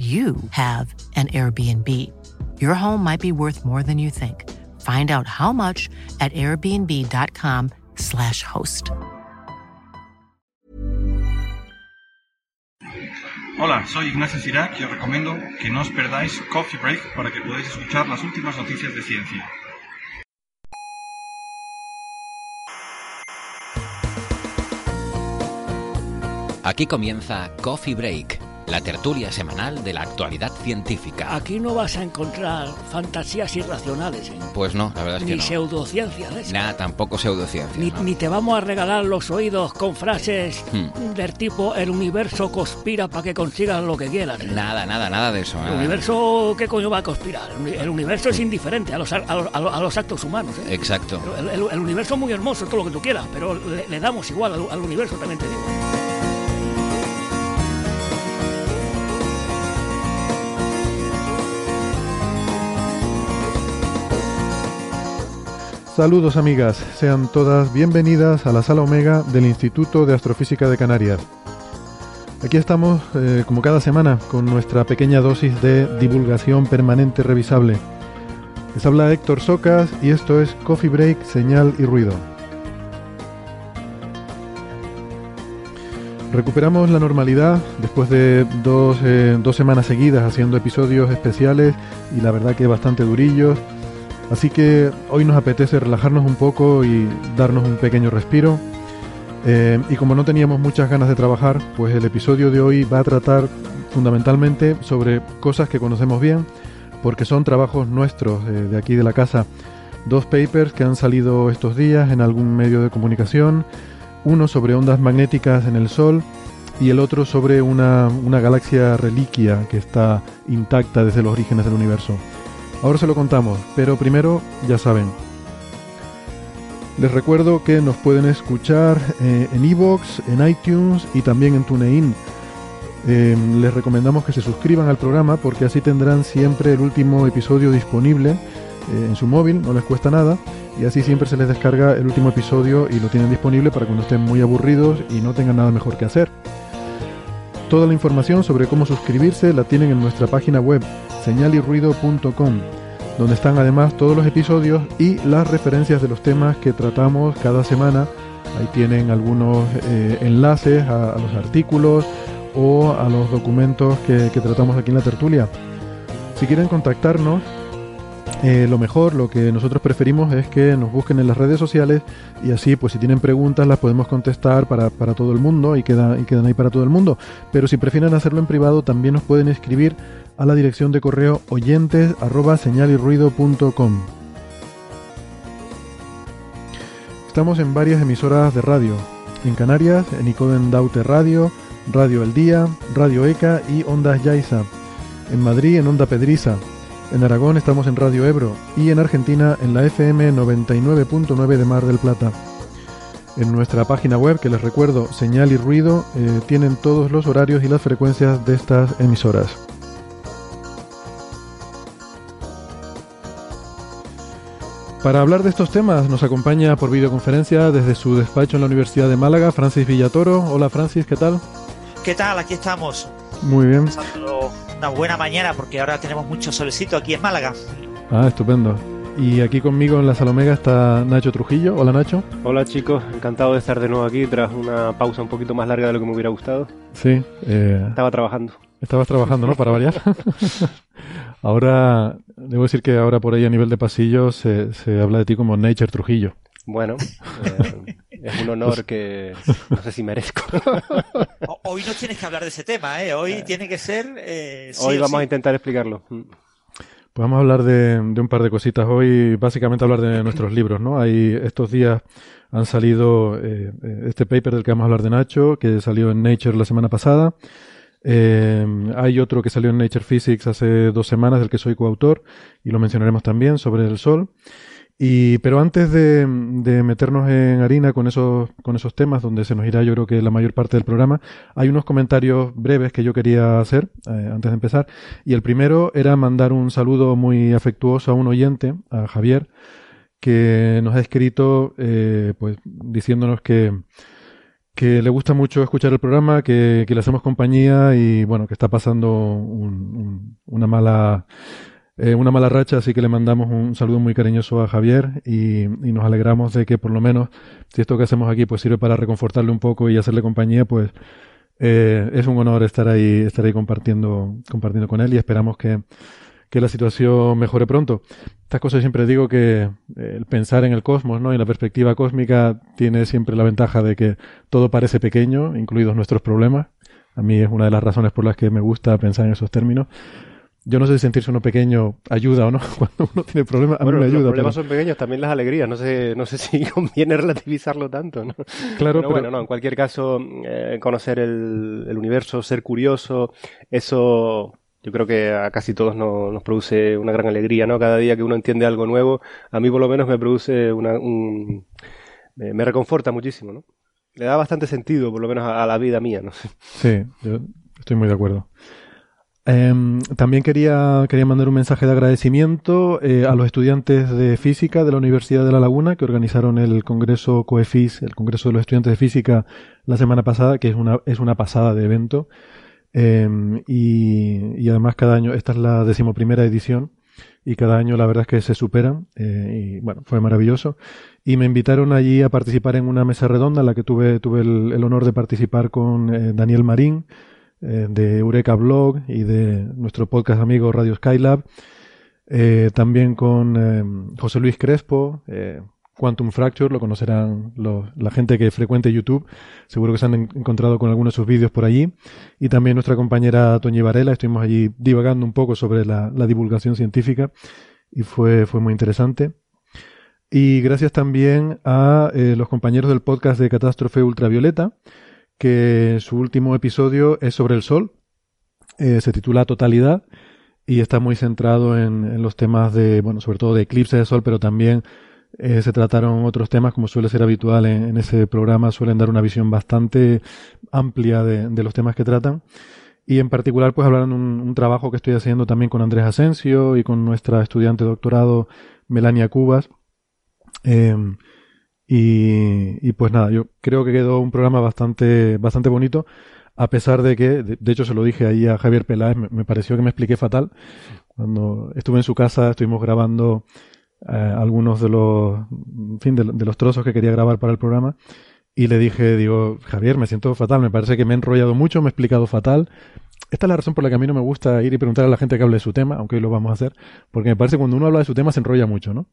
you have an Airbnb. Your home might be worth more than you think. Find out how much at airbnb.com/slash host. Hola, soy Ignacio Cirac y os recomiendo que no os perdáis Coffee Break para que podáis escuchar las últimas noticias de ciencia. Aquí comienza Coffee Break, la tertulia semanal de la actualidad científica. Aquí no vas a encontrar fantasías irracionales, ¿eh? Pues no, la verdad es que ni no. pseudociencias. Nada, tampoco pseudociencia. Ni, ¿no? ni te vamos a regalar los oídos con frases Hmm. del tipo el universo conspira para que consigas lo que quieras. ¿eh? Nada, nada, nada de eso. El universo, ¿qué coño va a conspirar? El uni- El universo es indiferente a los, a los, a los- a los actos humanos. ¿eh? Exacto. El, el- el universo es muy hermoso, todo lo que tú quieras, pero le, le damos igual al, al universo, también te digo. Saludos amigas, sean todas bienvenidas a la sala Omega del Instituto de Astrofísica de Canarias. Aquí estamos, eh, como cada semana, con nuestra pequeña dosis de divulgación permanente revisable. Les habla Héctor Socas y esto es Coffee Break, Señal y Ruido. Recuperamos la normalidad después de dos, eh, dos semanas seguidas haciendo episodios especiales y la verdad que bastante durillos. Así que hoy nos apetece relajarnos un poco y darnos un pequeño respiro. Eh, y como no teníamos muchas ganas de trabajar, pues el episodio de hoy va a tratar fundamentalmente sobre cosas que conocemos bien, porque son trabajos nuestros eh, de aquí de la casa. Dos papers que han salido estos días en algún medio de comunicación, uno sobre ondas magnéticas en el Sol y el otro sobre una, una galaxia reliquia que está intacta desde los orígenes del universo. Ahora se lo contamos, pero primero, ya saben. Les recuerdo que nos pueden escuchar eh, en iVoox, en iTunes y también en TuneIn. Eh, les recomendamos que se suscriban al programa porque así tendrán siempre el último episodio disponible eh, en su móvil, no les cuesta nada, y así siempre se les descarga el último episodio y lo tienen disponible para cuando estén muy aburridos y no tengan nada mejor que hacer. Toda la información sobre cómo suscribirse la tienen en nuestra página web señalirruido.com, donde están además todos los episodios y las referencias de los temas que tratamos cada semana. Ahí tienen algunos eh, enlaces a, los artículos o a los documentos que tratamos aquí en la tertulia. Si quieren contactarnos, eh, lo mejor, lo que nosotros preferimos es que nos busquen en las redes sociales y así, pues si tienen preguntas las podemos contestar para, para todo el mundo y, y quedan ahí para todo el mundo. Pero si prefieren hacerlo en privado, también nos pueden escribir a la dirección de correo oyentes. Estamos en varias emisoras de radio. En Canarias, en Icoden Daute Radio, Radio El Día, Radio ECA y Ondas Yaiza. En Madrid, en Onda Pedriza. En Aragón estamos en Radio Ebro y en Argentina en la FM 99.9 de Mar del Plata. En nuestra página web, que les recuerdo, Señal y Ruido, eh, tienen todos los horarios y las frecuencias de estas emisoras. Para hablar de estos temas nos acompaña por videoconferencia desde su despacho en la Universidad de Málaga, Francis Villatoro. Hola Francis, ¿qué tal? ¿Qué tal? Aquí estamos. Muy bien. Pasando una buena mañana porque ahora tenemos mucho solecito aquí en Málaga. Ah, estupendo. Y aquí conmigo en la Salomega está Nacho Trujillo. Hola Nacho. Hola chicos, encantado de estar de nuevo aquí tras una pausa un poquito más larga de lo que me hubiera gustado. Sí, eh, Estaba trabajando. estabas trabajando, ¿no? Para variar. ahora, debo decir que ahora por ahí a nivel de pasillo se, se habla de ti como Nature Trujillo. Bueno, eh, es un honor que no sé si merezco. Hoy no tienes que hablar de ese tema, ¿eh? Hoy tiene que ser... eh, sí Hoy vamos a intentar explicarlo. Mm. Pues vamos a hablar de, de un par de cositas hoy, básicamente hablar de nuestros libros, ¿no? Hay estos días han salido eh, eh, este paper del que vamos a hablar de Nacho, que salió en Nature la semana pasada, Eh, hay otro que salió en Nature Physics hace dos semanas, del que soy coautor, y lo mencionaremos también, sobre el Sol. Y, pero antes de, de, meternos en harina con esos, con esos temas, donde se nos irá yo creo que la mayor parte del programa, hay unos comentarios breves que yo quería hacer eh, antes de empezar. Y el primero era mandar un saludo muy afectuoso a un oyente, a Javier, que nos ha escrito eh, pues diciéndonos que, que le gusta mucho escuchar el programa, que, que le hacemos compañía y bueno, que está pasando un, un, una mala eh, una mala racha, así que le mandamos un saludo muy cariñoso a Javier y, nos alegramos de que por lo menos, si esto que hacemos aquí pues sirve para reconfortarle un poco y hacerle compañía, pues eh, es un honor estar ahí, estar ahí compartiendo, compartiendo con él y esperamos que, que la situación mejore pronto. Estas cosas siempre digo que eh, el pensar en el cosmos, ¿no? Y la perspectiva cósmica tiene siempre la ventaja de que todo parece pequeño, incluidos nuestros problemas. A mí es una de las razones por las que me gusta pensar en esos términos yo no sé si sentirse uno pequeño ayuda o no cuando uno tiene problemas. A bueno, mí me ayuda. Los problemas son pequeños, también las alegrías. No sé, no sé si conviene relativizarlo tanto. ¿no? Claro, pero, pero, bueno, no. En cualquier caso, eh, conocer el, el, universo, ser curioso, eso yo creo que a casi todos no, nos produce una gran alegría, ¿no? Cada día que uno entiende algo nuevo, a mí por lo menos me produce una, un, me, me reconforta muchísimo, ¿no? Le da bastante sentido, por lo menos a, a la vida mía, ¿no? Sí, yo estoy muy de acuerdo. Eh, también quería, quería mandar un mensaje de agradecimiento eh, a los estudiantes de física de la Universidad de La Laguna que organizaron el Congreso COEFIS, el Congreso de los Estudiantes de Física la semana pasada, que es una, es una pasada de evento. Eh, y, y, además cada año, esta es la decimoprimera edición, y cada año la verdad es que se superan, eh, y bueno, fue maravilloso. Y me invitaron allí a participar en una mesa redonda en la que tuve, tuve el, el honor de participar con eh, Daniel Marín, eh, de Eureka Blog y de nuestro podcast amigo Radio Skylab. Eh, también con eh, José Luis Crespo, Quantum Fracture, lo conocerán la gente que frecuente YouTube, seguro que se han encontrado con algunos de sus vídeos por allí. Y también nuestra compañera Toñi Varela, estuvimos allí divagando un poco sobre la, divulgación científica y fue, fue muy interesante. Y gracias también a los compañeros del podcast de Catástrofe Ultravioleta, que su último episodio es sobre el Sol, eh, se titula Totalidad y está muy centrado en, los temas de, bueno, sobre todo de eclipse de Sol, pero también eh, se trataron otros temas, como suele ser habitual en, ese programa, suelen dar una visión bastante amplia de, los temas que tratan. Y en particular, pues hablaron un, un, trabajo que estoy haciendo también con Andrés Asensio y con nuestra estudiante de doctorado, Melania Cubas. Eh, y, pues nada, yo creo que quedó un programa bastante, bastante bonito, a pesar de que, de, hecho se lo dije ahí a Javier Peláez, me, me, pareció que me expliqué fatal. Cuando estuve en su casa, estuvimos grabando eh, algunos de los, en fin, de, de, los trozos que quería grabar para el programa. Y le dije, digo, Javier, me siento fatal, me parece que me he enrollado mucho, me he explicado fatal. Esta es la razón por la que a mí no me gusta ir y preguntar a la gente que hable de su tema, aunque hoy lo vamos a hacer, porque me parece que cuando uno habla de su tema se enrolla mucho, ¿no?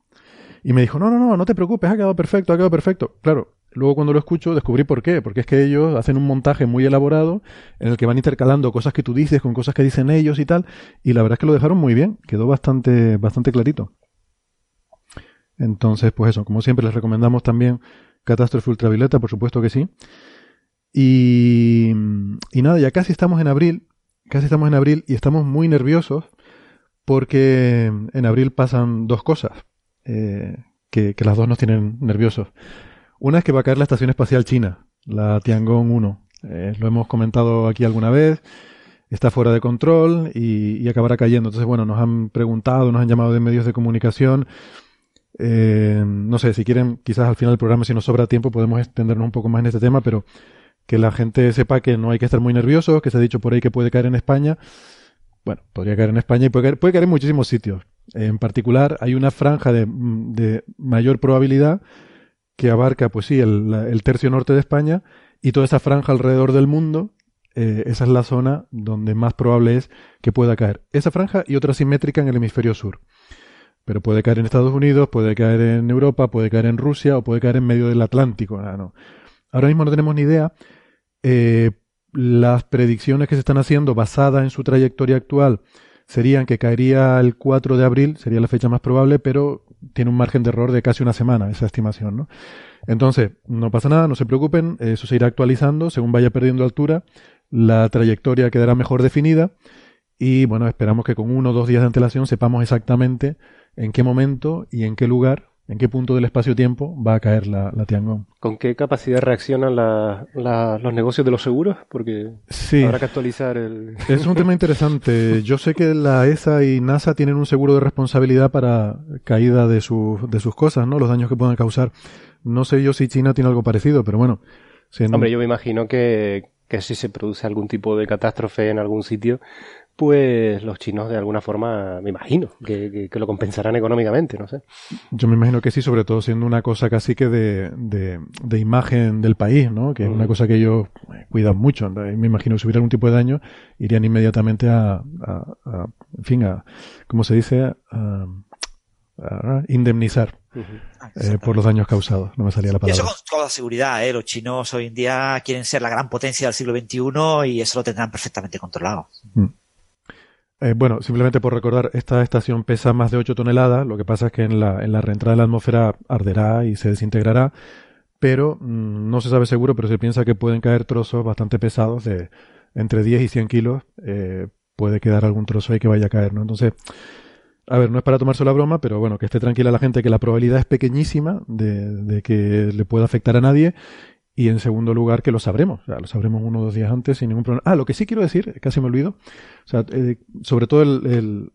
Y me dijo, no, no, no, no te preocupes, ha quedado perfecto, ha quedado perfecto. Claro, luego cuando lo escucho descubrí por qué, porque es que ellos hacen un montaje muy elaborado en el que van intercalando cosas que tú dices con cosas que dicen ellos y tal, y la verdad es que lo dejaron muy bien, quedó bastante, bastante clarito. Entonces, pues eso, como siempre les recomendamos también Catástrofe Ultravioleta, por supuesto que sí. Y, y nada, ya casi estamos en abril, casi estamos en abril y estamos muy nerviosos porque en abril pasan dos cosas eh, que, las dos nos tienen nerviosos. Una es que va a caer la Estación Espacial China, la Tiangong 1. Eh, lo hemos comentado aquí alguna vez. Está fuera de control y, acabará cayendo. Entonces, bueno, nos han preguntado, nos han llamado de medios de comunicación. Eh, no sé, si quieren, quizás al final del programa, si nos sobra tiempo, podemos extendernos un poco más en este tema, pero que la gente sepa que no hay que estar muy nerviosos, que se ha dicho por ahí que puede caer en España. Bueno, podría caer en España y puede caer en muchísimos sitios. En particular, hay una franja de, mayor probabilidad que abarca, pues sí, el, el, tercio norte de España y toda esa franja alrededor del mundo. Eh, esa es la zona donde más probable es que pueda caer. Esa franja y otra simétrica en el hemisferio sur. Pero puede caer en Estados Unidos, puede caer en Europa, puede caer en Rusia o puede caer en medio del Atlántico. Ah, no. Ahora mismo no tenemos ni idea. Eh, las predicciones que se están haciendo basadas en su trayectoria actual serían que caería el 4 de abril, sería la fecha más probable, pero tiene un margen de error de casi una semana esa estimación, ¿no? Entonces, no pasa nada, no se preocupen, eso se irá actualizando según vaya perdiendo altura. la trayectoria quedará mejor definida y bueno, esperamos que con uno o dos días de antelación sepamos exactamente en qué momento y en qué lugar, en qué punto del espacio-tiempo va a caer la, la Tiangong. ¿Con qué capacidad reaccionan la- la- los negocios de los seguros? Porque Sí. habrá que actualizar el... Es un tema interesante. Yo sé que la ESA y NASA tienen un seguro de responsabilidad para caída de, sus de sus cosas, ¿no? Los daños que puedan causar. No sé yo si China tiene algo parecido, pero bueno. siendo- Hombre, yo me imagino que, que si se produce algún tipo de catástrofe en algún sitio, pues los chinos de alguna forma, me imagino, que, que- que lo compensarán económicamente, no sé. Yo me imagino que sí, sobre todo siendo una cosa casi que de, de, de imagen del país, ¿no? Que es una Mm. cosa que ellos eh, cuidan mucho. Entonces, Me imagino que si hubiera algún tipo de daño, irían inmediatamente a, a- a- en fin, a, ¿cómo se dice? A, a indemnizar eh, por los daños causados. No me salía la Y eso palabra. con toda seguridad, ¿eh? Los chinos hoy en día quieren ser la gran potencia del siglo XXI y eso lo tendrán perfectamente controlado. Eh, bueno, simplemente por recordar, esta estación pesa más de 8 toneladas, lo que pasa es que en la, en la reentrada de la atmósfera arderá y se desintegrará, pero mm, no se sabe seguro, pero se piensa que pueden caer trozos bastante pesados de entre 10 y 100 kilos, eh, puede quedar algún trozo ahí que vaya a caer, ¿no? Entonces, a ver, no es para tomarse la broma, pero bueno, que esté tranquila la gente que la probabilidad es pequeñísima de, de que le pueda afectar a nadie y en segundo lugar que lo sabremos, o sea, lo sabremos uno o dos días antes sin ningún problema. Ah, lo que sí quiero decir, casi me olvido, o sea, eh, sobre todo el,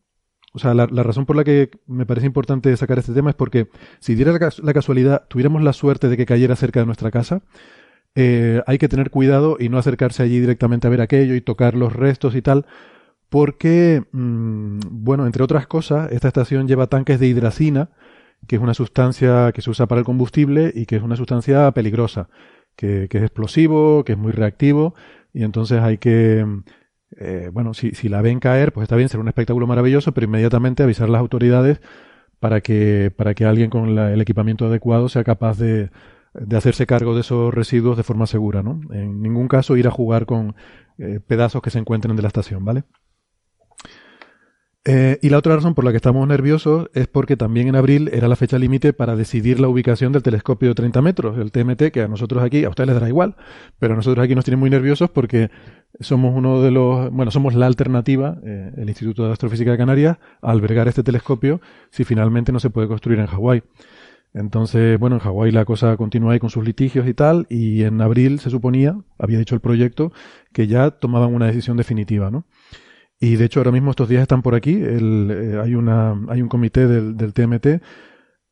o sea, la, razón por la que me parece importante sacar este tema es porque si diera la casualidad, tuviéramos la suerte de que cayera cerca de nuestra casa, eh, hay que tener cuidado y no acercarse allí directamente a ver aquello y tocar los restos y tal, porque, mm, bueno, entre otras cosas, esta estación lleva tanques de hidracina, que es una sustancia que se usa para el combustible y que es una sustancia peligrosa, que, es explosivo, que es muy reactivo, y entonces hay que, eh, bueno, si, si la ven caer, pues está bien, será un espectáculo maravilloso, pero inmediatamente avisar a las autoridades para que, para que alguien con el equipamiento adecuado sea capaz de, de hacerse cargo de esos residuos de forma segura, ¿no? En ningún caso ir a jugar con eh, pedazos que se encuentren de la estación, ¿vale? Eh, y la otra razón por la que estamos nerviosos es porque también en abril era la fecha límite para decidir la ubicación del telescopio de 30 metros, el TMT, que a nosotros aquí, a ustedes les dará igual, pero a nosotros aquí nos tiene muy nerviosos porque somos uno de los, bueno, somos la alternativa, eh, el Instituto de Astrofísica de Canarias, a albergar este telescopio si finalmente no se puede construir en Hawái. Entonces, bueno, en Hawái la cosa continúa ahí con sus litigios y tal, y en abril se suponía, había dicho el proyecto, que ya tomaban una decisión definitiva, ¿no? Y de hecho ahora mismo estos días están por aquí, eh, hay, una, hay un comité del, TMT,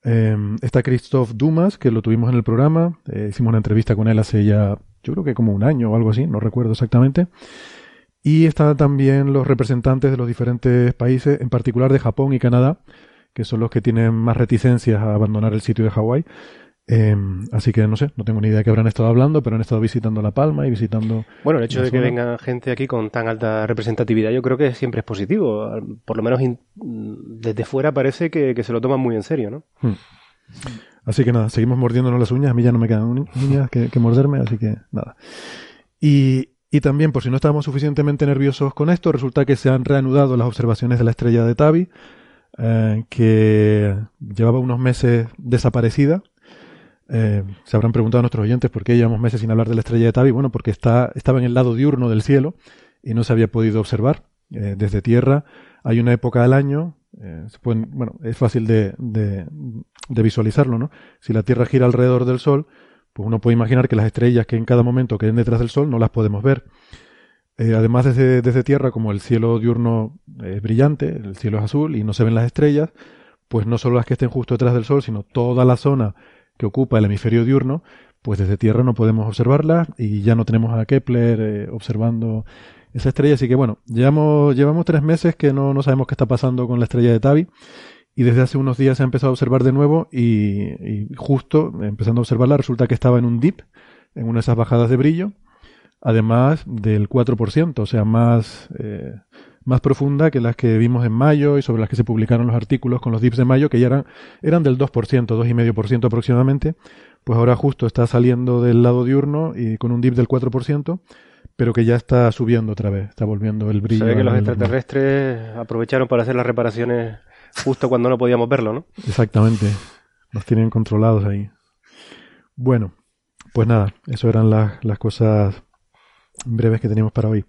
eh, está Christoph Dumas, que lo tuvimos en el programa, eh, hicimos una entrevista con él hace ya, yo creo que como un año o algo así, no recuerdo exactamente. Y están también los representantes de los diferentes países, en particular de Japón y Canadá, que son los que tienen más reticencias a abandonar el sitio de Hawái. Eh, así que no sé, no tengo ni idea de qué habrán estado hablando, pero han estado visitando La Palma y visitando. Bueno, el hecho de que venga gente aquí con tan alta representatividad yo creo que siempre es positivo. Por lo menos desde fuera parece que, que se lo toman muy en serio, ¿no? Hmm. Así que nada, seguimos mordiéndonos las uñas. A mí ya no me quedan uñas que, que morderme, así que nada. Y, y también, por si no estábamos suficientemente nerviosos con esto, resulta que se han reanudado las observaciones de la estrella de Tabi, eh, que llevaba unos meses desaparecida. Eh, se habrán preguntado a nuestros oyentes por qué llevamos meses sin hablar de la estrella de Tabi. Bueno, porque está, estaba en el lado diurno del cielo y no se había podido observar. Eh, desde tierra hay una época del año, eh, bueno, es fácil de, de, visualizarlo, ¿no? Si la Tierra gira alrededor del Sol, pues uno puede imaginar que las estrellas que en cada momento queden detrás del Sol no las podemos ver. Además, desde, desde Tierra, como el cielo diurno es brillante, el cielo es azul y no se ven las estrellas, pues no solo las que estén justo detrás del Sol, sino toda la zona que ocupa el hemisferio diurno, pues desde Tierra no podemos observarlas y ya no tenemos a Kepler eh, observando esa estrella. Así que bueno, llevamos, llevamos tres meses que no, no sabemos qué está pasando con la estrella de Tabi y desde hace unos días se ha empezado a observar de nuevo y, y justo empezando a observarla resulta que estaba en un dip, en una de esas bajadas de brillo, además del 4%, o sea, más, eh, más profunda que las que vimos en mayo y sobre las que se publicaron los artículos con los dips de mayo, que ya eran, eran del 2%, 2,5% aproximadamente, pues ahora justo está saliendo del lado diurno y con un dip del 4%, pero que ya está subiendo otra vez, está volviendo el brillo. Se ve que los extraterrestres aprovecharon para hacer las reparaciones justo cuando no podíamos verlo, ¿no? Exactamente. Los tienen controlados ahí. Bueno, pues nada, eso eran las, las cosas breves que teníamos para hoy.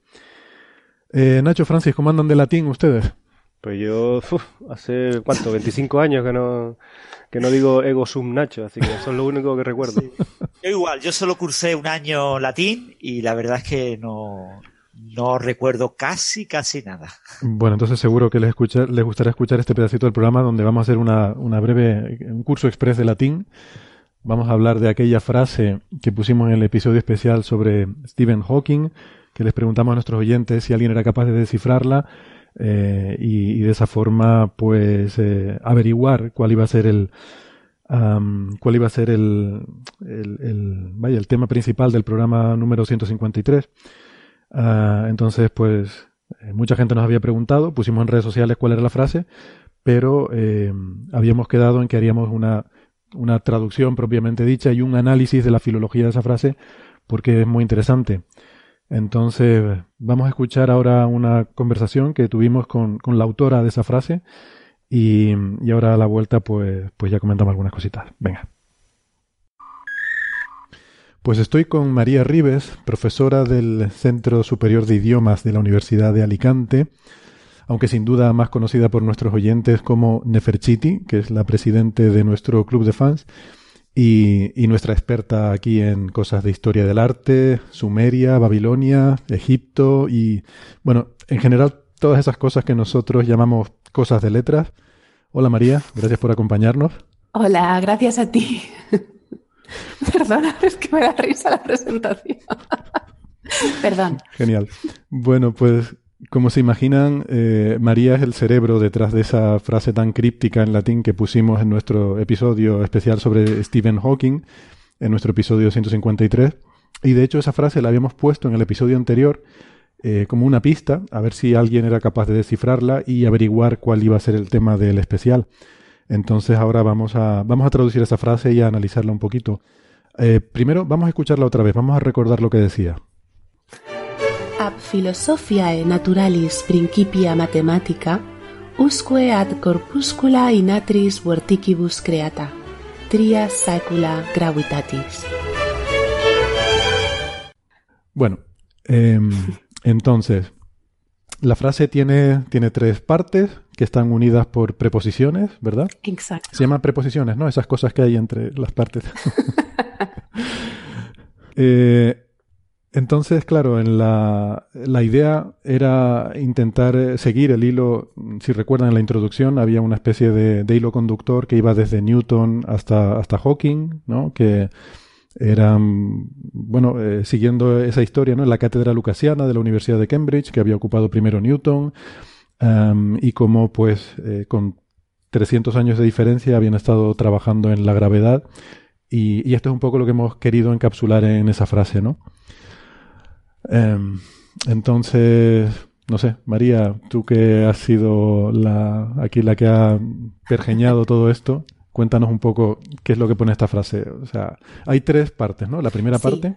Eh, Nacho, Francis, ¿cómo andan de latín ustedes? Pues yo uf, hace, ¿cuánto? 25 años que no, que no digo ego sum Nacho, así que eso es lo único que recuerdo. Yo igual, yo solo cursé un año latín y la verdad es que no, no recuerdo casi, casi nada. Bueno, entonces seguro que les, escucha, les gustará escuchar este pedacito del programa donde vamos a hacer una, una breve, un curso express de latín. Vamos a hablar de aquella frase que pusimos en el episodio especial sobre Stephen Hawking, que les preguntamos a nuestros oyentes si alguien era capaz de descifrarla eh, y, de esa forma, pues, eh, averiguar cuál iba a ser el, cuál iba a ser el, el, vaya, el tema principal del programa número 153. Uh, entonces, pues, eh, mucha gente nos había preguntado, pusimos en redes sociales cuál era la frase, pero habíamos quedado en que haríamos una, una traducción propiamente dicha y un análisis de la filología de esa frase, porque es muy interesante. Entonces, vamos a escuchar ahora una conversación que tuvimos con, con la autora de esa frase y, y, ahora a la vuelta pues, pues ya comentamos algunas cositas. Venga. Pues estoy con María Rives, profesora del Centro Superior de Idiomas de la Universidad de Alicante, aunque sin duda más conocida por nuestros oyentes como Neferchiti, que es la presidente de nuestro club de fans, y, y, nuestra experta aquí en cosas de historia del arte, Sumeria, Babilonia, Egipto y, bueno, en general todas esas cosas que nosotros llamamos cosas de letras. Hola María, gracias por acompañarnos. Hola, gracias a ti. Perdona, es que me da risa la presentación. Perdón. Genial. Bueno, pues como se imaginan, eh, María es el cerebro detrás de esa frase tan críptica en latín que pusimos en nuestro episodio especial sobre Stephen Hawking, en nuestro episodio 153. Y de hecho esa frase la habíamos puesto en el episodio anterior eh, como una pista, a ver si alguien era capaz de descifrarla y averiguar cuál iba a ser el tema del especial. Entonces ahora vamos a, vamos a traducir esa frase y a analizarla un poquito. Eh, primero vamos a escucharla otra vez, vamos a recordar lo que decía. Philosophiae naturalis principia mathematica, usque ad corpuscula in atris vorticibus creata, tria saecula gravitatis. Bueno, eh, entonces, la frase tiene, tiene tres partes que están unidas por preposiciones, ¿verdad? Exacto. Se llaman preposiciones, ¿no? Esas cosas que hay entre las partes. eh, entonces, claro, en la, idea era intentar seguir el hilo, si recuerdan en la introducción, había una especie de, hilo conductor que iba desde Newton hasta, hasta Hawking, ¿no? Que eran, bueno, eh, siguiendo esa historia, ¿no? En la cátedra lucasiana de la Universidad de Cambridge, que había ocupado primero Newton, y como, pues, eh, con 300 años de diferencia habían estado trabajando en la gravedad, y, y, esto es un poco lo que hemos querido encapsular en esa frase, ¿no? Um, entonces, no sé, María, tú que has sido la, aquí la que ha pergeñado todo esto, Cuéntanos un poco qué es lo que pone esta frase. O sea, hay tres partes, ¿no? La primera sí. parte,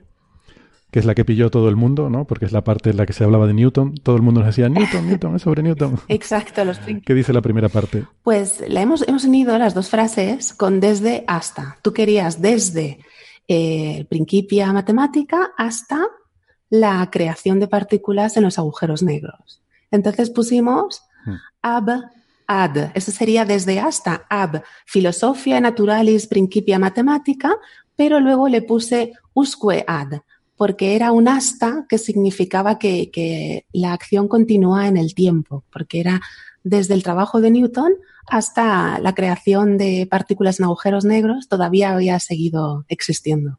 que es la que pilló todo el mundo, ¿no? Porque es la parte en la que se hablaba de Newton. Todo el mundo nos decía, Newton, Newton, es sobre Newton. Exacto. Los... ¿Qué dice la primera parte? Pues la hemos, hemos unido las dos frases con desde hasta. Tú querías desde eh, Principia Matemática hasta la creación de partículas en los agujeros negros. Entonces pusimos hmm. ab ad, eso sería desde hasta ab, filosofia naturalis principia matemática, pero luego le puse usque ad, porque era un hasta que significaba que, que la acción continúa en el tiempo, porque era desde el trabajo de Newton hasta la creación de partículas en agujeros negros, todavía había seguido existiendo.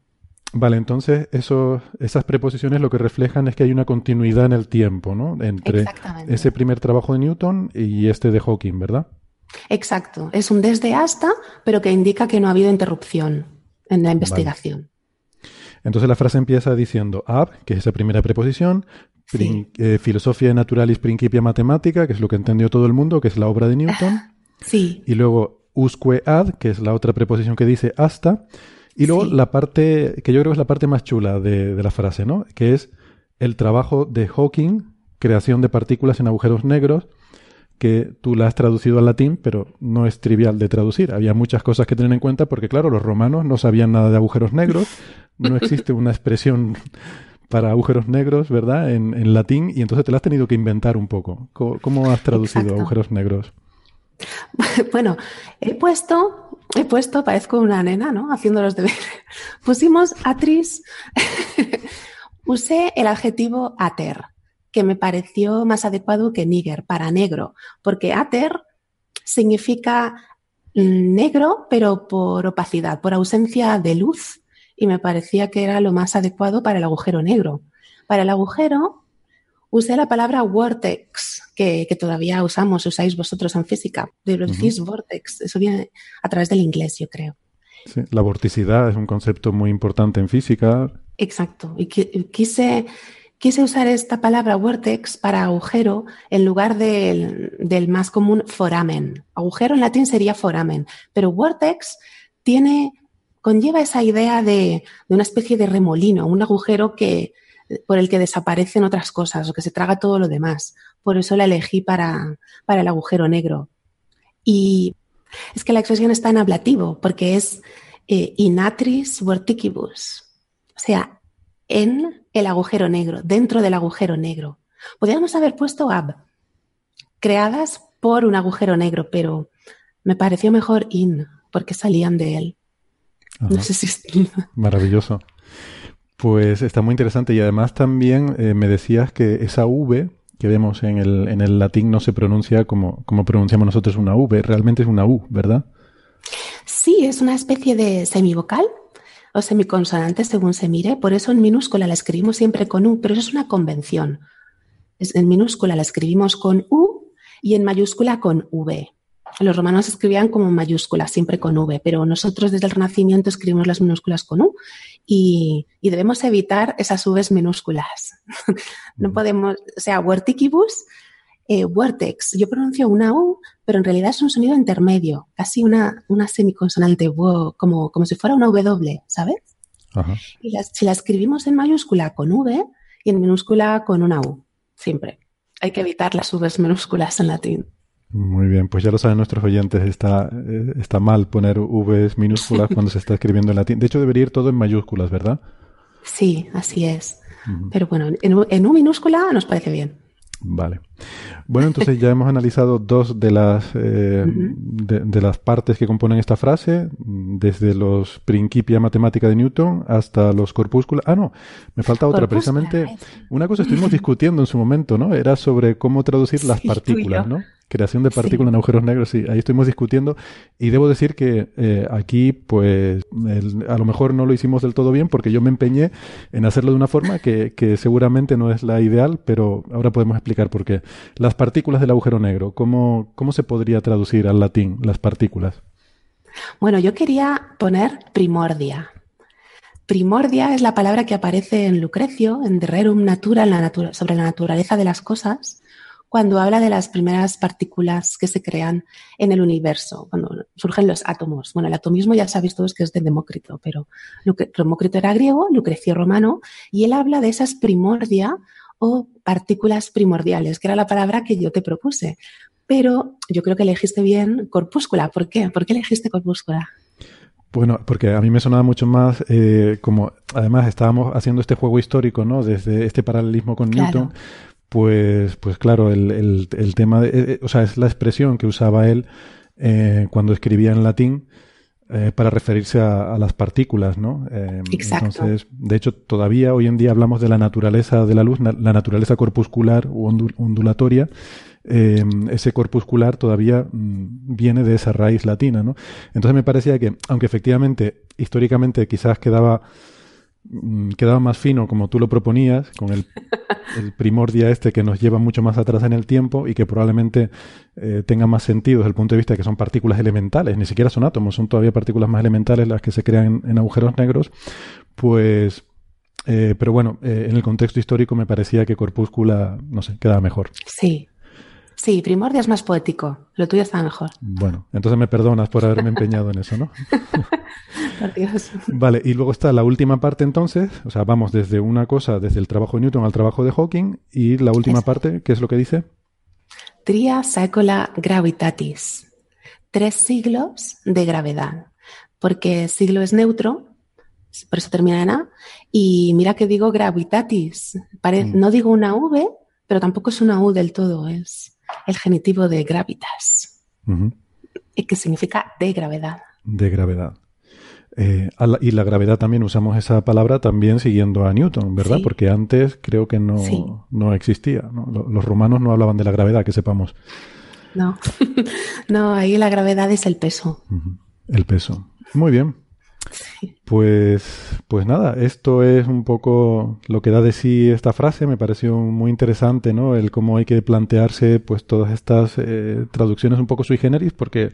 Vale, entonces eso, esas preposiciones lo que reflejan es que hay una continuidad en el tiempo, ¿no? Entre ese primer trabajo de Newton y este de Hawking, ¿verdad? Exacto, es un desde hasta, pero que indica que no ha habido interrupción en la investigación. Vale. Entonces la frase empieza diciendo ab, que es esa primera preposición, sí. eh, filosofía naturalis principia matemática, que es lo que entendió todo el mundo, que es la obra de Newton. Sí. Y luego usque ad, que es la otra preposición que dice hasta. Y luego sí. la parte, que yo creo que es la parte más chula de, de, la frase, ¿no? Que es el trabajo de Hawking, creación de partículas en agujeros negros, que tú la has traducido al latín, pero no es trivial de traducir. Había muchas cosas que tener en cuenta porque, claro, los romanos no sabían nada de agujeros negros, no existe una expresión para agujeros negros, ¿verdad? En, latín, y entonces te lo has tenido que inventar un poco. ¿Cómo, has traducido agujeros negros? Bueno, he puesto, he puesto, parezco una nena, ¿no? Haciendo los deberes. Pusimos atris, usé el adjetivo ater, que me pareció más adecuado que nigger, para negro, porque ater significa negro, pero por opacidad, por ausencia de luz, y me parecía que era lo más adecuado para el agujero negro. Para el agujero usé la palabra vortex, que, todavía usamos, usáis vosotros en física. De decís vortex, eso viene a través del inglés, yo creo. Sí, la vorticidad es un concepto muy importante en física. Exacto. Y quise, quise usar esta palabra vortex para agujero en lugar del, del, más común foramen. Agujero en latín sería foramen, pero vortex tiene, conlleva esa idea de, de una especie de remolino, un agujero que, por el que desaparecen otras cosas o que se traga todo lo demás. Por eso la elegí para, para el agujero negro. Y es que la expresión está en ablativo, porque es eh, inatris verticibus, o sea, en el agujero negro, dentro del agujero negro. Podríamos haber puesto ab, creadas por un agujero negro, pero me pareció mejor in, porque salían de él. No sé si es... Maravilloso. Pues está muy interesante y además también eh, me decías que esa V que vemos en el, en el latín no se pronuncia como, como pronunciamos nosotros una V, realmente es una U, ¿verdad? Sí, es una especie de semivocal o semiconsonante según se mire, por eso en minúscula la escribimos siempre con U, pero eso es una convención. En minúscula la escribimos con U y en mayúscula con V. Los romanos escribían como mayúsculas, siempre con V, pero nosotros desde el Renacimiento escribimos las minúsculas con U y, debemos evitar esas Vs minúsculas. no podemos, o sea, verticibus, eh, vortex, yo pronuncio una U, pero en realidad es un sonido intermedio, casi una, una semiconsonante, como, como si fuera una W, ¿sabes? Y si la escribimos en mayúscula con V y en minúscula con una U, siempre. Hay que evitar las Vs minúsculas en latín. Muy bien, pues ya lo saben nuestros oyentes, está, eh, está mal poner V minúsculas cuando se está escribiendo en latín. De hecho, debería ir todo en mayúsculas, ¿verdad? Sí, así es. Pero bueno, en, en U minúscula nos parece bien. Vale. Bueno, entonces ya hemos analizado dos de las, eh, de, las partes que componen esta frase, desde los Principia Matemática de Newton hasta los corpúsculos. Ah, no, me falta otra. Precisamente, una cosa estuvimos discutiendo en su momento, ¿no? Era sobre cómo traducir las partículas, ¿no? Creación de partículas en agujeros negros, sí, ahí estuvimos discutiendo. Y debo decir que eh, aquí, pues, a lo mejor no lo hicimos del todo bien porque yo me empeñé en hacerlo de una forma que, que seguramente no es la ideal, pero ahora podemos explicar por qué. Las partículas del agujero negro, ¿cómo, cómo se podría traducir al latín las partículas? Bueno, yo quería poner primordia. Primordia es la palabra que aparece en Lucrecio, en De Rerum Natura, sobre la naturaleza de las cosas, cuando habla de las primeras partículas que se crean en el universo, cuando surgen los átomos. Bueno, el atomismo ya sabéis todos que es de Demócrito, pero Demócrito era griego, Lucrecio romano, y él habla de esas primordia o partículas primordiales, que era la palabra que yo te propuse. Pero yo creo que elegiste bien corpúscula. ¿Por qué? ¿Por qué elegiste corpúscula? Bueno, porque a mí me sonaba mucho más eh, como, además estábamos haciendo este juego histórico, ¿no? Desde este paralelismo con Newton, pues, pues claro, el, el, tema, de, eh, eh, o sea, es la expresión que usaba él cuando escribía en latín, eh, para referirse a, las partículas, ¿no? Eh, entonces, de hecho, todavía hoy en día hablamos de la naturaleza de la luz, la naturaleza corpuscular u ondulatoria. Eh, ese corpuscular todavía mm, viene de esa raíz latina, ¿no? Entonces me parecía que, aunque efectivamente, históricamente quizás quedaba quedaba más fino como tú lo proponías, con el, el, primordia este que nos lleva mucho más atrás en el tiempo y que probablemente eh, tenga más sentido desde el punto de vista de que son partículas elementales, ni siquiera son átomos, son todavía partículas más elementales las que se crean en, agujeros negros, pues... Eh, pero bueno, eh, en el contexto histórico me parecía que corpúscula, no sé, quedaba mejor. Sí, Sí, Primordia es más poético. Lo tuyo está mejor. Bueno, entonces me perdonas por haberme empeñado en eso, ¿no? Dios. Vale, y luego está la última parte entonces, o sea, vamos desde una cosa, desde el trabajo de Newton al trabajo de Hawking, y la última parte, ¿qué es lo que dice? Tria saecola gravitatis. Tres siglos de gravedad. Porque siglo es neutro, por eso termina en A. Y mira que digo gravitatis. Mm. No digo una V, pero tampoco es una U del todo, es el genitivo de gravitas, y que significa de gravedad. De gravedad. Eh, la- y la gravedad también usamos esa palabra también siguiendo a Newton, ¿verdad? Sí. Porque antes creo que no, Sí. no existía. Los romanos no hablaban de la gravedad, que sepamos. No, no, ahí la gravedad es el peso. El peso. Muy bien. Pues, pues nada, esto es un poco lo que da de sí esta frase. Me pareció muy interesante, ¿no? El cómo hay que plantearse, pues, todas estas eh, traducciones un poco sui generis, porque,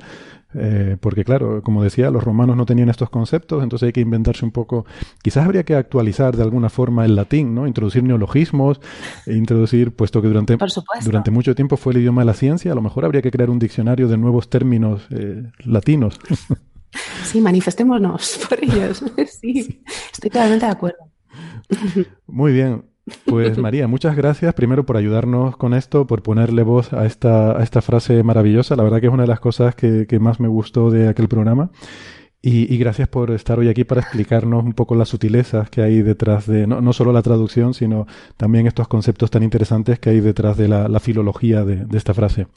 eh, porque claro, como decía, los romanos no tenían estos conceptos, entonces hay que inventarse un poco. Quizás habría que actualizar de alguna forma el latín, ¿no? Introducir neologismos, e introducir, puesto que durante durante mucho tiempo fue el idioma de la ciencia, a lo mejor habría que crear un diccionario de nuevos términos eh, latinos. Sí, manifestémonos por ellos. Sí, estoy totalmente de acuerdo. Muy bien. Pues María, muchas gracias primero por ayudarnos con esto, por ponerle voz a esta, a esta frase maravillosa. La verdad que es una de las cosas que, que más me gustó de aquel programa. Y, y gracias por estar hoy aquí para explicarnos un poco las sutilezas que hay detrás de, no, no solo la traducción, sino también estos conceptos tan interesantes que hay detrás de la, la filología de, de esta frase.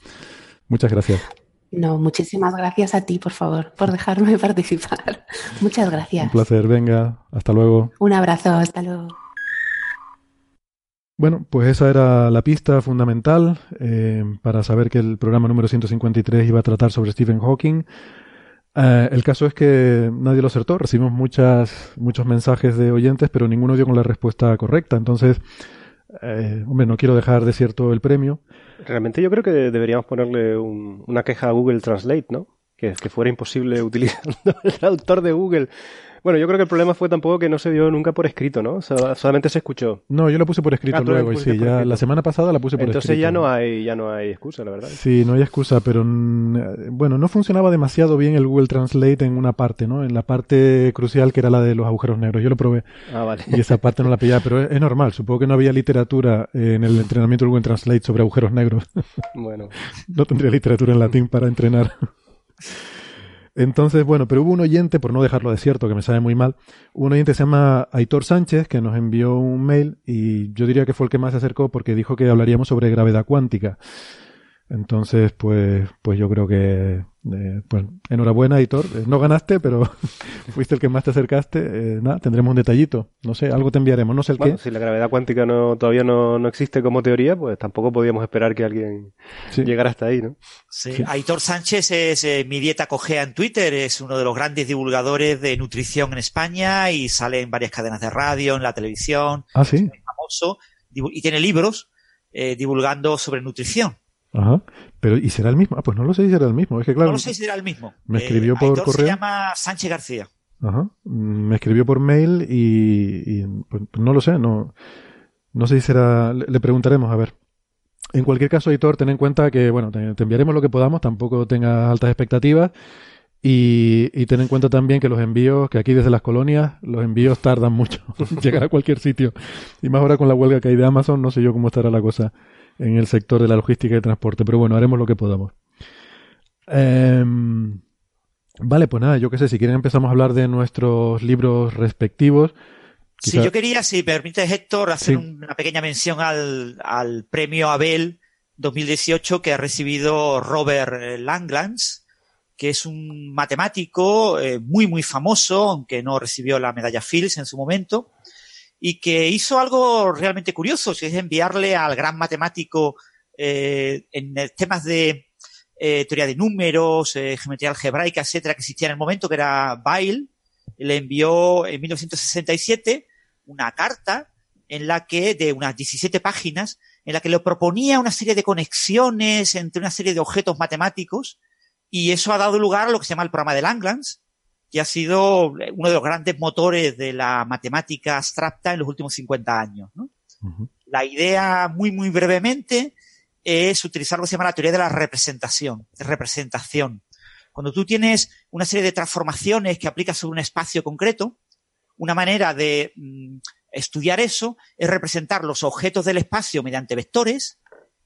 Muchas gracias. No, muchísimas gracias a ti, por favor, por dejarme participar. Muchas gracias. Un placer. Venga, hasta luego. Un abrazo, hasta luego. Bueno, pues esa era la pista fundamental eh, para saber que el programa número 153 iba a tratar sobre Stephen Hawking. Eh, el caso es que nadie lo acertó. Recibimos muchas, muchos mensajes de oyentes, pero ninguno dio con la respuesta correcta. Entonces, eh, hombre, no quiero dejar desierto el premio. Realmente yo creo que deberíamos ponerle un- una queja a Google Translate, ¿no? Que, que fuera imposible utilizando el traductor de Google. Bueno, yo creo que el problema fue tampoco que no se dio nunca por escrito, ¿no? O sea, solamente se escuchó. No, yo lo puse por escrito Ah, luego. Y sí, por ya escrito. la semana pasada la puse por Entonces escrito. ya no hay, ya no hay excusa, la verdad. Sí, no hay excusa, pero mm, eh, bueno, no funcionaba demasiado bien el Google Translate en una parte, ¿no? En la parte crucial que era la de los agujeros negros. Yo lo probé. Ah, vale. Y esa parte no la pillaba, pero es, es normal. Supongo que no había literatura eh, en el entrenamiento del Google Translate sobre agujeros negros. Bueno, no tendría literatura en latín para entrenar. Entonces, bueno, pero hubo un oyente, por no dejarlo desierto, que me sabe muy mal, un oyente que se llama Aitor Sánchez, que nos envió un mail y yo diría que fue el que más se acercó porque dijo que hablaríamos sobre gravedad cuántica. Entonces, pues, pues yo creo que, eh, pues, enhorabuena, Aitor. Eh, no ganaste, pero fuiste el que más te acercaste. Eh, nada, tendremos un detallito. No sé, algo te enviaremos. No sé el bueno, qué. si la gravedad cuántica no, todavía no, no existe como teoría, pues tampoco podíamos esperar que alguien Sí. llegara hasta ahí, ¿no? Sí. Aitor Sánchez es eh, mi dieta cogea en Twitter, es uno de los grandes divulgadores de nutrición en España y sale en varias cadenas de radio, en la televisión, Ah, sí. muy famoso, y tiene libros eh, divulgando sobre nutrición. Ajá. Pero, ¿y será el mismo? Ah, pues no lo sé si será el mismo. Es que claro. no lo sé si será el mismo. me Eh, escribió por Aitor correo. se llama Sánchez García. Ajá. Mm, Me escribió por mail y, y, pues, no lo sé, no, no sé si será, le, le preguntaremos a ver. En cualquier caso, Editor, ten en cuenta que, bueno, te, te enviaremos lo que podamos, tampoco tengas altas expectativas y, y ten en cuenta también que los envíos, que aquí desde las colonias, los envíos tardan mucho en llegar a cualquier sitio. Y más ahora con la huelga que hay de Amazon, no sé yo cómo estará la cosa en el sector de la logística y transporte, pero bueno, haremos lo que podamos. Em, Vale, pues nada, yo qué sé, si quieren empezamos a hablar de nuestros libros respectivos. Sí, Quizá- yo quería, si permites, Héctor, hacer Sí. una pequeña mención al, al premio Abel 2018 que ha recibido Robert Langlands, que es un matemático eh, muy, muy famoso, aunque no recibió la medalla Fields en su momento, y que hizo algo realmente curioso, que es enviarle al gran matemático eh, en eh, temas de eh, teoría de números, geometría algebraica, etcétera, que existía en el momento, que era Bail, le envió en 1967 una carta en la que, de unas 17 páginas, en la que le proponía una serie de conexiones entre una serie de objetos matemáticos, y eso ha dado lugar a lo que se llama el programa de Langlands, que ha sido uno de los grandes motores de la matemática abstracta en los últimos 50 años. La idea, muy, muy brevemente, es utilizar lo que se llama la teoría de la representación, de representación. Cuando tú tienes una serie de transformaciones que aplicas sobre un espacio concreto, una manera de mm, estudiar eso es representar los objetos del espacio mediante vectores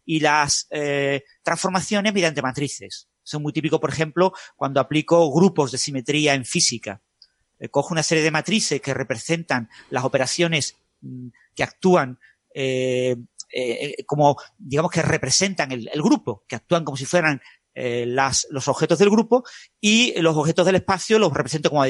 y las eh, transformaciones mediante matrices. Eso es muy típico, por ejemplo, cuando aplico grupos de simetría en física. eh, coge una serie de matrices que representan las operaciones mm, que actúan eh, eh, como, digamos que representan el, grupo, que actúan como si fueran los objetos del grupo y los objetos del espacio los represento como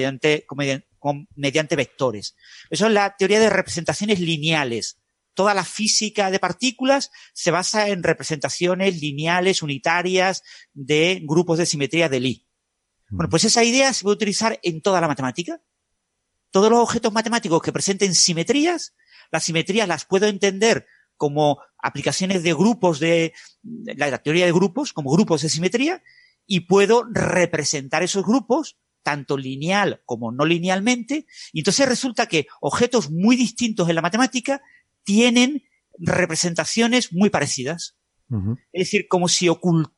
mediante vectores. Eso es la teoría de representaciones lineales. Toda la física de partículas se basa en representaciones lineales, unitarias de grupos de simetría de Lie. Bueno, pues esa idea se puede utilizar en toda la matemática. Todos los objetos matemáticos que presenten simetrías, las simetrías las puedo entender como aplicaciones de grupos de, la teoría de grupos, como grupos de simetría, y puedo representar esos grupos tanto lineal como no linealmente, y entonces resulta que objetos muy distintos en la matemática tienen representaciones muy parecidas. Es decir, como si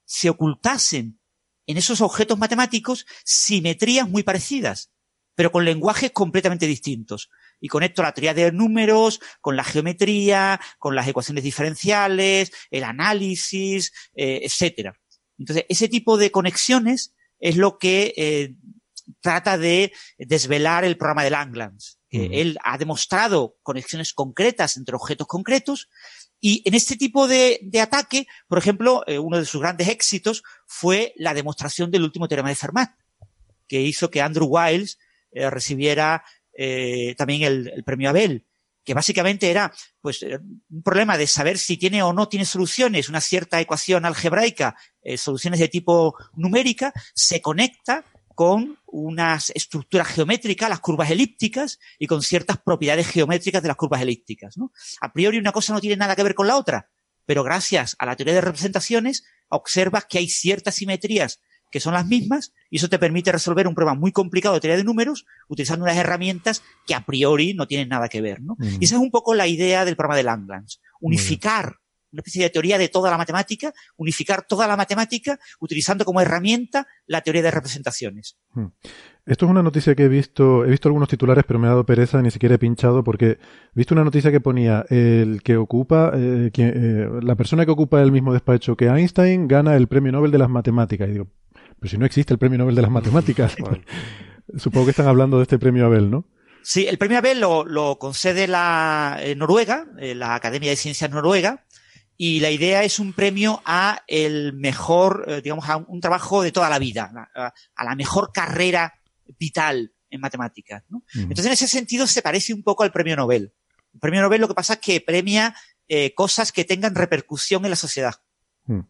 se ocultasen en esos objetos matemáticos simetrías muy parecidas, pero con lenguajes completamente distintos. Y conecto la teoría de números, con la geometría, con las ecuaciones diferenciales, el análisis, eh, etcétera. Entonces, ese tipo de conexiones es lo que eh, trata de desvelar el programa de Langlands. Él ha demostrado conexiones concretas entre objetos concretos y en este tipo de, ataque, por ejemplo, eh, uno de sus grandes éxitos fue la demostración del último teorema de Fermat, que hizo que Andrew Wiles eh, recibiera eh, también el, premio Abel, que básicamente era pues un problema de saber si tiene o no tiene soluciones una cierta ecuación algebraica, soluciones de tipo numérica, se conecta con unas estructuras geométricas, las curvas elípticas, y con ciertas propiedades geométricas de las curvas elípticas. ¿no? A priori una cosa no tiene nada que ver con la otra, pero gracias a la teoría de representaciones observas que hay ciertas simetrías que son las mismas y eso te permite resolver un problema muy complicado de teoría de números utilizando unas herramientas que a priori no tienen nada que ver. ¿no? Y esa es un poco la idea del programa de Langlands, unificar una especie de teoría de toda la matemática, unificar toda la matemática utilizando como herramienta la teoría de representaciones. Hmm. Esto es una noticia que he visto, he visto algunos titulares, pero me ha dado pereza, ni siquiera he pinchado, porque he visto una noticia que ponía el que ocupa, eh, eh, la persona que ocupa el mismo despacho que Einstein gana el premio Nobel de las matemáticas. Y digo, pero si no existe el premio Nobel de las matemáticas. Supongo que están hablando de este premio Abel, ¿no? Sí, el premio Abel lo, concede la eh, Noruega, la Academia de Ciencias Noruega, y la idea es un premio a el mejor, eh, digamos, a un trabajo de toda la vida, a, la mejor carrera vital en matemáticas. ¿no? Entonces, en ese sentido, se parece un poco al premio Nobel. El premio Nobel lo que pasa es que premia eh, cosas que tengan repercusión en la sociedad. Mm.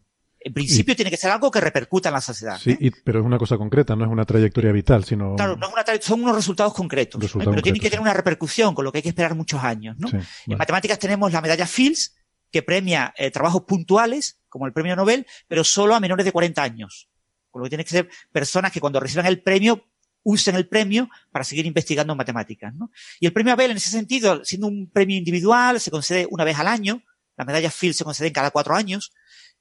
En principio tiene que ser algo que repercuta en la sociedad. Sí, pero es una cosa concreta, no es una trayectoria vital, sino... Claro, no es una son unos resultados concretos, pero tienen que tener una repercusión, con lo que hay que esperar muchos años. ¿no? en matemáticas tenemos la medalla Fields, que premia eh, trabajos puntuales, como el premio Nobel, pero solo a menores de 40 años. Con lo que tiene que ser personas que cuando reciban el premio usen el premio para seguir investigando en matemáticas. ¿no? Y el premio Abel, en ese sentido, siendo un premio individual, se concede una vez al año, las medallas Fields se conceden cada cuatro años,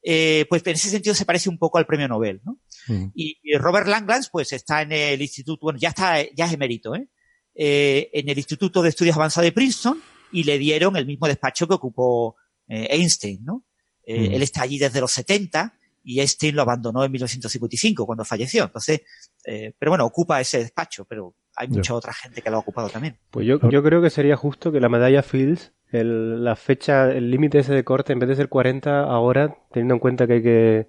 eh, pues en ese sentido se parece un poco al premio Nobel. ¿no? Mm. Y, Robert Langlands, pues está en el instituto, bueno, ya está, ya es emérito, ¿eh? ¿eh? en el Instituto de Estudios Avanzados de Princeton y le dieron el mismo despacho que ocupó eh, Einstein, ¿no? Eh, mm. Él está allí desde los 70 y Einstein lo abandonó en 1955 cuando falleció. Entonces, eh, pero bueno, ocupa ese despacho, pero hay mucha otra gente que lo ha ocupado también. Pues yo, yo creo que sería justo que la medalla Fields, el, la fecha, el límite ese de corte, en vez de ser 40, ahora, teniendo en cuenta que hay que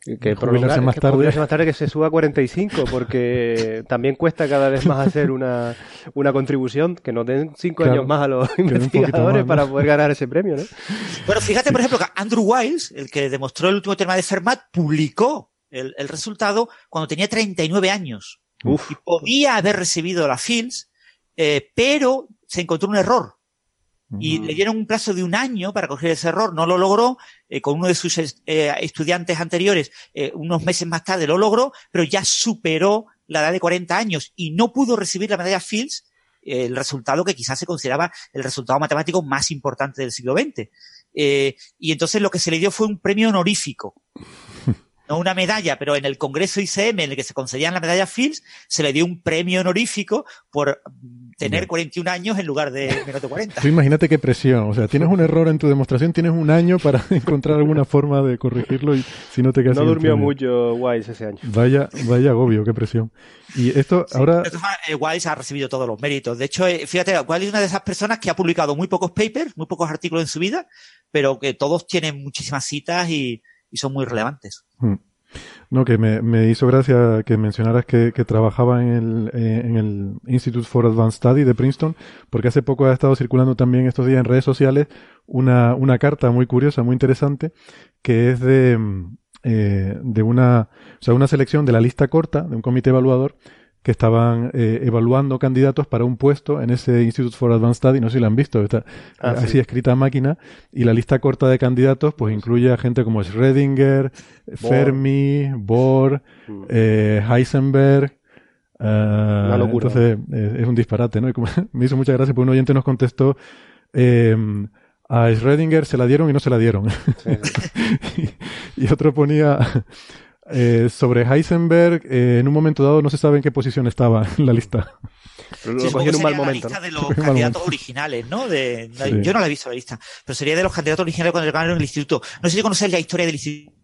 que prolongarse más tarde. más tarde que se suba a 45, porque también cuesta cada vez más hacer una, una contribución, que nos den 5 años más a los investigadores para poder ganar ese premio, ¿no? Bueno, fíjate, por ejemplo, que Andrew Wiles, el que demostró el último tema de Fermat, publicó el, el resultado cuando tenía 39 años. Uf. Y podía haber recibido la Fields, eh, pero se encontró un error y le dieron un plazo de un año para coger ese error, no lo logró, eh, con uno de sus eh, estudiantes anteriores, eh, unos meses más tarde lo logró, pero ya superó la edad de 40 años y no pudo recibir la medalla Fields, el resultado que quizás se consideraba el resultado matemático más importante del siglo XX. y entonces lo que se le dio fue un premio honorífico. no una medalla, pero en el Congreso ICM en el que se concedían la medalla Fields, se le dio un premio honorífico por tener 41 años en lugar de menos de 40. imagínate qué presión. O sea, tienes un error en tu demostración, tienes un año para encontrar alguna forma de corregirlo y si no te quedas No durmió mucho Wise ese año. Vaya, vaya agobio, qué presión. Y esto ahora. Eh, Wise ha recibido todos los méritos. De hecho, eh, fíjate, Wise es una de esas personas que ha publicado muy pocos papers, muy pocos artículos en su vida, pero que todos tienen muchísimas citas y, son muy relevantes. Hmm. No, que me, hizo gracia que mencionaras que, trabajaba en el, eh, en el Institute for Advanced Study de Princeton, porque hace poco ha estado circulando también estos días en redes sociales una, una carta muy curiosa, muy interesante, que es de, eh, de una, o sea, una selección de la lista corta de un comité evaluador que estaban eh, evaluando candidatos para un puesto en ese Institute for Advanced Study, no sé si lo han visto, está ah, así escrita a máquina, y la lista corta de candidatos pues incluye a gente como Schrödinger, Fermi, Bohr, mm. eh, Heisenberg, uh, entonces es un disparate, ¿no? Y como, me hizo mucha gracia porque un oyente nos contestó em, a Schrödinger se la dieron y no se la dieron. y, otro ponía eh, sobre Heisenberg, eh, en un momento dado no se sabe en qué posición estaba en la lista. Pero lo sí, en un mal momento. La lista de los candidatos originales, ¿no? De, Yo no la he visto la lista, pero sería de los candidatos originales cuando llegaron el instituto. No sé si conocéis la historia del instituto.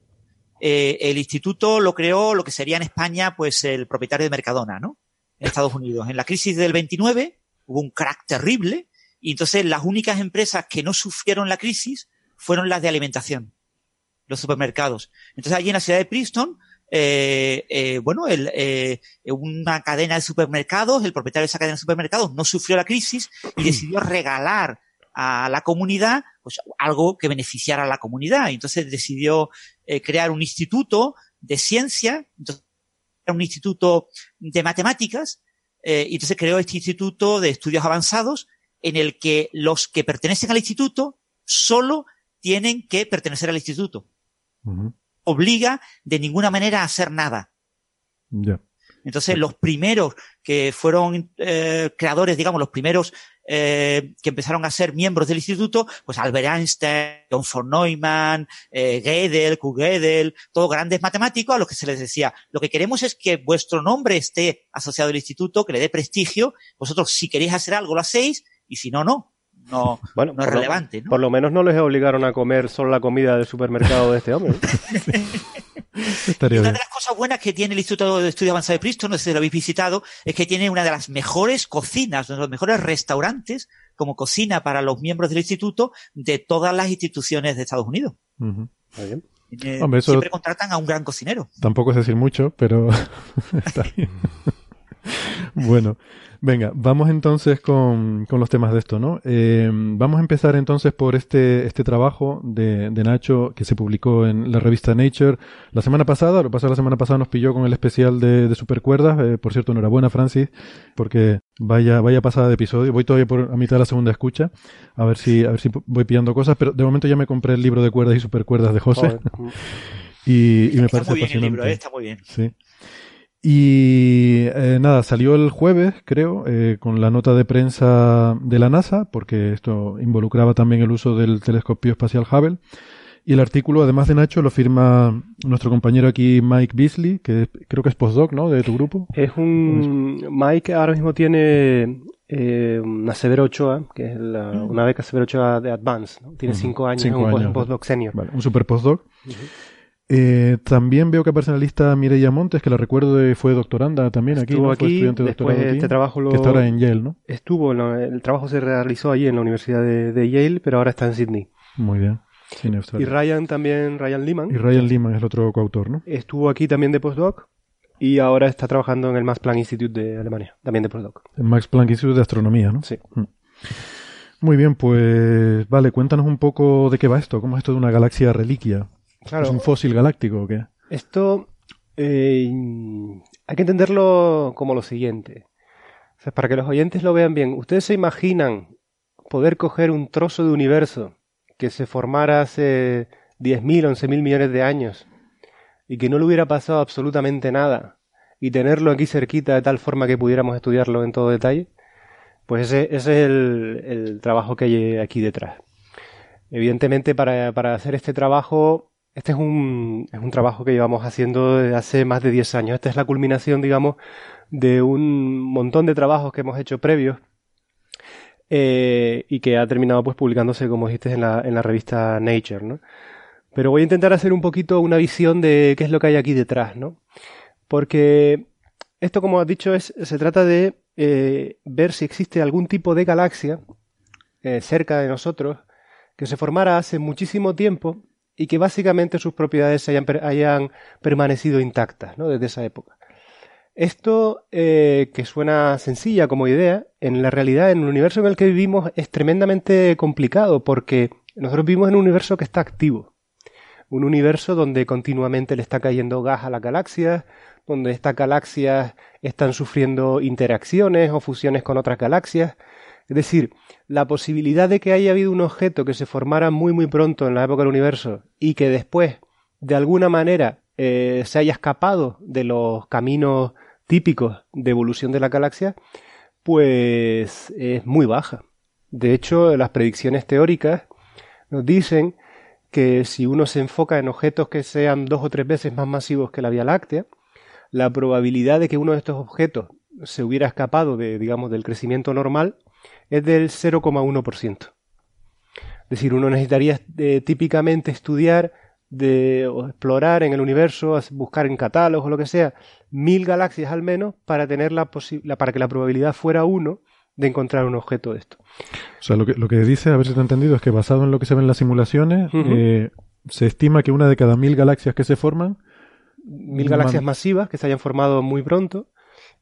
Eh, el instituto lo creó lo que sería en España, pues el propietario de Mercadona, ¿no? En Estados Unidos. En la crisis del 29 hubo un crack terrible y entonces las únicas empresas que no sufrieron la crisis fueron las de alimentación los supermercados. Entonces allí en la ciudad de Princeton, eh, eh, bueno, el, eh, una cadena de supermercados, el propietario de esa cadena de supermercados no sufrió la crisis y decidió regalar a la comunidad pues, algo que beneficiara a la comunidad. Entonces decidió eh, crear un instituto de ciencia, entonces, un instituto de matemáticas, eh, y entonces creó este instituto de estudios avanzados en el que los que pertenecen al instituto solo tienen que pertenecer al instituto obliga de ninguna manera a hacer nada. Entonces, los primeros que fueron eh, creadores, digamos, los primeros eh, que empezaron a ser miembros del instituto, pues Albert Einstein, John von Neumann, eh, Gödel. Gödel, todos grandes matemáticos a los que se les decía, lo que queremos es que vuestro nombre esté asociado al instituto, que le dé prestigio, vosotros si queréis hacer algo lo hacéis, y si no, no no, bueno, no es relevante. Por lo menos no les obligaron a comer solo la comida del supermercado de este hombre. una de las cosas buenas que tiene el Instituto de Estudios Avanzados de Princeton, no sé si lo habéis visitado, es que tiene una de las mejores cocinas, uno de los mejores restaurantes como cocina para los miembros del instituto de todas las instituciones de Estados Unidos. Eh, siempre contratan a un gran cocinero. Tampoco es decir mucho, pero está bien. bueno, Venga, vamos entonces con, con los temas de esto, ¿no? Eh, vamos a empezar entonces por este, este trabajo de, de, Nacho que se publicó en la revista Nature la semana pasada. Lo pasado la semana pasada nos pilló con el especial de, de Supercuerdas. Eh, por cierto, enhorabuena, Francis, porque vaya, vaya pasada de episodio. Voy todavía por a mitad de la segunda escucha. A ver si, a ver si voy pillando cosas, pero de momento ya me compré el libro de cuerdas y supercuerdas de José. y, y, me parece muy bien el libro, eh, está muy bien. Sí. Y eh, nada, salió el jueves, creo, eh, con la nota de prensa de la NASA, porque esto involucraba también el uso del telescopio espacial Hubble. Y el artículo, además de Nacho, lo firma nuestro compañero aquí, Mike Beasley, que creo que es postdoc, ¿no? De tu grupo. Es un. Mike ahora mismo tiene eh, una Severo Ochoa, que es mm. una beca Severo Ochoa de Advance. ¿no? Tiene cinco años, cinco un, postdoc senior. un super postdoc. Eh, también veo que aparece en la lista Mireia Montes, que la recuerdo de, fue doctoranda también aquí. Estuvo aquí, después este trabajo lo, que está ahora en Yale, ¿no? Estuvo, el trabajo se realizó allí en la Universidad de, Yale, pero ahora está en Sydney. Muy bien. y Ryan también, Ryan Lehman. Y Ryan Lehman es el otro coautor, ¿no? Estuvo aquí también de postdoc y ahora está trabajando en el Max Planck Institute de Alemania, también de postdoc. El Max Planck Institute de Astronomía, ¿no? Sí. Mm. Muy bien, pues vale, cuéntanos un poco de qué va esto, cómo es esto de una galaxia reliquia. ¿Es un fósil galáctico o qué? Esto eh, hay que entenderlo como lo siguiente. para que los oyentes lo vean bien, ¿ustedes se imaginan poder coger un trozo de universo que se formara hace 10.000, 11.000 millones de años y que no le hubiera pasado absolutamente nada y tenerlo aquí cerquita de tal forma que pudiéramos estudiarlo en todo detalle? Pues ese, es el, el, trabajo que hay aquí detrás. Evidentemente, para, para hacer este trabajo este es un, es un trabajo que llevamos haciendo desde hace más de 10 años. Esta es la culminación, digamos, de un montón de trabajos que hemos hecho previos eh, y que ha terminado pues publicándose, como dijiste, en la, en la revista Nature, ¿no? Pero voy a intentar hacer un poquito una visión de qué es lo que hay aquí detrás, ¿no? Porque esto, como has dicho, es, se trata de eh, ver si existe algún tipo de galaxia eh, cerca de nosotros que se formara hace muchísimo tiempo y que básicamente sus propiedades hayan, hayan permanecido intactas ¿no? desde esa época. Esto, eh, que suena sencilla como idea, en la realidad, en el universo en el que vivimos, es tremendamente complicado porque nosotros vivimos en un universo que está activo. Un universo donde continuamente le está cayendo gas a la galaxia, donde estas galaxias están sufriendo interacciones o fusiones con otras galaxias. Es decir, la posibilidad de que haya habido un objeto que se formara muy muy pronto en la época del universo y que después, de alguna manera, eh, se haya escapado de los caminos típicos de evolución de la galaxia, pues es muy baja. De hecho, las predicciones teóricas nos dicen que si uno se enfoca en objetos que sean dos o tres veces más masivos que la Vía Láctea, la probabilidad de que uno de estos objetos se hubiera escapado de, digamos, del crecimiento normal es del 0,1%. Es decir, uno necesitaría eh, típicamente estudiar de, o explorar en el universo, buscar en catálogos o lo que sea, mil galaxias al menos para tener la, para que la probabilidad fuera uno de encontrar un objeto de esto. O sea, lo que, lo que dice, a ver si te he entendido, es que basado en lo que se ve en las simulaciones, eh, se estima que una de cada mil galaxias que se forman... Mil galaxias masivas que se hayan formado muy pronto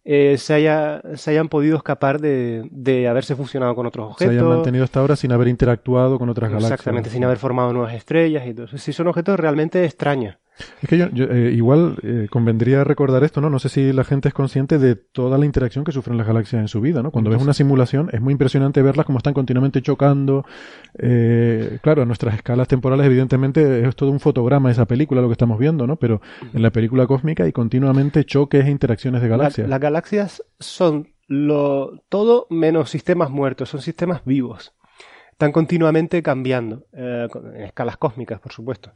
eh, se, haya, se hayan podido escapar de, de, haberse fusionado con otros objetos. Se hayan mantenido hasta ahora sin haber interactuado con otras galaxias. Exactamente, sin haber formado nuevas estrellas y todo. Sí, son objetos realmente extraños. Es que yo, eh, igual eh, convendría recordar esto, ¿no? No sé si la gente es consciente de toda la interacción que sufren las galaxias en su vida, ¿no? Cuando ves una simulación es muy impresionante verlas como están continuamente chocando. Eh, claro, a nuestras escalas temporales evidentemente es todo un fotograma esa película lo que estamos viendo, ¿no? Pero en la película cósmica hay continuamente choques e interacciones de galaxias. las galaxias son lo, todo menos sistemas muertos, son sistemas vivos. Están continuamente cambiando, en escalas cósmicas, por supuesto.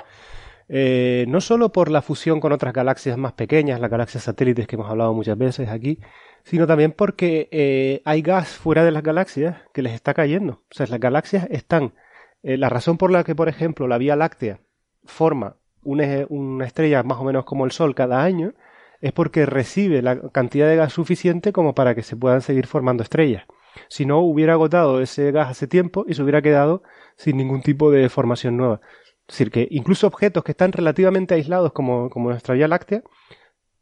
Eh, no solo por la fusión con otras galaxias más pequeñas, las galaxias satélites que hemos hablado muchas veces aquí, sino también porque eh, hay gas fuera de las galaxias que les está cayendo. O sea, las galaxias están. Eh, la razón por la que, por ejemplo, la Vía Láctea forma una, una estrella más o menos como el Sol cada año es porque recibe la cantidad de gas suficiente como para que se puedan seguir formando estrellas. Si no, hubiera agotado ese gas hace tiempo y se hubiera quedado sin ningún tipo de formación nueva. Es decir, que incluso objetos que están relativamente aislados como, nuestra Vía Láctea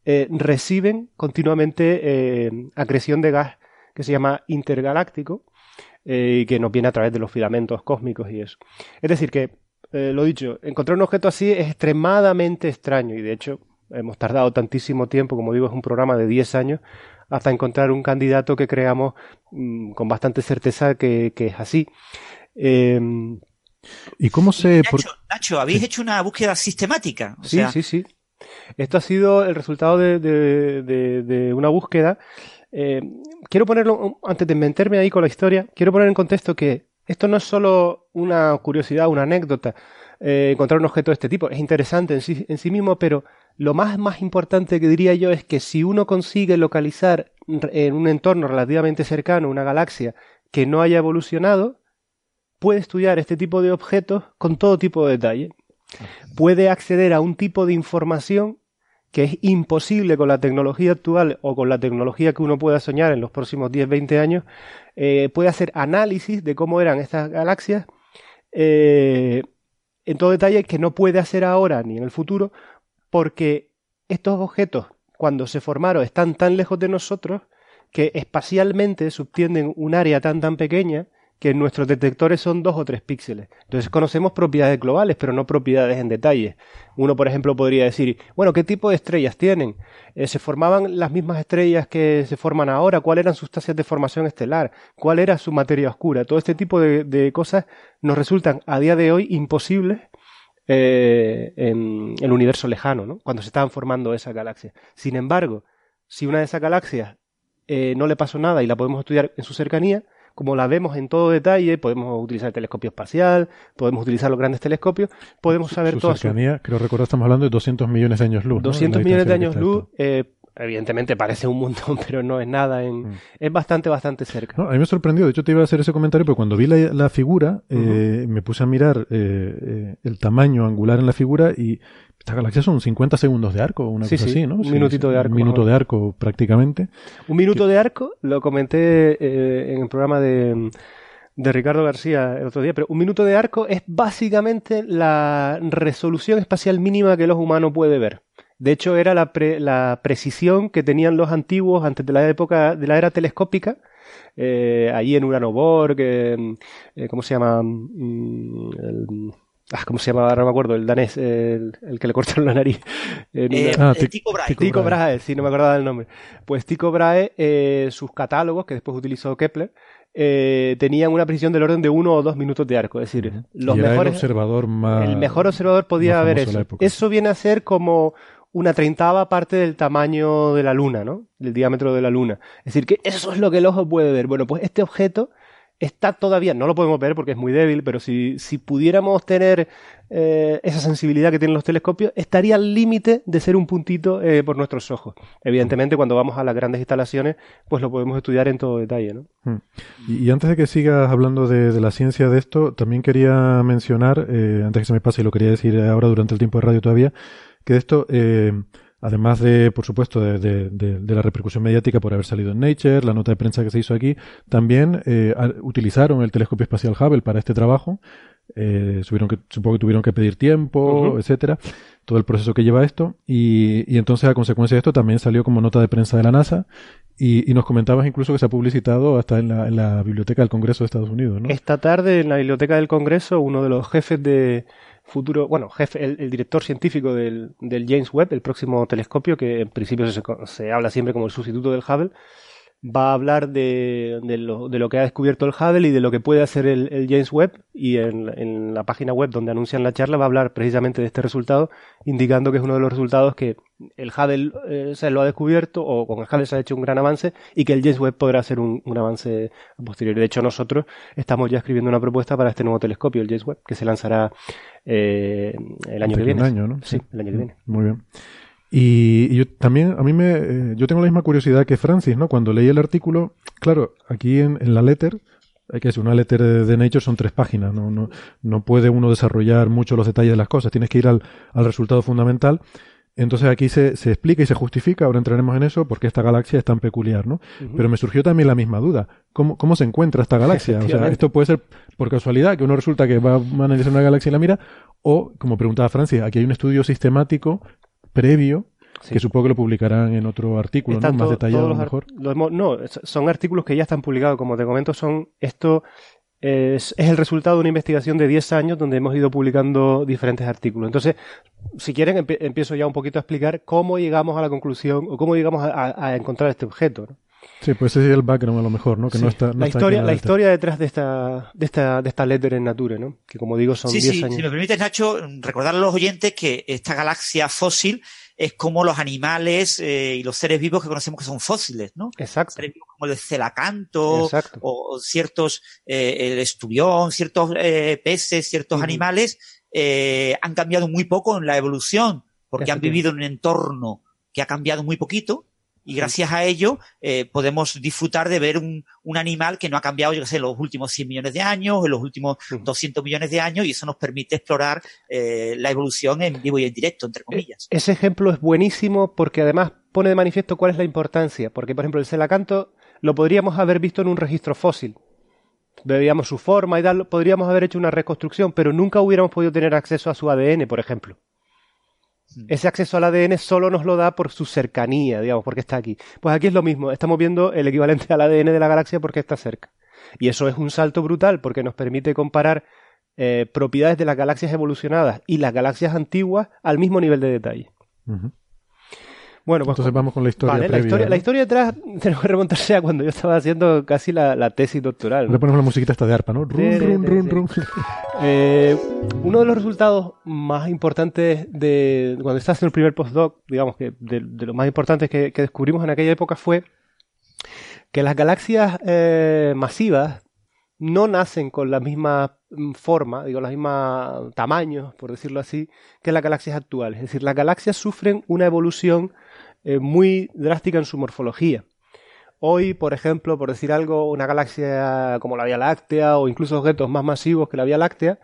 eh, reciben continuamente eh, acreción de gas que se llama intergaláctico eh, y que nos viene a través de los filamentos cósmicos y eso. Es decir, que, lo dicho, encontrar un objeto así es extremadamente extraño y de hecho hemos tardado tantísimo tiempo, como digo, es un programa de 10 años, hasta encontrar un candidato que creamos mm, con bastante certeza que, que es así. ¿Y cómo se...? Nacho, habéis hecho una búsqueda sistemática. sí, sí, sí. Esto ha sido el resultado de, una búsqueda. Eh, quiero ponerlo, antes de meterme ahí con la historia, quiero poner en contexto que esto no es solo una curiosidad, una anécdota, eh, encontrar un objeto de este tipo. Es interesante en sí, en sí mismo, pero lo más, más importante que diría yo es que si uno consigue localizar en un entorno relativamente cercano una galaxia que no haya evolucionado, puede estudiar este tipo de objetos con todo tipo de detalle. Puede acceder a un tipo de información que es imposible con la tecnología actual o con la tecnología que uno pueda soñar en los próximos 10-20 años. Eh, puede hacer análisis de cómo eran estas galaxias eh, en todo detalle que no puede hacer ahora ni en el futuro porque estos objetos cuando se formaron están tan lejos de nosotros que espacialmente subtienden un área tan tan pequeña que nuestros detectores son dos o tres píxeles. Entonces conocemos propiedades globales, pero no propiedades en detalle. Uno, por ejemplo, podría decir, bueno, ¿qué tipo de estrellas tienen? Eh, ¿Se formaban las mismas estrellas que se forman ahora? ¿Cuáles eran sus tasas de formación estelar? ¿Cuál era su materia oscura? Todo este tipo de, cosas nos resultan a día de hoy imposibles eh, en el universo lejano, ¿no? cuando se estaban formando esas galaxias. Sin embargo, si una de esas galaxias eh, no le pasó nada y la podemos estudiar en su cercanía, como la vemos en todo detalle, podemos utilizar el telescopio espacial, podemos utilizar los grandes telescopios, podemos saber su todo. cercanía, creo recordar, estamos hablando de 200 millones de años luz. ¿no? 200 La millones de años luz, eh, evidentemente parece un montón, pero no es nada. En, Mm. Es bastante, bastante cerca. No, a mí me sorprendió, de hecho te iba a hacer ese comentario, porque cuando vi la, la figura, eh, me puse a mirar eh, eh, el tamaño angular en la figura y esta galaxia son 50 segundos de arco, una Sí, cosa sí, así, ¿no? un minutito de arco, Un minuto de arco prácticamente. Un minuto de arco, lo comenté eh, en el programa de, de Ricardo García el otro día, pero un minuto de arco es básicamente la resolución espacial mínima que los humanos puede ver. De hecho, era la, pre- la precisión que tenían los antiguos antes de la época de la era telescópica, eh, allí en Urano Borg, eh, eh, ¿cómo se llama? Mm, el- ah, ¿Cómo se llama? Ahora no me acuerdo, el danés, el, el que le cortaron la nariz. En Eh, una- Ah, eh, Tic- Tycho Brahe. Tycho Brahe. Sí, no me acordaba del nombre. Pues Tycho Brahe, eh, sus catálogos, que después utilizó Kepler, eh, tenían una precisión del orden de uno o dos minutos de arco. Es decir, los y era mejores, el observador más... el mejor observador podía de eso. Eso viene a ser como una treintava parte del tamaño de la Luna, ¿no? Del diámetro de la Luna. Es decir, que eso es lo que el ojo puede ver. Bueno, pues este objeto está todavía, no lo podemos ver porque es muy débil, pero si, si pudiéramos tener eh, esa sensibilidad que tienen los telescopios, estaría al límite de ser un puntito eh, por nuestros ojos. Evidentemente, cuando vamos a las grandes instalaciones, pues lo podemos estudiar en todo detalle, ¿no? Mm. Y, antes de que sigas hablando de, de la ciencia de esto, también quería mencionar, eh, antes que se me pase, y lo quería decir ahora durante el tiempo de radio todavía, que de esto, eh, además de, por supuesto, de, de- de- de la repercusión mediática por haber salido en Nature, la nota de prensa que se hizo aquí, también eh, utilizaron el telescopio espacial Hubble para este trabajo. Eh, subieron que, supongo que tuvieron que pedir tiempo, etcétera, todo el proceso que lleva esto. Y, y entonces, a consecuencia de esto, también salió como nota de prensa de la NASA. Y, y nos comentabas incluso que se ha publicitado hasta en la, en la biblioteca del Congreso de Estados Unidos, ¿no? Esta tarde en la biblioteca del Congreso, uno de los jefes de futuro, bueno, jefe, el, director científico del, del James Webb, el próximo telescopio, que en principio se, se habla siempre como el sustituto del Hubble, va a hablar de, de, lo, de lo que ha descubierto el Hubble y de lo que puede hacer el, el James Webb. Y en, en la página web donde anuncian la charla va a hablar precisamente de este resultado, indicando que es uno de los resultados que el Hubble eh, se lo ha descubierto o con el Hubble se ha hecho un gran avance y que el James Webb podrá hacer un, un avance posterior. De hecho, nosotros estamos ya escribiendo una propuesta para este nuevo telescopio, el James Webb, que se lanzará eh, el año que viene. Un año, ¿no? Sí, el año que viene. Muy bien. Y, y yo también, a mí me, eh, yo tengo la misma curiosidad que Francis, ¿no? Cuando leí el artículo, claro, aquí en, en la letter, hay que decir, una letter de, de Nature son tres páginas, ¿no? No, no puede uno desarrollar mucho los detalles de las cosas, tienes que ir al, al resultado fundamental. Entonces aquí se, se explica y se justifica, ahora entraremos en eso, porque esta galaxia es tan peculiar, ¿no? Pero me surgió también la misma duda. ¿Cómo, cómo se encuentra esta galaxia? O sea, esto puede ser por casualidad, que uno resulta que va a analizar una galaxia y la mira, o, como preguntaba Francis, aquí hay un estudio sistemático previo Sí. que supongo que lo publicarán en otro artículo, Más detallado a lo mejor. lo hemos- no, son artículos que ya están publicados, como te comento, son esto es, es el resultado de una investigación de 10 años donde hemos ido publicando diferentes artículos. Entonces, si quieren, empie- empiezo ya un poquito a explicar cómo llegamos a la conclusión o cómo llegamos a, a- a encontrar este objeto. ¿no? Sí, pues ese es el background a lo mejor, ¿no? Que no Sí. está, no la está historia, la historia detrás de esta, de esta, de esta letter en Nature, ¿no? Que como digo son Sí, 10 sí, años. si me permites, Nacho, recordar a los oyentes que esta galaxia fósil es como los animales eh, y los seres vivos que conocemos que son fósiles, ¿no? Exacto. Seres vivos como el celacanto Exacto. o, ciertos, eh, el esturión, ciertos eh, peces, ciertos animales eh, han cambiado muy poco en la evolución porque han vivido en un entorno que ha cambiado muy poquito y gracias a ello eh, podemos disfrutar de ver un, un animal que no ha cambiado, yo qué sé, en los últimos 100 millones de años, en los últimos Ujú. 200 millones de años y eso nos permite explorar eh, la evolución en vivo y en directo, entre comillas. Ese ejemplo es buenísimo porque además pone de manifiesto cuál es la importancia. Porque, por ejemplo, el celacanto lo podríamos haber visto en un registro fósil. Veíamos su forma y tal, podríamos haber hecho una reconstrucción, pero nunca hubiéramos podido tener acceso a su ADN, por ejemplo. Ese acceso al ADN solo nos lo da por su cercanía, digamos, porque está aquí. Pues aquí es lo mismo, estamos viendo el equivalente al ADN de la galaxia porque está cerca. Y eso es un salto brutal porque nos permite comparar eh, propiedades de las galaxias evolucionadas y las galaxias antiguas al mismo nivel de detalle. Bueno, pues Entonces vamos con la historia Vale, la historia, ¿no? la historia detrás tenemos que remontarse a cuando yo estaba haciendo casi la, la tesis doctoral. ¿no? Le ponemos la musiquita esta de arpa, ¿no? Run, Sí, run, sí, run, sí. run. Eh, uno de los resultados más importantes de cuando estaba haciendo el primer postdoc, digamos que de, de los más importantes que, que descubrimos en aquella época fue que las galaxias eh, masivas no nacen con la misma mm, forma, digo, la misma tamaño, por decirlo así, que las galaxias actuales. Es decir, las galaxias sufren una evolución eh, muy drástica en su morfología. Hoy, por ejemplo, por decir algo, una galaxia como la Vía Láctea o incluso objetos más masivos que la Vía Láctea,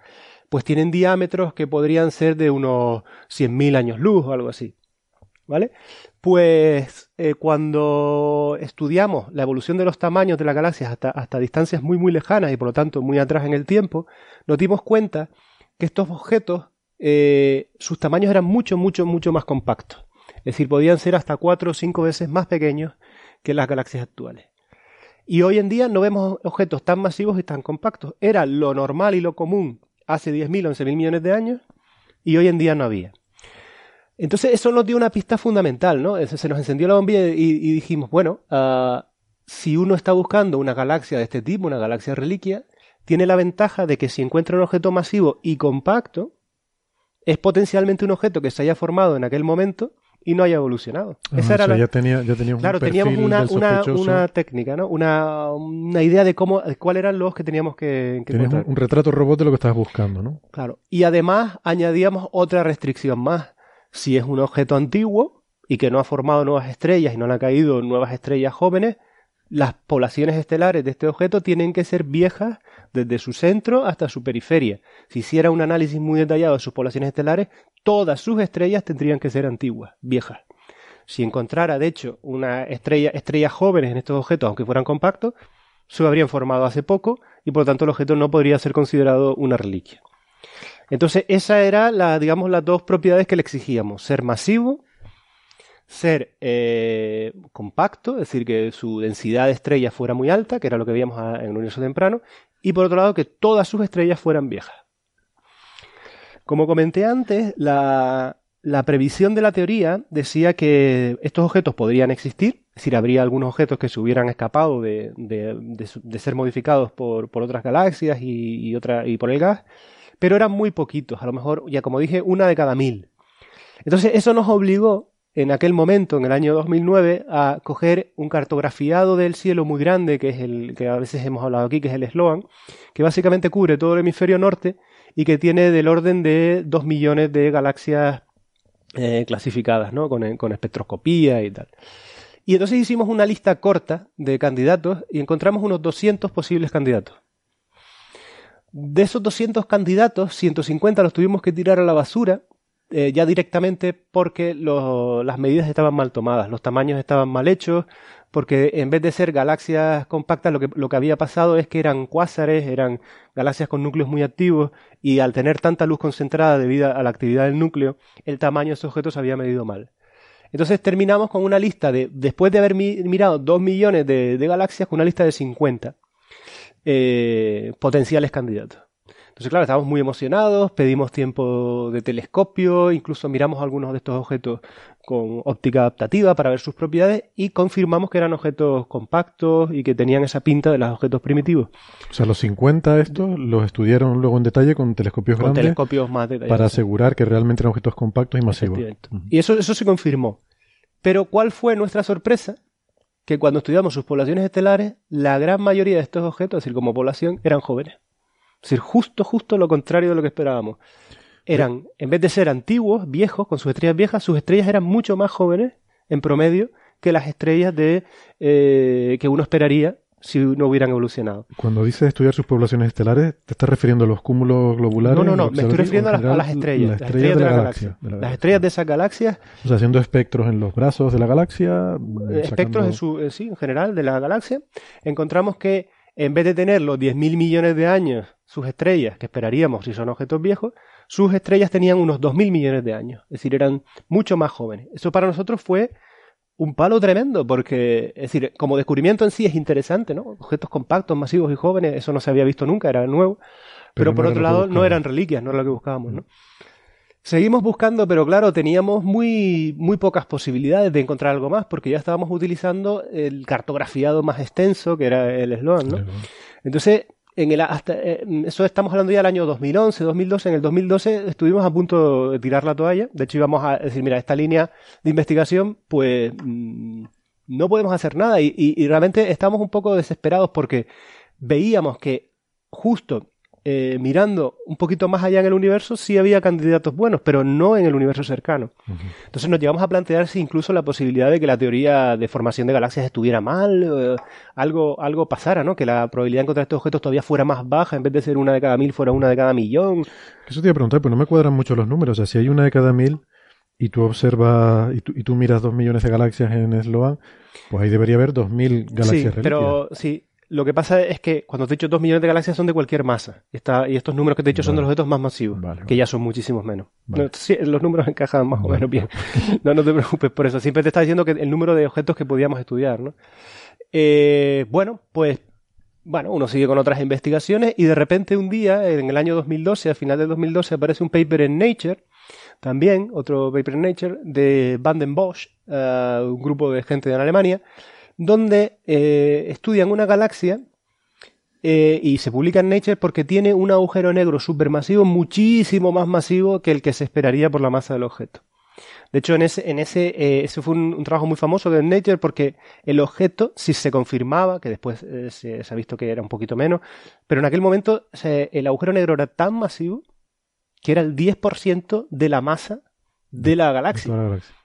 pues tienen diámetros que podrían ser de unos 100.000 años luz o algo así. ¿Vale? Pues eh, cuando estudiamos la evolución de los tamaños de las galaxias hasta, hasta distancias muy muy lejanas y por lo tanto muy atrás en el tiempo, nos dimos cuenta que estos objetos, eh, sus tamaños eran mucho, mucho, mucho más compactos. Es decir, podían ser hasta cuatro o cinco veces más pequeños que las galaxias actuales. Y hoy en día no vemos objetos tan masivos y tan compactos. Era lo normal y lo común hace 10.000 o 11.000 millones de años y hoy en día no había. Entonces eso nos dio una pista fundamental, ¿no? Se nos encendió la bombilla y, dijimos, bueno, ah, si uno está buscando una galaxia de este tipo, una galaxia reliquia, tiene la ventaja de que si encuentra un objeto masivo y compacto, es potencialmente un objeto que se haya formado en aquel momento y no haya evolucionado. Ah, Esa era ya, tenía, ya teníamos claro, teníamos una, una, una, técnica, ¿no? Una, una, idea de cómo, de cuáles eran los que teníamos que, que un, un, retrato robot de lo que estabas buscando, ¿no? Claro. Y además añadíamos otra restricción más. Si es un objeto antiguo y que no ha formado nuevas estrellas y no han caído nuevas estrellas jóvenes, las poblaciones estelares de este objeto tienen que ser viejas desde su centro hasta su periferia. Si hiciera un análisis muy detallado de sus poblaciones estelares, todas sus estrellas tendrían que ser antiguas, viejas. Si encontrara, de hecho, una estrella, estrellas jóvenes en estos objetos, aunque fueran compactos, se habrían formado hace poco y por lo tanto el objeto no podría ser considerado una reliquia. Entonces, esa era la, digamos, las dos propiedades que le exigíamos: ser masivo, ser eh, compacto, es decir, que su densidad de estrellas fuera muy alta, que era lo que veíamos en el universo temprano, y por otro lado, que todas sus estrellas fueran viejas. Como comenté antes, la, previsión de la teoría decía que estos objetos podrían existir, es decir, habría algunos objetos que se hubieran escapado de, ser modificados por, otras galaxias y, otra, y por el gas, pero eran muy poquitos, a lo mejor, ya como dije, una de cada mil. Entonces, eso nos obligó en aquel momento, en el año 2009, a coger un cartografiado del cielo muy grande, que es el que a veces hemos hablado aquí, que es el Sloan, que básicamente cubre todo el hemisferio norte y que tiene del orden de 2 millones de galaxias eh, clasificadas, ¿no? Con, con espectroscopía y tal. Y entonces hicimos una lista corta de candidatos y encontramos unos 200 posibles candidatos. De esos 200 candidatos, 150 los tuvimos que tirar a la basura eh, ya directamente porque las medidas estaban mal tomadas, los tamaños estaban mal hechos, porque en vez de ser galaxias compactas, lo que, lo que había pasado es que eran cuásares, eran galaxias con núcleos muy activos, y al tener tanta luz concentrada debido a la actividad del núcleo, el tamaño de esos objetos se había medido mal. Entonces terminamos con una lista de, después de haber mirado 2 millones de, galaxias, con una lista de 50 eh, potenciales candidatos. Entonces, claro, estábamos muy emocionados, pedimos tiempo de telescopio, incluso miramos algunos de estos objetos con óptica adaptativa para ver sus propiedades y confirmamos que eran objetos compactos y que tenían esa pinta de los objetos primitivos. O sea, los 50 estos los estudiaron luego en detalle con telescopios con grandes telescopios más para asegurar que realmente eran objetos compactos y masivos. Y eso, eso se confirmó. Pero ¿cuál fue nuestra sorpresa? Que cuando estudiamos sus poblaciones estelares, la gran mayoría de estos objetos, es decir, como población, eran jóvenes. Es decir, justo, justo lo contrario de lo que esperábamos. Eran, en vez de ser antiguos, viejos, con sus estrellas viejas, sus estrellas eran mucho más jóvenes, en promedio, que las estrellas de eh, que uno esperaría si no hubieran evolucionado. Cuando dices estudiar sus poblaciones estelares, ¿te estás refiriendo a los cúmulos globulares? No, no, no, me estoy refiriendo a las, estrellas. Las estrellas, de, la galaxia, Las estrellas de esas galaxias. O sea, haciendo espectros en los brazos de la galaxia. Eh, espectros en su, sí, en general, de la galaxia. Encontramos que en vez de tener los 10.000 millones de años sus estrellas, que esperaríamos si son objetos viejos, sus estrellas tenían unos 2.000 millones de años, es decir, eran mucho más jóvenes. Eso para nosotros fue un palo tremendo, porque, es decir, como descubrimiento en sí es interesante, ¿no? Objetos compactos, masivos y jóvenes, eso no se había visto nunca, era nuevo, pero, por otro lado no eran reliquias, no era lo que buscábamos, ¿no? Seguimos buscando, pero claro, teníamos muy, muy pocas posibilidades de encontrar algo más, porque ya estábamos utilizando el cartografiado más extenso, que era el Sloan, ¿no? Entonces, en el, hasta, eh, eso estamos hablando ya del año 2011, 2012. En el 2012 estuvimos a punto de tirar la toalla. De hecho, íbamos a decir, mira, esta línea de investigación, pues mm, no podemos hacer nada. Y, y, realmente estamos un poco desesperados porque veíamos que justo eh, mirando un poquito más allá en el universo, sí había candidatos buenos, pero no en el universo cercano. Entonces nos llegamos a plantear si incluso la posibilidad de que la teoría de formación de galaxias estuviera mal, eh, algo, algo pasara, ¿no? Que la probabilidad de encontrar estos objetos todavía fuera más baja, en vez de ser una de cada mil, fuera una de cada millón. Eso te iba a preguntar, pues no me cuadran mucho los números. O sea, si hay una de cada mil y tú observas y tú, y tú miras dos millones de galaxias en Sloan, pues ahí debería haber dos mil galaxias sí, Pero sí, lo que pasa es que cuando te he dicho 2 millones de galaxias son de cualquier masa. Y, y estos números que te he dicho son de los objetos más masivos, que ya son muchísimos menos. los números encajan más o menos bien. no, no te preocupes por eso. Siempre te está diciendo que el número de objetos que podíamos estudiar, ¿no? Eh, bueno, pues bueno, uno sigue con otras investigaciones y de repente un día, en el año 2012, al final del 2012, aparece un paper en Nature, también otro paper en Nature, de Van Bosch, eh, un grupo de gente de Alemania, donde eh, estudian una galaxia eh, y se publica en Nature porque tiene un agujero negro supermasivo muchísimo más masivo que el que se esperaría por la masa del objeto. De hecho, en ese, en ese, eh, ese fue un, trabajo muy famoso de Nature porque el objeto, si se confirmaba, que después se, ha visto que era un poquito menos, pero en aquel momento el agujero negro era tan masivo que era el 10% de la masa de la galaxia.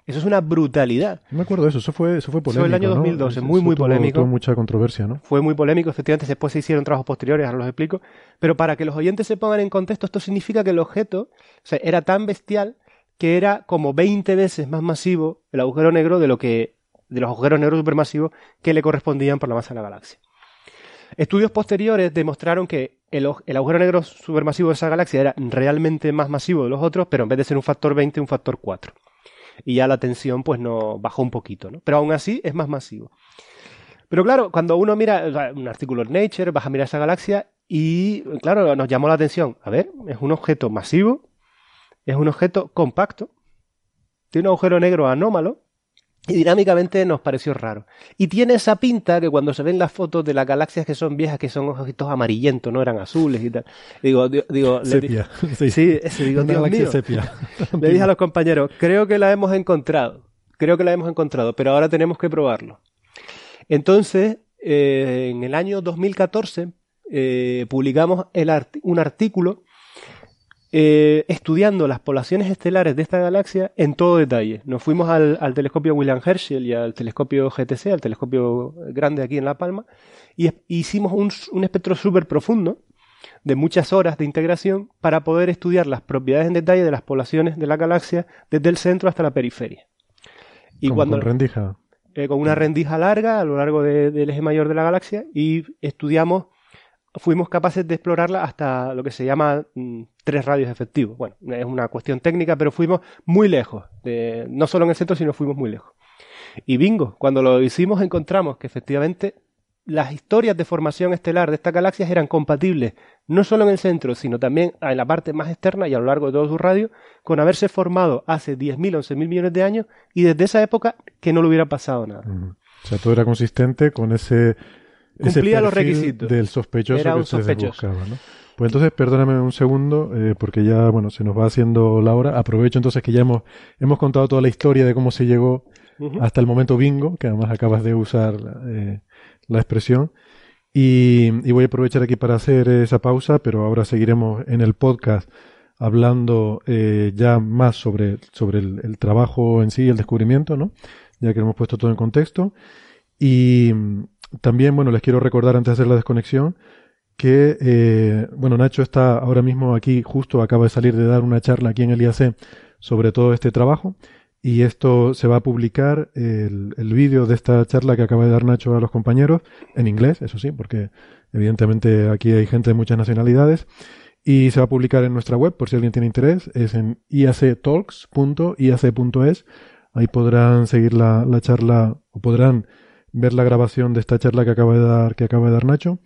Eso es una brutalidad. No me acuerdo de eso, eso fue, eso fue polémico. Fue el año 2012, muy, muy polémico. Tuvo mucha controversia, ¿no? Fue muy polémico, efectivamente, después se hicieron trabajos posteriores, ahora los explico. Pero para que los oyentes se pongan en contexto, esto significa que el objeto era tan bestial que era como 20 veces más masivo el agujero negro de lo que de los agujeros negros supermasivos que le correspondían por la masa de la galaxia. Estudios posteriores demostraron que el, el, agujero negro supermasivo de esa galaxia era realmente más masivo de los otros, pero en vez de ser un factor 20, un factor 4 y ya la tensión pues no bajó un poquito, ¿no? Pero aún así es más masivo. Pero claro, cuando uno mira un artículo en Nature, vas a mirar esa galaxia y claro, nos llamó la atención. A ver, es un objeto masivo, es un objeto compacto, tiene un agujero negro anómalo y dinámicamente nos pareció raro. Y tiene esa pinta que cuando se ven las fotos de las galaxias que son viejas, que son ojitos amarillentos, no eran azules y tal. Digo, digo, sepia. Le sí, ese, digo, Dios mío. Sepia. le dije a los compañeros, creo que la hemos encontrado. Creo que la hemos encontrado, pero ahora tenemos que probarlo. Entonces, eh, en el año 2014, eh, publicamos el un artículo eh, estudiando las poblaciones estelares de esta galaxia en todo detalle. Nos fuimos al, telescopio William Herschel y al telescopio GTC, al telescopio grande aquí en La Palma, y hicimos un, espectro súper profundo de muchas horas de integración para poder estudiar las propiedades en detalle de las poblaciones de la galaxia desde el centro hasta la periferia. Y cuando, con rendija. Eh, con una rendija larga a lo largo del eje mayor de la galaxia y estudiamos fuimos capaces de explorarla hasta lo que se llama mm, tres radios efectivos. Bueno, es una cuestión técnica, pero fuimos muy lejos, no solo en el centro, sino fuimos muy lejos. Y bingo, cuando lo hicimos encontramos que efectivamente las historias de formación estelar de estas galaxias eran compatibles, no solo en el centro, sino también en la parte más externa y a lo largo de todo su radio, con haberse formado hace 10.000, 11.000 millones de años y desde esa época que no le hubiera pasado nada. O sea, todo era consistente con ese cumplía los requisitos. Del sospechoso que se buscaba, ¿no? Pues entonces, perdóname un segundo, eh, porque ya, bueno, se nos va haciendo la hora. Aprovecho entonces que ya hemos, hemos contado toda la historia de cómo se llegó hasta el momento bingo, que además acabas de usar eh, la expresión. Y, voy a aprovechar aquí para hacer esa pausa, pero ahora seguiremos en el podcast hablando eh, ya más sobre, sobre el, el, trabajo en sí, el descubrimiento, ¿no? Ya que hemos puesto todo en contexto. Y, también, bueno, les quiero recordar antes de hacer la desconexión que, eh, bueno, Nacho está ahora mismo aquí, justo acaba de salir de dar una charla aquí en el IAC sobre todo este trabajo y esto se va a publicar el, el vídeo de esta charla que acaba de dar Nacho a los compañeros en inglés, eso sí, porque evidentemente aquí hay gente de muchas nacionalidades y se va a publicar en nuestra web por si alguien tiene interés, es en iactalks.iac.es, ahí podrán seguir la, la charla o podrán ver la grabación de esta charla que acaba de dar, que acaba de dar Nacho.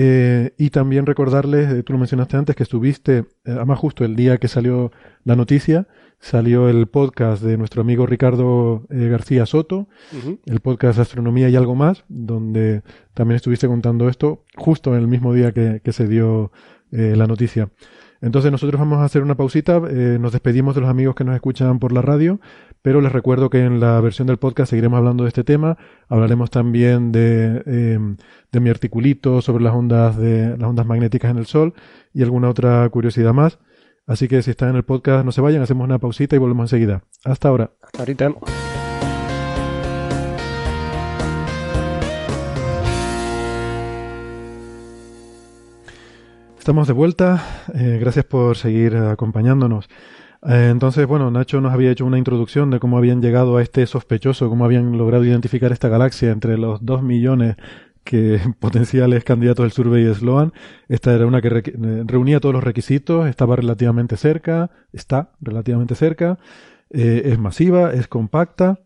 Eh, y también recordarles, eh, tú lo mencionaste antes, que estuviste, eh, además justo el día que salió la noticia, salió el podcast de nuestro amigo Ricardo García Soto, el podcast Astronomía y algo más, donde también estuviste contando esto justo en el mismo día que, que se dio la noticia. Entonces nosotros vamos a hacer una pausita, eh, nos despedimos de los amigos que nos escuchan por la radio, pero les recuerdo que en la versión del podcast seguiremos hablando de este tema, hablaremos también de, eh, de mi articulito sobre las ondas, de, las ondas magnéticas en el Sol y alguna otra curiosidad más. Así que si están en el podcast no se vayan, hacemos una pausita y volvemos enseguida. Hasta ahora. Hasta ahorita. Estamos de vuelta. Eh, gracias por seguir acompañándonos. Eh, entonces, bueno, Nacho nos había hecho una introducción de cómo habían llegado a este sospechoso, cómo habían logrado identificar esta galaxia entre los dos millones que potenciales candidatos del Survey Sloan. Esta era una que eh, reunía todos los requisitos, estaba relativamente cerca, está relativamente cerca, es masiva, es compacta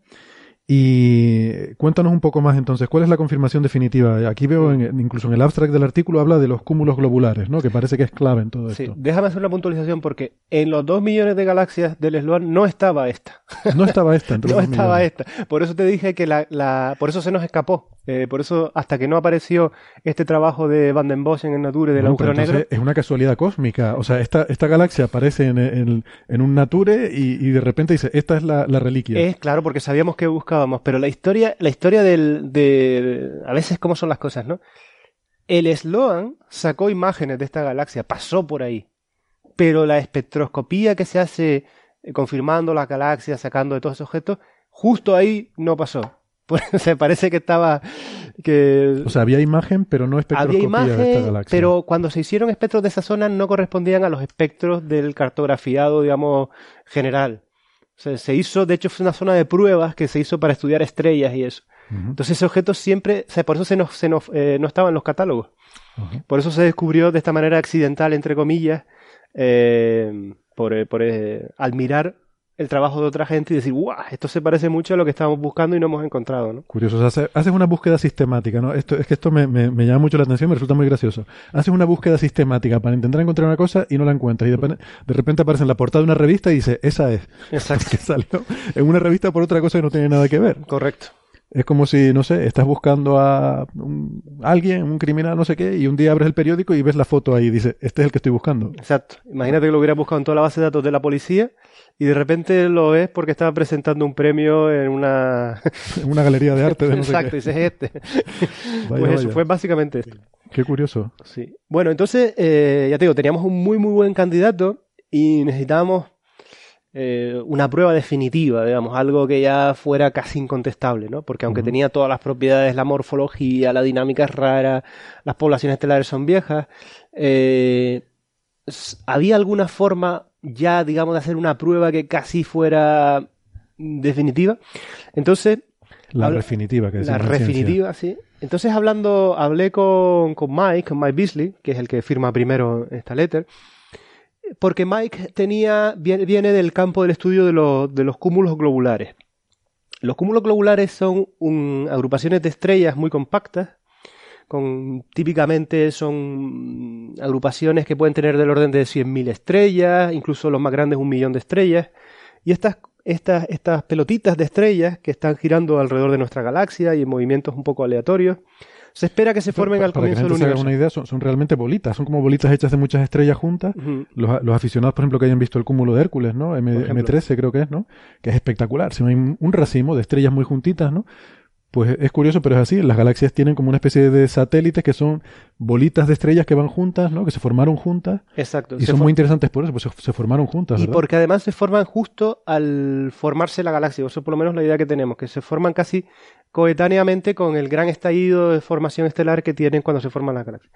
y cuéntanos un poco más entonces, ¿cuál es la confirmación definitiva? Aquí veo, incluso en el abstract del artículo, habla de los cúmulos globulares, ¿no? Que parece que es clave en todo sí, esto. Déjame hacer una puntualización porque en los dos millones de galaxias del Sloan no estaba esta. No estaba esta, No estaba esta. Por eso te dije que la, la, por eso se nos escapó. Eh, por eso, hasta que no apareció este trabajo de Van den Bosch en el Nature del agujero negro. Es una casualidad cósmica. O sea, esta, esta galaxia aparece en, en, en un Nature y, y, de repente dice, esta es la, la, reliquia. Es claro, porque sabíamos que buscábamos, pero la historia, la historia del, de. A veces, cómo son las cosas, ¿no? El Sloan sacó imágenes de esta galaxia, pasó por ahí. Pero la espectroscopía que se hace eh, confirmando las galaxias, sacando de todos esos objetos, justo ahí no pasó se parece que estaba que o sea había imagen pero no espectroscopía había imagen, de esta galaxia pero cuando se hicieron espectros de esa zona no correspondían a los espectros del cartografiado digamos general se hizo de hecho fue una zona de pruebas que se hizo para estudiar estrellas y eso uh -huh. entonces ese objeto siempre o sea, por eso se nos, se nos eh, no estaba en los catálogos uh -huh. por eso se descubrió de esta manera accidental entre comillas eh, por, por eh, al mirar el trabajo de otra gente y decir, ¡guau! Esto se parece mucho a lo que estábamos buscando y no hemos encontrado, ¿no? Curioso. O sea, haces una búsqueda sistemática, ¿no? Esto, es que esto me, me, me, llama mucho la atención, me resulta muy gracioso. Haces una búsqueda sistemática para intentar encontrar una cosa y no la encuentras. Y de, de repente aparece en la portada de una revista y dice, esa es. Exacto. Que salió en una revista por otra cosa que no tiene nada que ver. Correcto. Es como si, no sé, estás buscando a un, alguien, un criminal, no sé qué, y un día abres el periódico y ves la foto ahí y dices, este es el que estoy buscando. Exacto. Imagínate que lo hubieras buscado en toda la base de datos de la policía y de repente lo ves porque estaba presentando un premio en una en una galería de arte de no exacto sé dices este vaya, pues eso fue básicamente esto. Qué curioso. Sí. Bueno entonces eh, ya te digo teníamos un muy muy buen candidato y necesitábamos eh, una prueba definitiva digamos algo que ya fuera casi incontestable no porque aunque uh -huh. tenía todas las propiedades la morfología la dinámica es rara las poblaciones estelares son viejas eh, había alguna forma ya, digamos, de hacer una prueba que casi fuera definitiva. Entonces... La definitiva, que La definitiva, sí. Entonces, hablando, hablé con, con Mike, con Mike Beasley, que es el que firma primero esta letter, porque Mike tenía, viene, viene del campo del estudio de, lo, de los cúmulos globulares. Los cúmulos globulares son un, agrupaciones de estrellas muy compactas, con, típicamente son agrupaciones que pueden tener del orden de 100.000 estrellas, incluso los más grandes un millón de estrellas. Y estas, estas, estas pelotitas de estrellas que están girando alrededor de nuestra galaxia y en movimientos un poco aleatorios, se espera que se formen para, al comienzo para que del se. Haga una idea, son, son, realmente bolitas, son como bolitas hechas de muchas estrellas juntas. Uh -huh. los, los, aficionados, por ejemplo, que hayan visto el cúmulo de Hércules, ¿no? M, M13 creo que es, ¿no? Que es espectacular. Si hay un racimo de estrellas muy juntitas, ¿no? Pues es curioso, pero es así. Las galaxias tienen como una especie de satélites que son bolitas de estrellas que van juntas, ¿no? Que se formaron juntas. Exacto. Y son muy interesantes por eso, pues se, se formaron juntas. Y ¿verdad? porque además se forman justo al formarse la galaxia. Eso por lo menos la idea que tenemos, que se forman casi coetáneamente con el gran estallido de formación estelar que tienen cuando se forman las galaxias.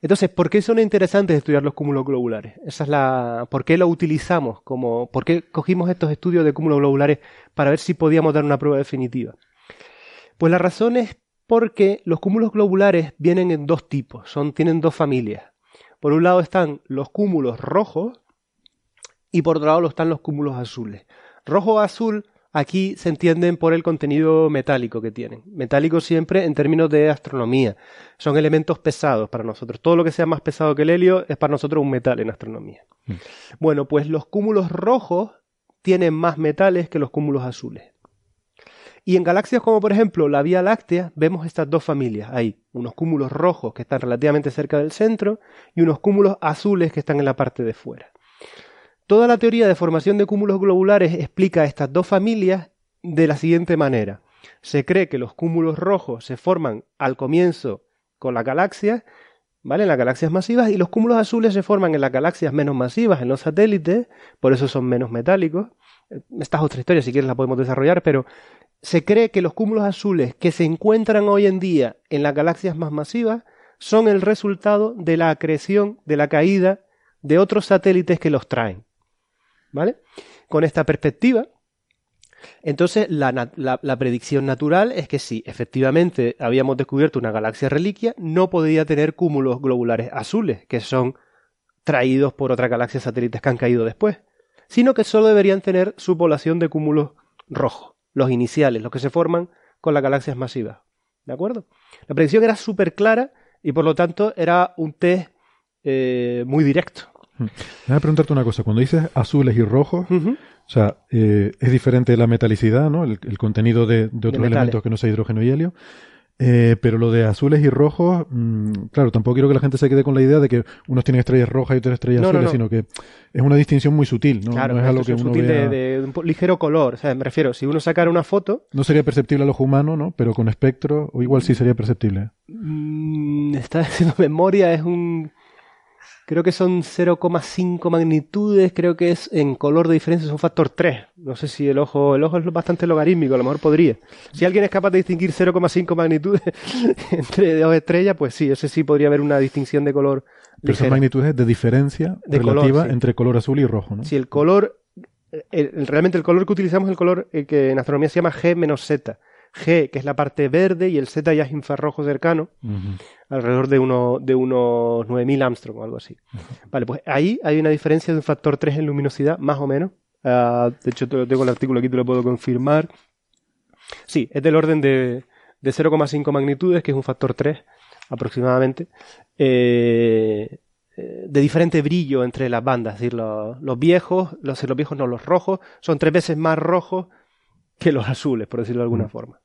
Entonces, ¿por qué son interesantes estudiar los cúmulos globulares? Esa es la, ¿por qué lo utilizamos como, por qué cogimos estos estudios de cúmulos globulares para ver si podíamos dar una prueba definitiva? Pues la razón es porque los cúmulos globulares vienen en dos tipos, son, tienen dos familias. Por un lado están los cúmulos rojos y por otro lado están los cúmulos azules. Rojo o azul aquí se entienden por el contenido metálico que tienen. Metálico siempre en términos de astronomía. Son elementos pesados para nosotros. Todo lo que sea más pesado que el helio es para nosotros un metal en astronomía. Mm. Bueno, pues los cúmulos rojos tienen más metales que los cúmulos azules. Y en galaxias como por ejemplo la Vía Láctea vemos estas dos familias. Hay unos cúmulos rojos que están relativamente cerca del centro y unos cúmulos azules que están en la parte de fuera. Toda la teoría de formación de cúmulos globulares explica estas dos familias de la siguiente manera. Se cree que los cúmulos rojos se forman al comienzo con las galaxias, ¿vale? En las galaxias masivas, y los cúmulos azules se forman en las galaxias menos masivas, en los satélites, por eso son menos metálicos. Esta es otra historia, si quieres la podemos desarrollar, pero se cree que los cúmulos azules que se encuentran hoy en día en las galaxias más masivas son el resultado de la acreción, de la caída de otros satélites que los traen. ¿Vale? Con esta perspectiva, entonces la, predicción natural es que si efectivamente habíamos descubierto una galaxia reliquia, no podría tener cúmulos globulares azules, que son traídos por otras galaxias satélites que han caído después, sino que solo deberían tener su población de cúmulos rojos los iniciales, los que se forman con las galaxias masivas. ¿De acuerdo? La predicción era súper clara y por lo tanto era un test eh, muy directo. Hmm. Déjame preguntarte una cosa. Cuando dices azules y rojos, o sea, eh, es diferente la metalicidad, ¿no? El, contenido de, otros elementos que no sea hidrógeno y helio. Eh, pero lo de azules y rojos, mm, claro, tampoco quiero que la gente se quede con la idea de que unos tienen estrellas rojas y otros estrellas azules, sino que es una distinción muy sutil, ¿no? Claro, es algo que uno sutil de, un ligero color, o sea, me refiero, si uno sacara una foto... No sería perceptible al ojo humano, ¿no? Pero con espectro, o igual sí sería perceptible. Mm, está haciendo memoria, es un creo que son 0,5 magnitudes, creo que es en color de diferencia es un factor 3. No sé si el ojo, el ojo es bastante logarítmico, a lo mejor podría. Si alguien es capaz de distinguir 0,5 magnitudes entre dos estrellas, pues sí, ese sí podría haber una distinción de color. Pero son magnitudes de diferencia relativa entre color azul y rojo, ¿no? Si el color, realmente el color que utilizamos es el color eh, que en astronomía se llama G-Z. G, que es la parte verde, y el Z ya es infrarrojo cercano, alrededor de, uno, de unos 9000 Armstrong o algo así. Vale, pues ahí hay una diferencia de un factor 3 en luminosidad, más o menos. Ah, de hecho, tengo el artículo aquí, te lo puedo confirmar. Sí, es del orden de, de 0,5 magnitudes, que es un factor 3 aproximadamente. Eh, eh, de diferente brillo entre las bandas, es decir, los, viejos, los, los viejos no, los rojos, son tres veces más rojos que los azules, por decirlo de alguna forma.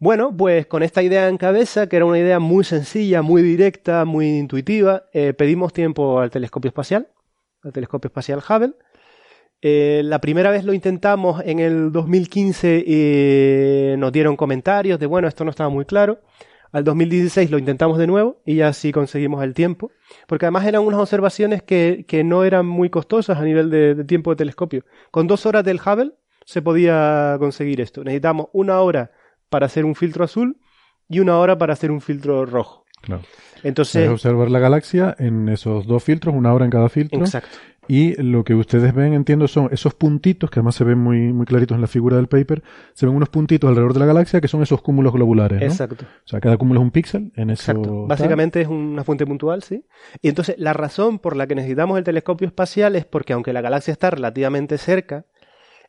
Bueno, pues con esta idea en cabeza, que era una idea muy sencilla, muy directa, muy intuitiva, eh, pedimos tiempo al telescopio espacial, al telescopio espacial Hubble. Eh, la primera vez lo intentamos en el 2015 y nos dieron comentarios de, bueno, esto no estaba muy claro. Al 2016 lo intentamos de nuevo y ya sí conseguimos el tiempo, porque además eran unas observaciones que, no eran muy costosas a nivel de, de tiempo de telescopio. Con dos horas del Hubble se podía conseguir esto. Necesitamos una hora para hacer un filtro azul y una hora para hacer un filtro rojo. Claro. Entonces, observar la galaxia en esos dos filtros, una hora en cada filtro. Exacto. Y lo que ustedes ven, entiendo, son esos puntitos, que además se ven muy, muy claritos en la figura del paper, se ven unos puntitos alrededor de la galaxia que son esos cúmulos globulares. Exacto. O sea, cada cúmulo es un píxel en eso. Exacto. Básicamente es una fuente puntual, sí. Y entonces la razón por la que necesitamos el telescopio espacial es porque aunque la galaxia está relativamente cerca,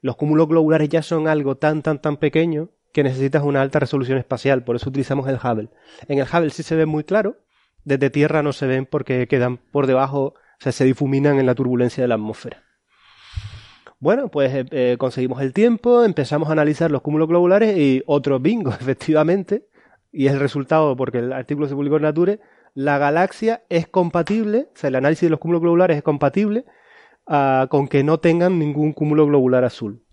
los cúmulos globulares ya son algo tan, tan, tan pequeño que necesitas una alta resolución espacial, por eso utilizamos el Hubble. En el Hubble sí se ve muy claro, desde Tierra no se ven porque quedan por debajo, o sea, se difuminan en la turbulencia de la atmósfera. Bueno, pues eh, eh, conseguimos el tiempo, empezamos a analizar los cúmulos globulares y otro bingo, efectivamente, y es el resultado porque el artículo se publicó en Nature, la galaxia es compatible, o sea, el análisis de los cúmulos globulares es compatible con que no tengan ningún cúmulo globular azul.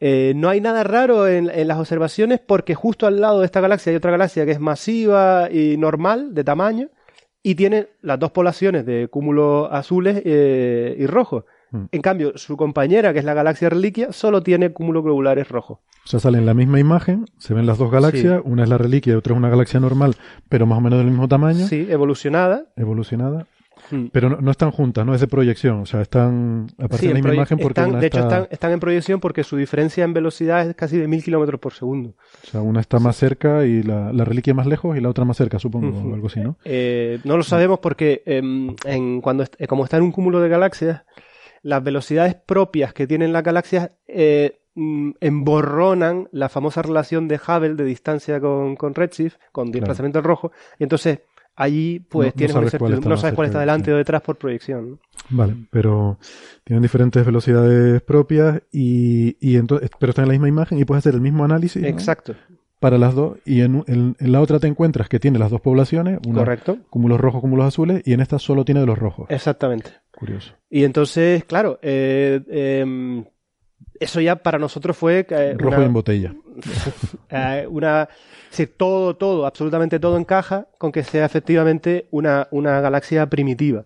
Eh, no hay nada raro en, las observaciones porque justo al lado de esta galaxia hay otra galaxia que es masiva y normal de tamaño y tiene las dos poblaciones de cúmulos azules eh, y rojos. Mm. En cambio, su compañera, que es la galaxia reliquia, solo tiene cúmulos globulares rojos. O sea, sale en la misma imagen, se ven las dos galaxias, una es la reliquia y otra es una galaxia normal, pero más o menos del mismo tamaño. Sí, evolucionada. Evolucionada. Hmm. Pero no, están juntas, no es de proyección, o sea, están aparecen en la misma imagen porque de hecho están, en proyección porque su diferencia en velocidad es casi de mil kilómetros por segundo. O sea, una está más cerca y la, reliquia más lejos y la otra más cerca, supongo, o algo así, ¿no? Eh, no lo sabemos porque em, en, cuando como está en un cúmulo de galaxias, las velocidades propias que tienen las galaxias eh, mm, emborronan la famosa relación de Hubble de distancia con, con Redshift, con desplazamiento rojo, y entonces allí pues no, tienes no sabes, cuál está, no sabes cuál está delante o detrás por proyección. Vale, pero tienen diferentes velocidades propias y, y entonces, pero están en la misma imagen y puedes hacer el mismo análisis. Exacto. Para las dos y en, en- en la otra te encuentras que tiene las dos poblaciones, una Correcto. cúmulos rojos, cúmulos azules y en esta solo tiene de los rojos. Exactamente. Curioso. Y entonces, claro, eh, em, eso ya para nosotros fue eh, Rojo una, y en botella. eh, una- sí, todo, todo, absolutamente todo encaja con que sea efectivamente una, una galaxia primitiva.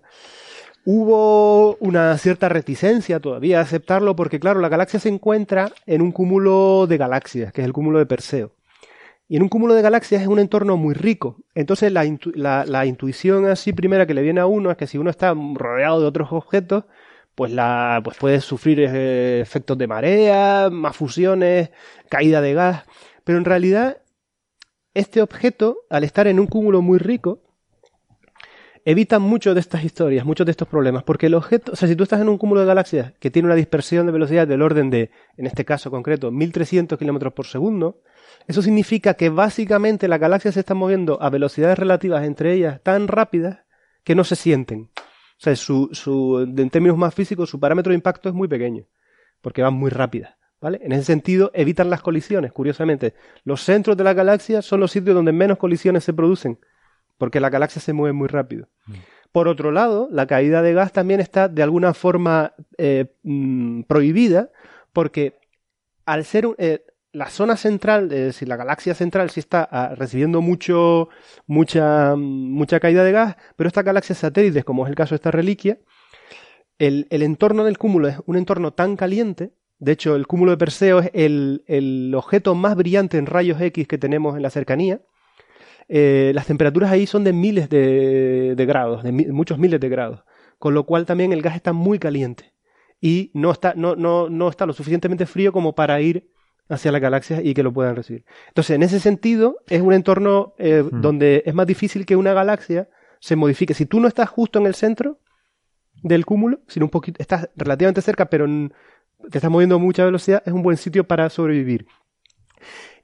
Hubo una cierta reticencia todavía a aceptarlo porque, claro, la galaxia se encuentra en un cúmulo de galaxias, que es el cúmulo de Perseo. Y en un cúmulo de galaxias es un entorno muy rico. Entonces la, la- la intuición así primera que le viene a uno es que si uno está rodeado de otros objetos, pues, la, pues puede sufrir eh, efectos de marea, más fusiones, caída de gas. Pero en realidad, este objeto, al estar en un cúmulo muy rico, evita mucho de estas historias, muchos de estos problemas, porque el objeto, o sea, si tú estás en un cúmulo de galaxias que tiene una dispersión de velocidad del orden de, en este caso concreto, 1300 kilómetros por segundo, eso significa que básicamente las galaxias se están moviendo a velocidades relativas entre ellas tan rápidas que no se sienten. O sea, su, en términos más físicos, su parámetro de impacto es muy pequeño, porque van muy rápidas. ¿Vale? En ese sentido, evitan las colisiones, curiosamente. Los centros de la galaxia son los sitios donde menos colisiones se producen, porque la galaxia se mueve muy rápido. Por otro lado, la caída de gas también está de alguna forma eh, mm, prohibida, porque al ser un- eh, la zona central, es decir, la galaxia central sí está ah, recibiendo mucho, mucha, mm, mucha caída de gas, pero estas galaxias satélites, como es el caso de esta reliquia, el, el entorno del cúmulo es un entorno tan caliente, de hecho el cúmulo de Perseo es el, el objeto más brillante en rayos X que tenemos en la cercanía, eh, las temperaturas ahí son de miles de, de grados, de mi- muchos miles de grados, con lo cual también el gas está muy caliente y no está, no, no, no está lo suficientemente frío como para ir hacia las galaxias y que lo puedan recibir. Entonces, en ese sentido, es un entorno eh, Mm. donde es más difícil que una galaxia se modifique. Si tú no estás justo en el centro del cúmulo, sino un poquito, estás relativamente cerca, pero en- te estás moviendo a mucha velocidad, es un buen sitio para sobrevivir.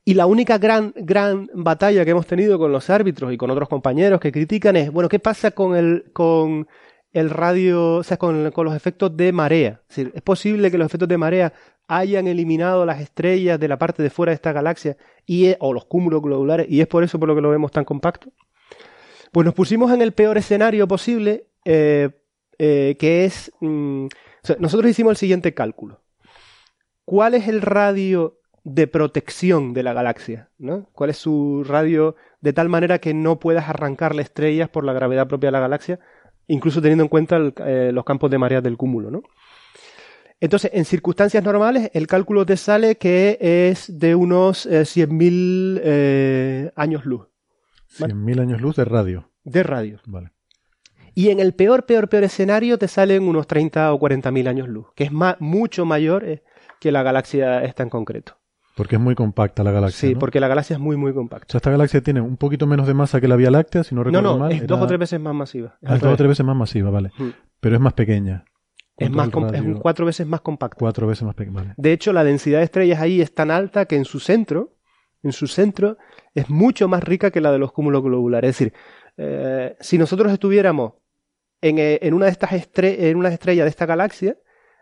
Y la única gran, gran batalla que hemos tenido con los árbitros y con otros compañeros que critican es, bueno, ¿qué pasa con el, con el radio, o sea, con, con los efectos de marea? Es decir, ¿es posible que los efectos de marea hayan eliminado las estrellas de la parte de fuera de esta galaxia y, e- o los cúmulos globulares y es por eso por lo que lo vemos tan compacto? Pues nos pusimos en el peor escenario posible, eh, eh, que es... mm, nosotros hicimos el siguiente cálculo. ¿Cuál es el radio de protección de la galaxia? ¿no? ¿Cuál es su radio de tal manera que no puedas arrancarle estrellas por la gravedad propia de la galaxia, incluso teniendo en cuenta el- eh, los campos de marea del cúmulo? ¿no? Entonces, en circunstancias normales, el cálculo te sale que es de unos eh, 100.000 eh, años luz 100.000 años luz de radio. de radio. Vale. Y en el peor, peor, peor escenario te salen unos 30 o 40 mil años luz, que es mucho mayor eh, que la galaxia esta en concreto. Porque es muy compacta la galaxia. Sí, ¿no? porque la galaxia es muy, muy O compacta. sea, esta galaxia tiene un poquito menos de masa que la Vía Láctea, si no No, recuerdo no, mal. es dos o tres veces más masiva. Es, Ah, es dos o tres veces más masiva, vale. Mm. Pero es más pequeña. Es, más es un cuatro veces más compacta. Cuatro veces más pequeña, vale. De hecho, la densidad de estrellas ahí es tan alta que en su centro, en su centro, es mucho más rica que la de los cúmulos globulares. Es decir, eh, si nosotros estuviéramos en, eh, en una de estas en una estrella de esta galaxia,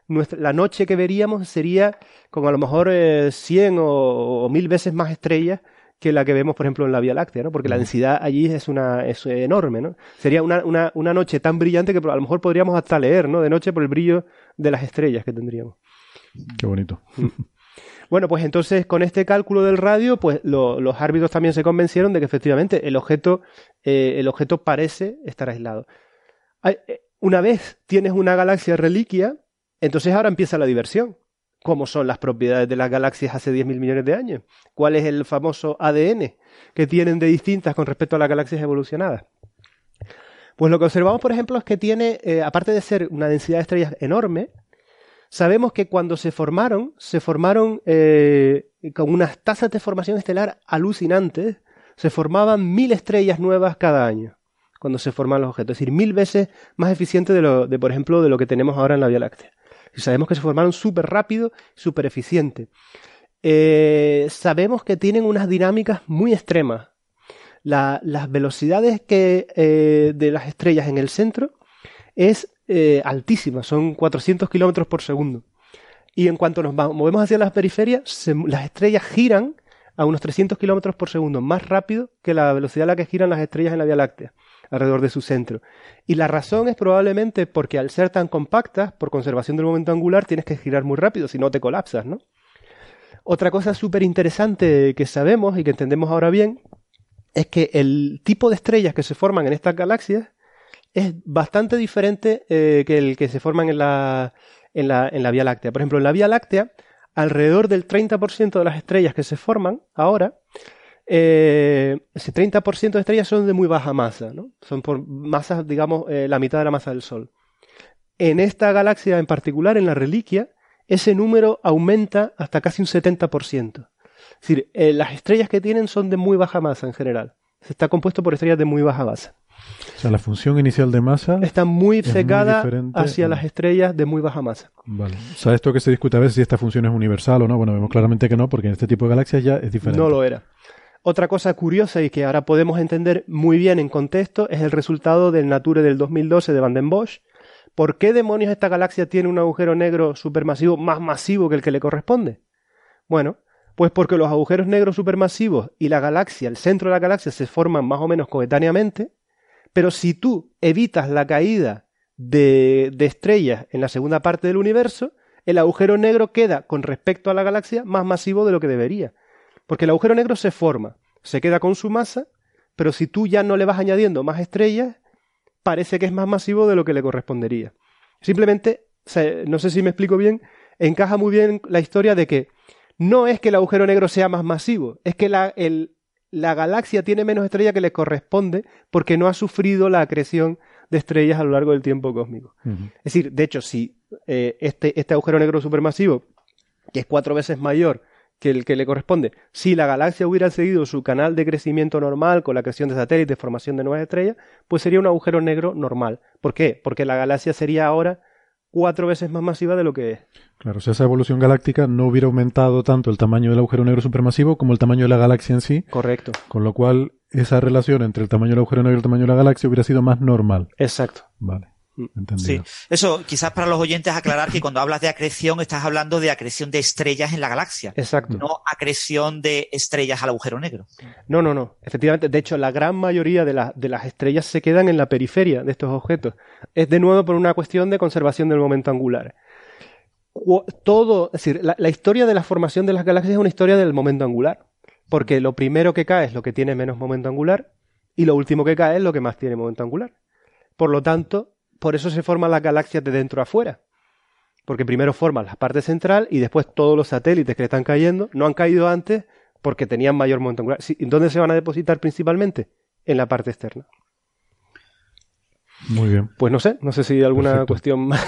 nuestra, la noche que veríamos sería con a lo mejor eh, 100 o, o 1000 veces más estrellas que la que vemos, por ejemplo, en la Vía Láctea, ¿no? Porque la Mm. densidad allí es una es enorme, ¿no? Sería una, una, una noche tan brillante que a lo mejor podríamos hasta leer, ¿no? De noche por el brillo de las estrellas que tendríamos. Qué bonito. Bueno, pues entonces con este cálculo del radio, pues lo- los árbitros también se convencieron de que efectivamente el objeto, eh, el objeto parece estar aislado. Eh, Una vez tienes una galaxia reliquia, entonces ahora empieza la diversión. ¿Cómo son las propiedades de las galaxias hace 10.000 millones de años? ¿Cuál es el famoso ADN que tienen de distintas con respecto a las galaxias evolucionadas? Pues lo que observamos, por ejemplo, es que tiene, eh, aparte de ser una densidad de estrellas enorme, sabemos que cuando se formaron, se formaron eh, con unas tasas de formación estelar alucinantes. Se formaban mil estrellas nuevas cada año cuando se forman los objetos. Es decir, mil veces más eficiente de, lo, de por ejemplo, de lo que tenemos ahora en la Vía Láctea. Y sabemos que se formaron súper rápido, súper eficiente. Eh, sabemos que tienen unas dinámicas muy extremas. La- las velocidades eh, de las estrellas en el centro es eh, altísima, son 400 kilómetros por segundo. Y en cuanto nos movemos hacia las periferias, las estrellas giran a unos 300 kilómetros por segundo, más rápido que la velocidad a la que giran las estrellas en la Vía Láctea, alrededor de su centro. Y la razón es probablemente porque al ser tan compactas, por conservación del momento angular, tienes que girar muy rápido, si no te colapsas, ¿no? Otra cosa súper interesante que sabemos y que entendemos ahora bien es que el tipo de estrellas que se forman en estas galaxias es bastante diferente eh, que el que se forman en la, en, la, en la Vía Láctea. Por ejemplo, en la Vía Láctea alrededor del 30% de las estrellas que se forman ahora, eh, ese 30% de estrellas son de muy baja masa, ¿no? Son por masas, digamos, eh, la mitad de la masa del Sol. En esta galaxia en particular, en la reliquia, ese número aumenta hasta casi un 70%. Es decir, eh, las estrellas que tienen son de muy baja masa en general. Se está compuesto por estrellas de muy baja masa. O sea, la función inicial de masa está muy secada hacia las estrellas de muy baja masa. Vale. O sea, esto que se discute a veces si esta función es universal o no. Bueno, vemos claramente que no, porque en este tipo de galaxias ya es diferente. No lo era. Otra cosa curiosa y que ahora podemos entender muy bien en contexto es el resultado del Nature del 2012 de Van den Bosch. ¿Por qué demonios esta galaxia tiene un agujero negro supermasivo más masivo que el que le corresponde? Bueno, pues porque los agujeros negros supermasivos y la galaxia, el centro de la galaxia, se forman más o menos coetáneamente, pero si tú evitas la caída de, estrellas en la segunda parte del universo, el agujero negro queda con respecto a la galaxia más masivo de lo que debería. Porque el agujero negro se forma, se queda con su masa, pero si tú ya no le vas añadiendo más estrellas, parece que es más masivo de lo que le correspondería. Simplemente, no sé si me explico bien, encaja muy bien la historia de que no es que el agujero negro sea más masivo, es que la, el, la galaxia tiene menos estrellas que le corresponde porque no ha sufrido la acreción de estrellas a lo largo del tiempo cósmico. Es decir, de hecho, si eh, este, este agujero negro supermasivo, que es cuatro veces mayor que el que le corresponde, si la galaxia hubiera seguido su canal de crecimiento normal con la creación de satélites, formación de nuevas estrellas, pues sería un agujero negro normal. ¿Por qué? Porque la galaxia sería ahora cuatro veces más masiva de lo que es. Claro, si esa evolución galáctica no hubiera aumentado tanto el tamaño del agujero negro supermasivo como el tamaño de la galaxia en sí. Correcto. Con lo cual, esa relación entre el tamaño del agujero negro y el tamaño de la galaxia hubiera sido más normal. Exacto. Vale. Sí, eso quizás para los oyentes aclarar que cuando hablas de acreción estás hablando de acreción de estrellas en la galaxia. Exacto. No acreción de estrellas al agujero negro. No, no, no. Efectivamente, de hecho, la gran mayoría de, de las estrellas se quedan en la periferia de estos objetos. Es de nuevo por una cuestión de conservación del momento angular. Todo, es decir, la, la historia de la formación de las galaxias es una historia del momento angular. Porque lo primero que cae es lo que tiene menos momento angular y lo último que cae es lo que más tiene momento angular. Por lo tanto, por eso se forman las galaxias de dentro a afuera. Porque primero forman la parte central y después todos los satélites que le están cayendo no han caído antes porque tenían mayor momento angular. ¿Dónde se van a depositar principalmente? En la parte externa. Muy bien. Pues no sé, no sé si hay alguna cuestión más.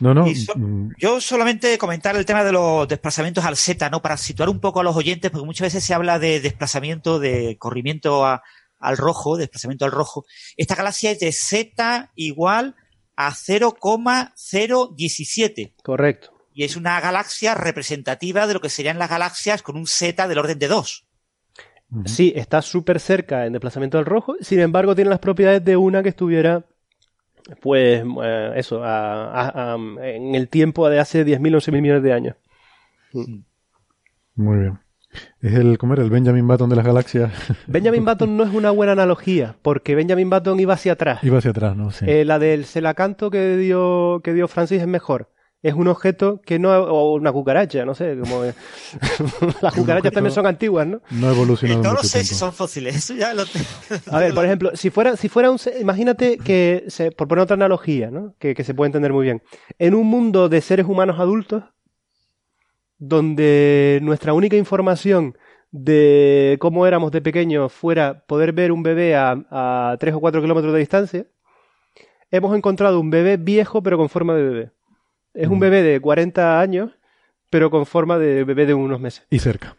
No, no. Mm. yo solamente comentar el tema de los desplazamientos al Z, ¿no? Para situar un poco a los oyentes, porque muchas veces se habla de desplazamiento, de corrimiento al rojo, desplazamiento al rojo. Esta galaxia es de Z igual a 0,017. Correcto. Y es una galaxia representativa de lo que serían las galaxias con un Z del orden de 2. Sí, está súper cerca en desplazamiento al rojo, sin embargo tiene las propiedades de una que estuviera, pues, eh, eso, en el tiempo de hace 10.000 o 11.000 millones de años. Muy bien. Es el, ¿cómo era? El Benjamin Button de las galaxias. Benjamin Button no es una buena analogía, porque Benjamin Button iba hacia atrás. Iba hacia atrás, ¿no? Sí. Eh, la del Selacanto que dio, que dio Francis es mejor. Es un objeto que no, o una cucaracha, no sé, como las cucarachas también son antiguas, ¿no? No evolucionado. No lo sé si son fósiles, eso ya lo tengo. A ver, por ejemplo, si fuera, si fuera un, imagínate que, se, por poner otra analogía, ¿no? Que, que se puede entender muy bien. En un mundo de seres humanos adultos, donde nuestra única información de cómo éramos de pequeños fuera poder ver un bebé a, 3 o 4 kilómetros de distancia, hemos encontrado un bebé viejo pero con forma de bebé. Es un mm. bebé de 40 años pero con forma de bebé de unos meses. Y cerca.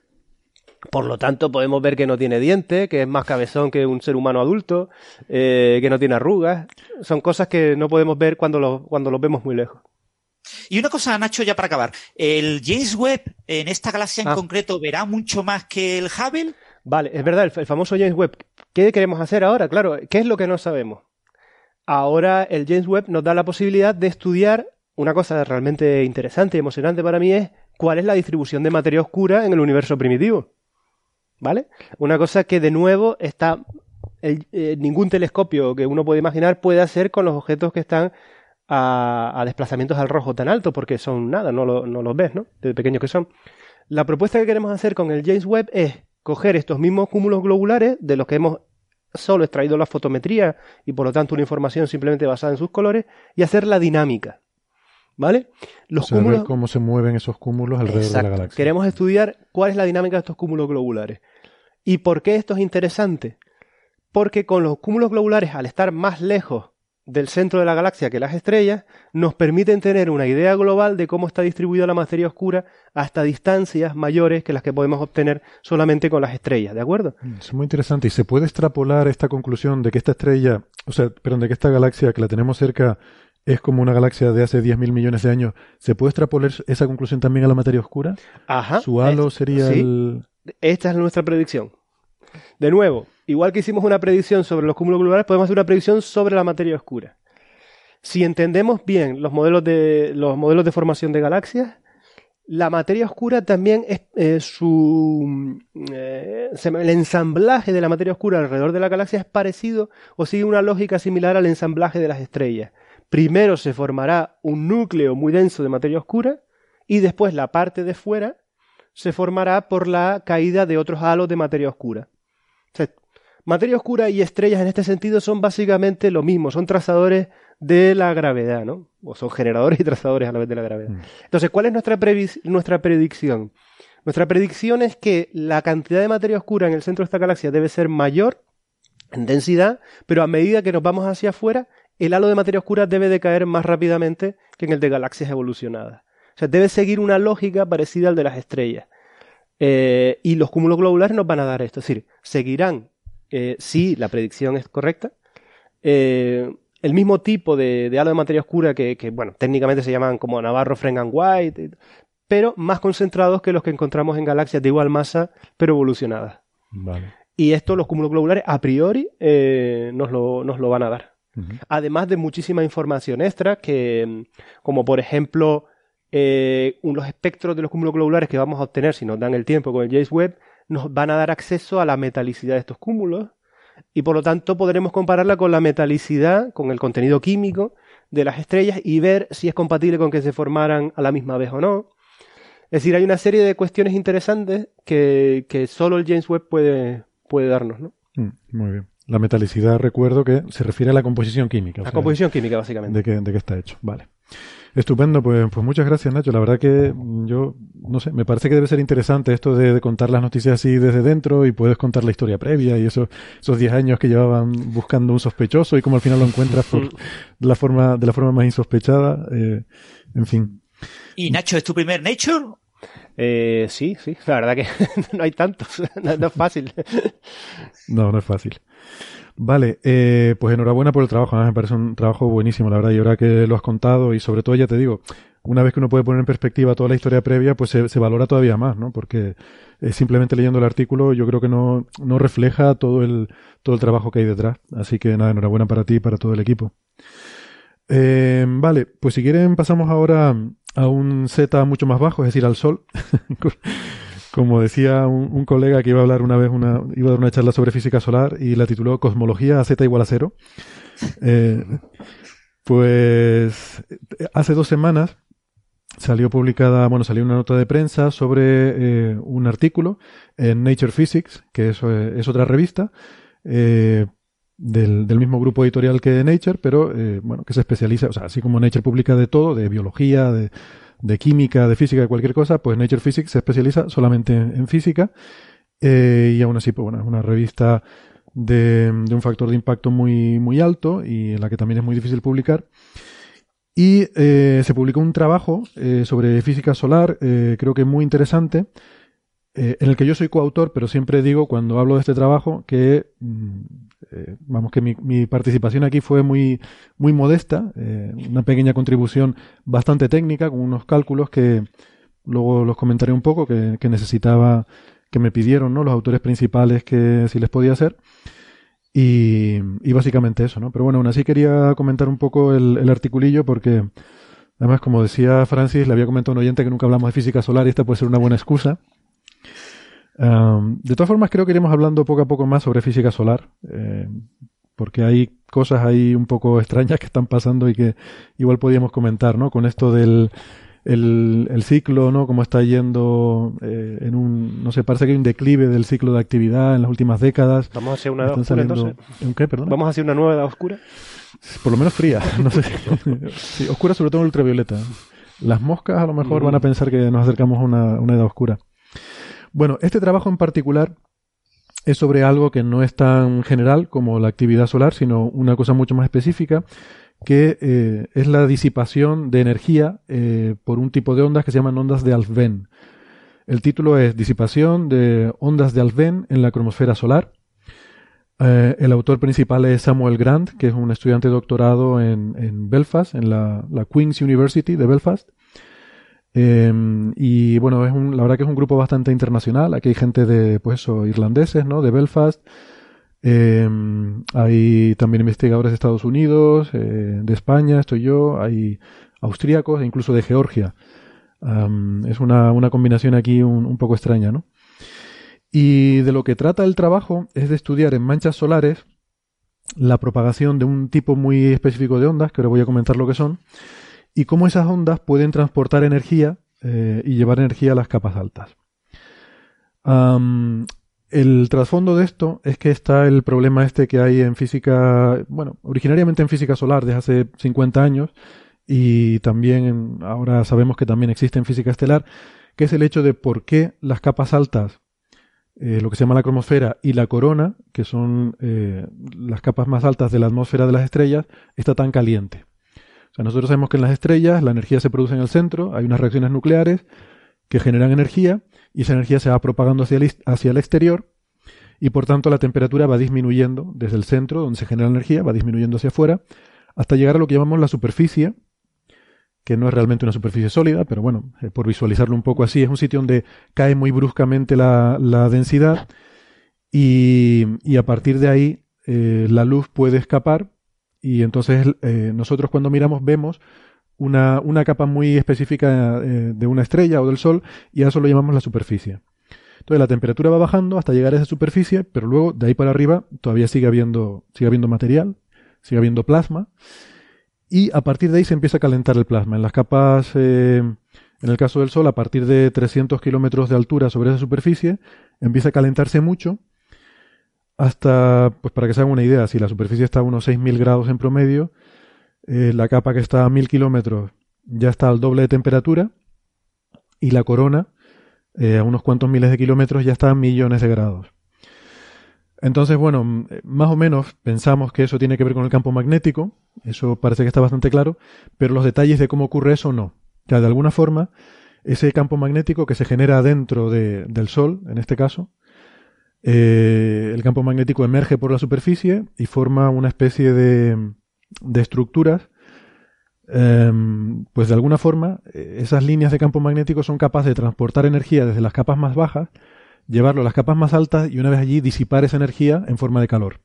Por lo tanto, podemos ver que no tiene dientes, que es más cabezón que un ser humano adulto, eh, que no tiene arrugas. Son cosas que no podemos ver cuando lo, cuando los vemos muy lejos. Y una cosa, Nacho, ya para acabar. ¿El James Webb en esta galaxia en ah. concreto verá mucho más que el Hubble? Vale, es verdad, el, famoso James Webb. ¿Qué queremos hacer ahora? Claro, ¿qué es lo que no sabemos? ahora el James Webb nos da la posibilidad de estudiar una cosa realmente interesante y emocionante para mí es cuál es la distribución de materia oscura en el universo primitivo. ¿Vale? Una cosa que de nuevo está eh, ningún telescopio que uno puede imaginar puede hacer con los objetos que están a, desplazamientos al rojo tan alto, porque son nada, no, no los ves, ¿no? De pequeños que son. La propuesta que queremos hacer con el James Webb es coger estos mismos cúmulos globulares de los que hemos solo extraído la fotometría y por lo tanto una información simplemente basada en sus colores y hacer la dinámica. ¿Vale? Los cúmulos... cómo se mueven esos cúmulos alrededor de la galaxia. Queremos estudiar cuál es la dinámica de estos cúmulos globulares. ¿Y por qué esto es interesante? Porque con los cúmulos globulares, al estar más lejos del centro de la galaxia que las estrellas, nos permiten tener una idea global de cómo está distribuida la materia oscura hasta distancias mayores que las que podemos obtener solamente con las estrellas, ¿de acuerdo? Mm, es muy interesante. ¿Y se puede extrapolar esta conclusión de que esta estrella, o sea, perdón, de que esta galaxia que la tenemos cerca es como una galaxia de hace 10.000 millones de años, ¿se puede extrapolar esa conclusión también a la materia oscura? Ajá. Su halo sería el... Esta es nuestra predicción. De nuevo, igual que hicimos una predicción sobre los cúmulos globulares, podemos hacer una predicción sobre la materia oscura. Si entendemos bien los modelos de, los modelos de formación de galaxias, la materia oscura también es eh, su eh, el ensamblaje de la materia oscura alrededor de la galaxia es parecido o sigue una lógica similar al ensamblaje de las estrellas. Primero se formará un núcleo muy denso de materia oscura y después la parte de fuera se formará por la caída de otros halos de materia oscura. Materia oscura y estrellas en este sentido son básicamente lo mismo, son trazadores de la gravedad, ¿no? O son generadores y trazadores a la vez de la gravedad. Mm. Entonces, ¿cuál es nuestra, nuestra predicción? Nuestra predicción es que la cantidad de materia oscura en el centro de esta galaxia debe ser mayor en densidad, pero a medida que nos vamos hacia afuera, el halo de materia oscura debe decaer más rápidamente que en el de galaxias evolucionadas. O sea, debe seguir una lógica parecida al de las estrellas. Eh, y los cúmulos globulares nos van a dar esto. Es decir, seguirán, eh, si la predicción es correcta, eh, el mismo tipo de, halo de materia oscura que, bueno, técnicamente se llaman como Navarro, Frank and White, pero más concentrados que los que encontramos en galaxias de igual masa, pero evolucionadas. Y esto los cúmulos globulares a priori nos lo van a dar. Además de muchísima información extra, que, como por ejemplo, eh, los espectros de los cúmulos globulares que vamos a obtener si nos dan el tiempo con el James Webb, nos van a dar acceso a la metalicidad de estos cúmulos y por lo tanto podremos compararla con la metalicidad, con el contenido químico de las estrellas y ver si es compatible con que se formaran a la misma vez o no. Es decir, hay una serie de cuestiones interesantes que, que solo el James Webb puede, puede darnos, ¿no? Mm, muy bien. La metalicidad, recuerdo que se refiere a la composición química. La composición química, básicamente. De qué, está hecho. Vale. Estupendo, pues, pues muchas gracias, Nacho. La verdad que yo, no sé, me parece que debe ser interesante esto de, contar las noticias así desde dentro y puedes contar la historia previa y eso, esos 10 años que llevaban buscando un sospechoso y cómo al final lo encuentras por la forma, de la forma más insospechada. Eh, en fin. ¿Y Nacho es tu primer Nature eh, sí, sí, la verdad que no hay tantos, no, es fácil. no, no es fácil. Vale, eh, pues enhorabuena por el trabajo, me parece un trabajo buenísimo, la verdad, y ahora que lo has contado y sobre todo ya te digo, una vez que uno puede poner en perspectiva toda la historia previa, pues se, valora todavía más, ¿no? Porque eh, simplemente leyendo el artículo yo creo que no, no refleja todo el, todo el trabajo que hay detrás. Así que nada, enhorabuena para ti y para todo el equipo. Eh, vale, pues si quieren pasamos ahora a un Z mucho más bajo, es decir, al Sol. Como decía un, colega que iba a hablar una vez, una, iba a dar una charla sobre física solar y la tituló Cosmología a Z igual a cero. Eh, pues hace dos semanas salió publicada, bueno, salió una nota de prensa sobre eh, un artículo en Nature Physics, que es, es otra revista, eh, del, del, mismo grupo editorial que Nature, pero eh, bueno, que se especializa, o sea, así como Nature publica de todo, de biología, de, de química, de física, de cualquier cosa, pues Nature Physics se especializa solamente en, física eh, y aún así, pues bueno, es una revista de, de, un factor de impacto muy, muy alto y en la que también es muy difícil publicar. Y eh, se publicó un trabajo eh, sobre física solar, creo que muy interesante, en el que yo soy coautor, pero siempre digo cuando hablo de este trabajo que, mm, eh, vamos, que mi, participación aquí fue muy, muy modesta, eh, una pequeña contribución bastante técnica, con unos cálculos que luego los comentaré un poco, que, necesitaba, que me pidieron ¿no? los autores principales que si les podía hacer. Y, básicamente eso, ¿no? Pero bueno, aún así quería comentar un poco el, articulillo porque, además, como decía Francis, le había comentado a un oyente que nunca hablamos de física solar y esta puede ser una buena excusa. De todas formas, creo que iremos hablando poco a poco más sobre física solar, eh, porque hay cosas ahí un poco extrañas que están pasando y que igual podíamos comentar, ¿no? Con esto del el, el ciclo, ¿no? Cómo está yendo eh, en un, no sé, parece que hay un declive del ciclo de actividad en las últimas décadas. Vamos a hacer una edad oscura entonces. ¿En qué, perdón? Vamos a hacer una nueva edad oscura. Por lo menos fría, no sé. sí, oscura sobre todo en ultravioleta. Las moscas a lo mejor van a pensar que nos acercamos a una, una edad oscura. Bueno, este trabajo en particular es sobre algo que no es tan general como la actividad solar, sino una cosa mucho más específica que eh, es la disipación de energía eh, por un tipo de ondas que se llaman ondas de Alfvén. El título es Disipación de ondas de Alfvén en la cromosfera solar. Eh, el autor principal es Samuel Grant, que es un estudiante de doctorado en, Belfast, en la, Queen's University de Belfast. Em, y bueno, es un, la verdad que es un grupo bastante internacional. Aquí hay gente de, pues irlandeses, ¿no? De Belfast, eh, hay también investigadores de Estados Unidos, eh, de España, estoy yo, hay austríacos e incluso de Georgia. es una, una, combinación aquí un, poco extraña, ¿no? Y de lo que trata el trabajo es de estudiar en manchas solares la propagación de un tipo muy específico de ondas, que ahora voy a comentar lo que son, y cómo esas ondas pueden transportar energía eh, y llevar energía a las capas altas. El trasfondo de esto es que está el problema este que hay en física, bueno, originariamente en física solar desde hace 50 años y también ahora sabemos que también existe en física estelar, que es el hecho de por qué las capas altas, eh, lo que se llama la cromosfera y la corona, que son eh, las capas más altas de la atmósfera de las estrellas, está tan caliente. Nosotros sabemos que en las estrellas la energía se produce en el centro, hay unas reacciones nucleares que generan energía y esa energía se va propagando hacia el, hacia el exterior y por tanto la temperatura va disminuyendo desde el centro, donde se genera energía, va disminuyendo hacia afuera, hasta llegar a lo que llamamos la superficie, que no es realmente una superficie sólida, pero bueno, eh, por visualizarlo un poco así, es un sitio donde cae muy bruscamente la, densidad y, a partir de ahí eh, la luz puede escapar y entonces eh, nosotros cuando miramos vemos una, una capa muy específica de una estrella o del Sol y a eso lo llamamos la superficie. Entonces la temperatura va bajando hasta llegar a esa superficie, pero luego de ahí para arriba todavía sigue habiendo, sigue habiendo material, sigue habiendo plasma, y a partir de ahí se empieza a calentar el plasma. En las capas, eh, en el caso del Sol, a partir de 300 kilómetros de altura sobre esa superficie, empieza a calentarse mucho, hasta, pues para que se hagan una idea, si la superficie está a unos 6.000 grados en promedio, eh, la capa que está a 1.000 kilómetros ya está al doble de temperatura, y la corona eh, a unos cuantos miles de kilómetros ya está a millones de grados. Entonces, bueno, más o menos pensamos que eso tiene que ver con el campo magnético, eso parece que está bastante claro, pero los detalles de cómo ocurre eso no. Ya de alguna forma, ese campo magnético que se genera dentro del Sol, en este caso, eh, el campo magnético emerge por la superficie y forma una especie de, de estructuras Em, pues de alguna forma eh, esas líneas de campo magnético son capaces de transportar energía desde las capas más bajas, llevarlo a las capas más altas y una vez allí disipar esa energía en forma de calor.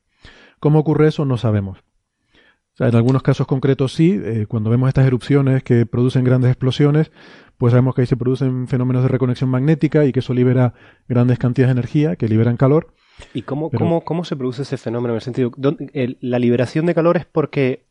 ¿Cómo ocurre eso? No sabemos. en algunos casos concretos sí, eh, cuando vemos estas erupciones que producen grandes explosiones, pues sabemos que ahí se producen fenómenos de reconexión magnética y que eso libera grandes cantidades de energía que liberan calor. ¿Y cómo, cómo, cómo se produce ese fenómeno? En el sentido, la liberación de calor es porque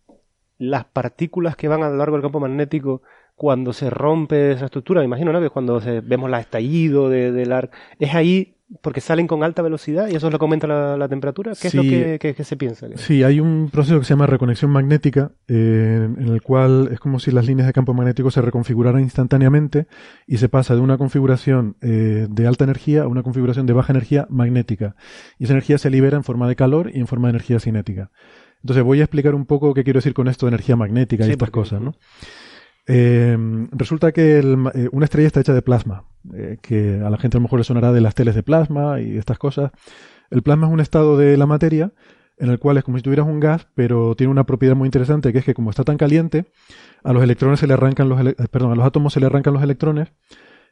las partículas que van a lo largo del campo magnético cuando se rompe esa estructura, me imagino, ¿no? Que cuando vemos la estallido de, del arco, es ahí porque salen con alta velocidad y eso es lo que aumenta la, temperatura. ¿Qué es lo que, se piensa? Sí, hay un proceso que se llama reconexión magnética, eh, en el cual es como si las líneas de campo magnético se reconfiguraran instantáneamente y se pasa de una configuración eh, de alta energía a una configuración de baja energía magnética. Y esa energía se libera en forma de calor y en forma de energía cinética. Entonces voy a explicar un poco qué quiero decir con esto de energía magnética y estas cosas, ¿no? Eh, resulta que eh, una estrella está hecha de plasma, eh, que a la gente a lo mejor le sonará de las teles de plasma y estas cosas. El plasma es un estado de la materia en el cual es como si tuvieras un gas, pero tiene una propiedad muy interesante que es que como está tan caliente, a los electrones se le arrancan los perdón, a los átomos se le arrancan los electrones